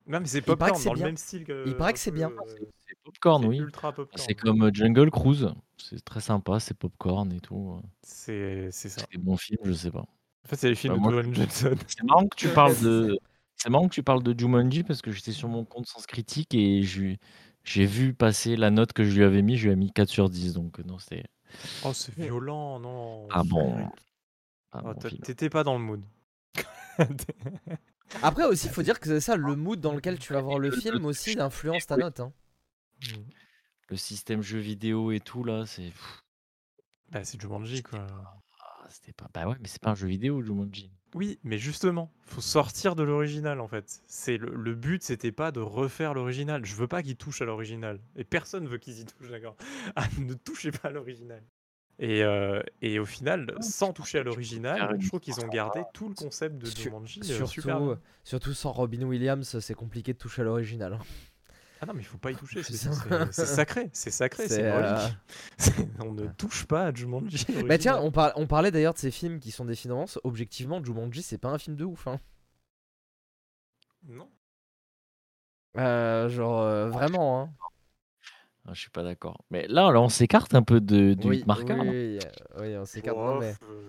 Non, mais c'est popcorn, c'est dans le même style que. Il paraît que c'est bien. euh, c'est popcorn oui ultra popcorn. c'est comme euh, Jungle Cruise c'est très sympa c'est popcorn et tout C'est c'est ça. c'est des bons films je sais pas En fait, c'est les films Bah, de Dwayne Johnson. C'est marrant que tu parles de. C'est marrant que tu parles de Jumanji parce que j'étais sur mon compte Sens Critique et j'ai j'ai vu passer la note que je lui avais mis, je lui ai mis 4 sur 10 donc euh, non c'était Oh, c'est violent, non. ah bon. pas Oh, bon. T'étais pas dans le mood. Après aussi, faut dire que c'est ça, le mood dans lequel tu vas voir le film aussi il influence ta note. hein. Le système jeu vidéo et tout là, c'est bah, c'est Jumanji, quoi. ah, c'était pas bah ouais, mais c'est pas un jeu vidéo Jumanji. Oui, mais justement, faut sortir de l'original en fait. C'est le, le but, c'était pas de refaire l'original. Je veux pas qu'ils touchent à l'original. Et personne veut qu'ils y touchent, d'accord Ah, ne touchez pas à l'original. Et, euh, et au final, sans toucher à l'original, je trouve qu'ils ont gardé tout le concept de Jumanji euh, super Surtout, surtout sans Robin Williams, c'est compliqué de toucher à l'original. hein. Ah non, mais il faut pas y toucher, c'est sacré, c'est sacré, c'est euh, On ne touche pas à Jumanji. Bah tiens, on, par- on parlait d'ailleurs de ces films qui sont des d'avance. Objectivement, Jumanji, c'est pas un film de ouf. Hein. Non. Euh, genre, euh, vraiment. Hein. Ah, je suis pas d'accord. Mais là, là on s'écarte un peu de, du Oui, marqueur. oui, là. oui, euh, oui, on s'écarte. non, mais... Bof,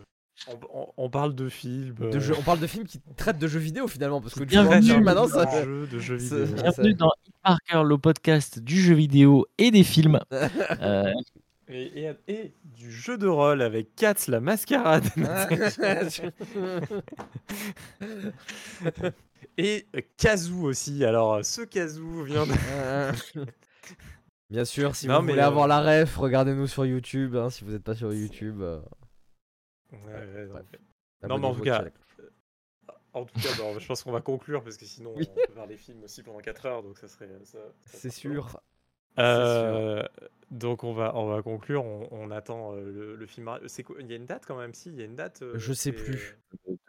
on, on- on parle de films. de euh, jeux- on parle de films qui traitent de jeux vidéo finalement. Parce que Bienvenue. Maintenant, ça. de jeux vidéo. Bienvenue dans Hit Marker, le podcast du jeu vidéo et des films. Euh, Et, et- et du jeu de rôle avec Katz la mascarade. et Kazoo aussi. Alors, ce Kazoo vient de. Bien sûr, si Non, vous mais, voulez euh, avoir la ref, regardez-nous sur YouTube. hein, si vous n'êtes pas sur YouTube, euh, Ouais, ouais, non. Mais en tout cas, channel. En tout cas, bon, je pense qu'on va conclure parce que sinon Oui. on peut faire les films aussi pendant 4 heures, donc ça serait. ça- ça C'est sûr. Euh, donc on va, on va conclure. On, on attend euh, le, le film. C'est quoi Il y a une date quand même Si, il y a une date. euh, Je sais plus.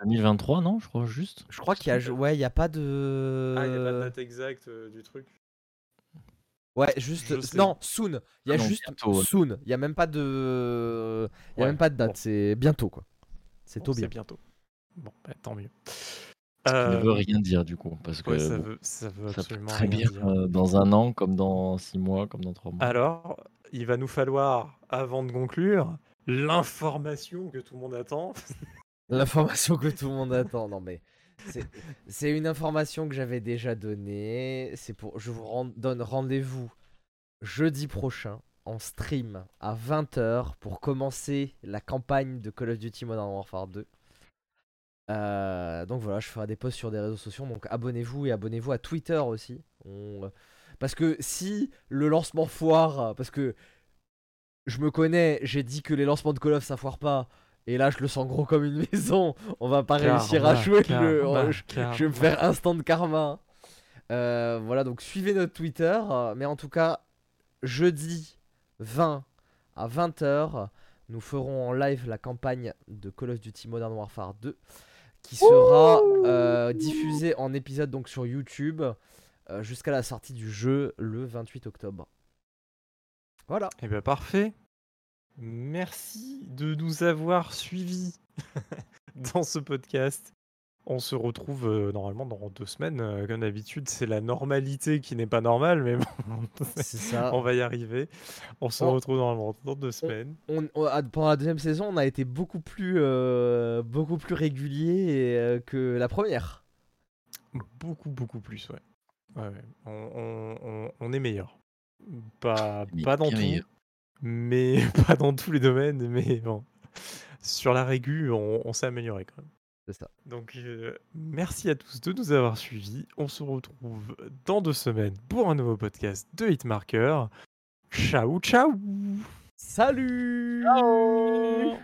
2023, non, je crois juste. Je crois qu'il y a, ouais, il y a pas de. Ah, il n'y a pas de date exacte euh, du truc. Ouais, juste. Je sais. Non, soon. Il y a non, juste bientôt, ouais. soon. Il y a même pas de. Il y a Ouais, même pas de date. bon. C'est bientôt quoi. C'est Bon, tôt bien. bientôt. Bon, bah, tant mieux. Qui ne Euh, veut rien dire du coup, parce que ouais, ça bon, veut, ça veut ça peut absolument très rien bien dire. euh, dans un an, comme dans six mois, comme dans trois mois. Alors, il va nous falloir, avant de conclure, l'information que tout le monde attend. L'information que tout le monde attend. Non mais. C'est- une information que j'avais déjà donnée. Pour. Je vous donne rendez-vous jeudi prochain en stream à 20h pour commencer la campagne de Call of Duty Modern Warfare 2. Euh, donc voilà, je ferai des posts sur des réseaux sociaux. Donc abonnez-vous et abonnez-vous à Twitter aussi. Parce que si le lancement foire, parce que je me connais, j'ai dit que les lancements de Call of ça foire pas. Et là, je le sens gros comme une maison. On va pas Karma, réussir à jouer le. karma, je, vais me faire instant de karma. Euh, voilà, donc suivez notre Twitter. Mais en tout cas, jeudi 20 à 20h, nous ferons en live la campagne de Call of Duty Modern Warfare 2 qui sera euh, diffusée en épisode donc sur YouTube euh, jusqu'à la sortie du jeu le 28 octobre. Voilà. Eh bien, parfait. Merci de nous avoir suivis dans ce podcast. On se retrouve euh, normalement dans deux semaines. euh, comme d'habitude, c'est la normalité qui n'est pas normale, mais bon, ça. on va y arriver. On se On- retrouve normalement dans deux semaines. on- on- ah, pendant la deuxième saison, on a été beaucoup plus, euh, beaucoup plus régulier euh, que la première. Beaucoup, beaucoup plus, ouais. Ouais, ouais. On, on- on- on est meilleur. Pas, pas dans tout, meilleur. Mais pas dans tous les domaines, mais bon. Sur la régu, on, on s'est amélioré quand même. C'est ça. Donc, euh, merci à tous de nous avoir suivis. On se retrouve dans deux semaines pour un nouveau podcast de Hitmarker. Ciao, ciao Salut Ciao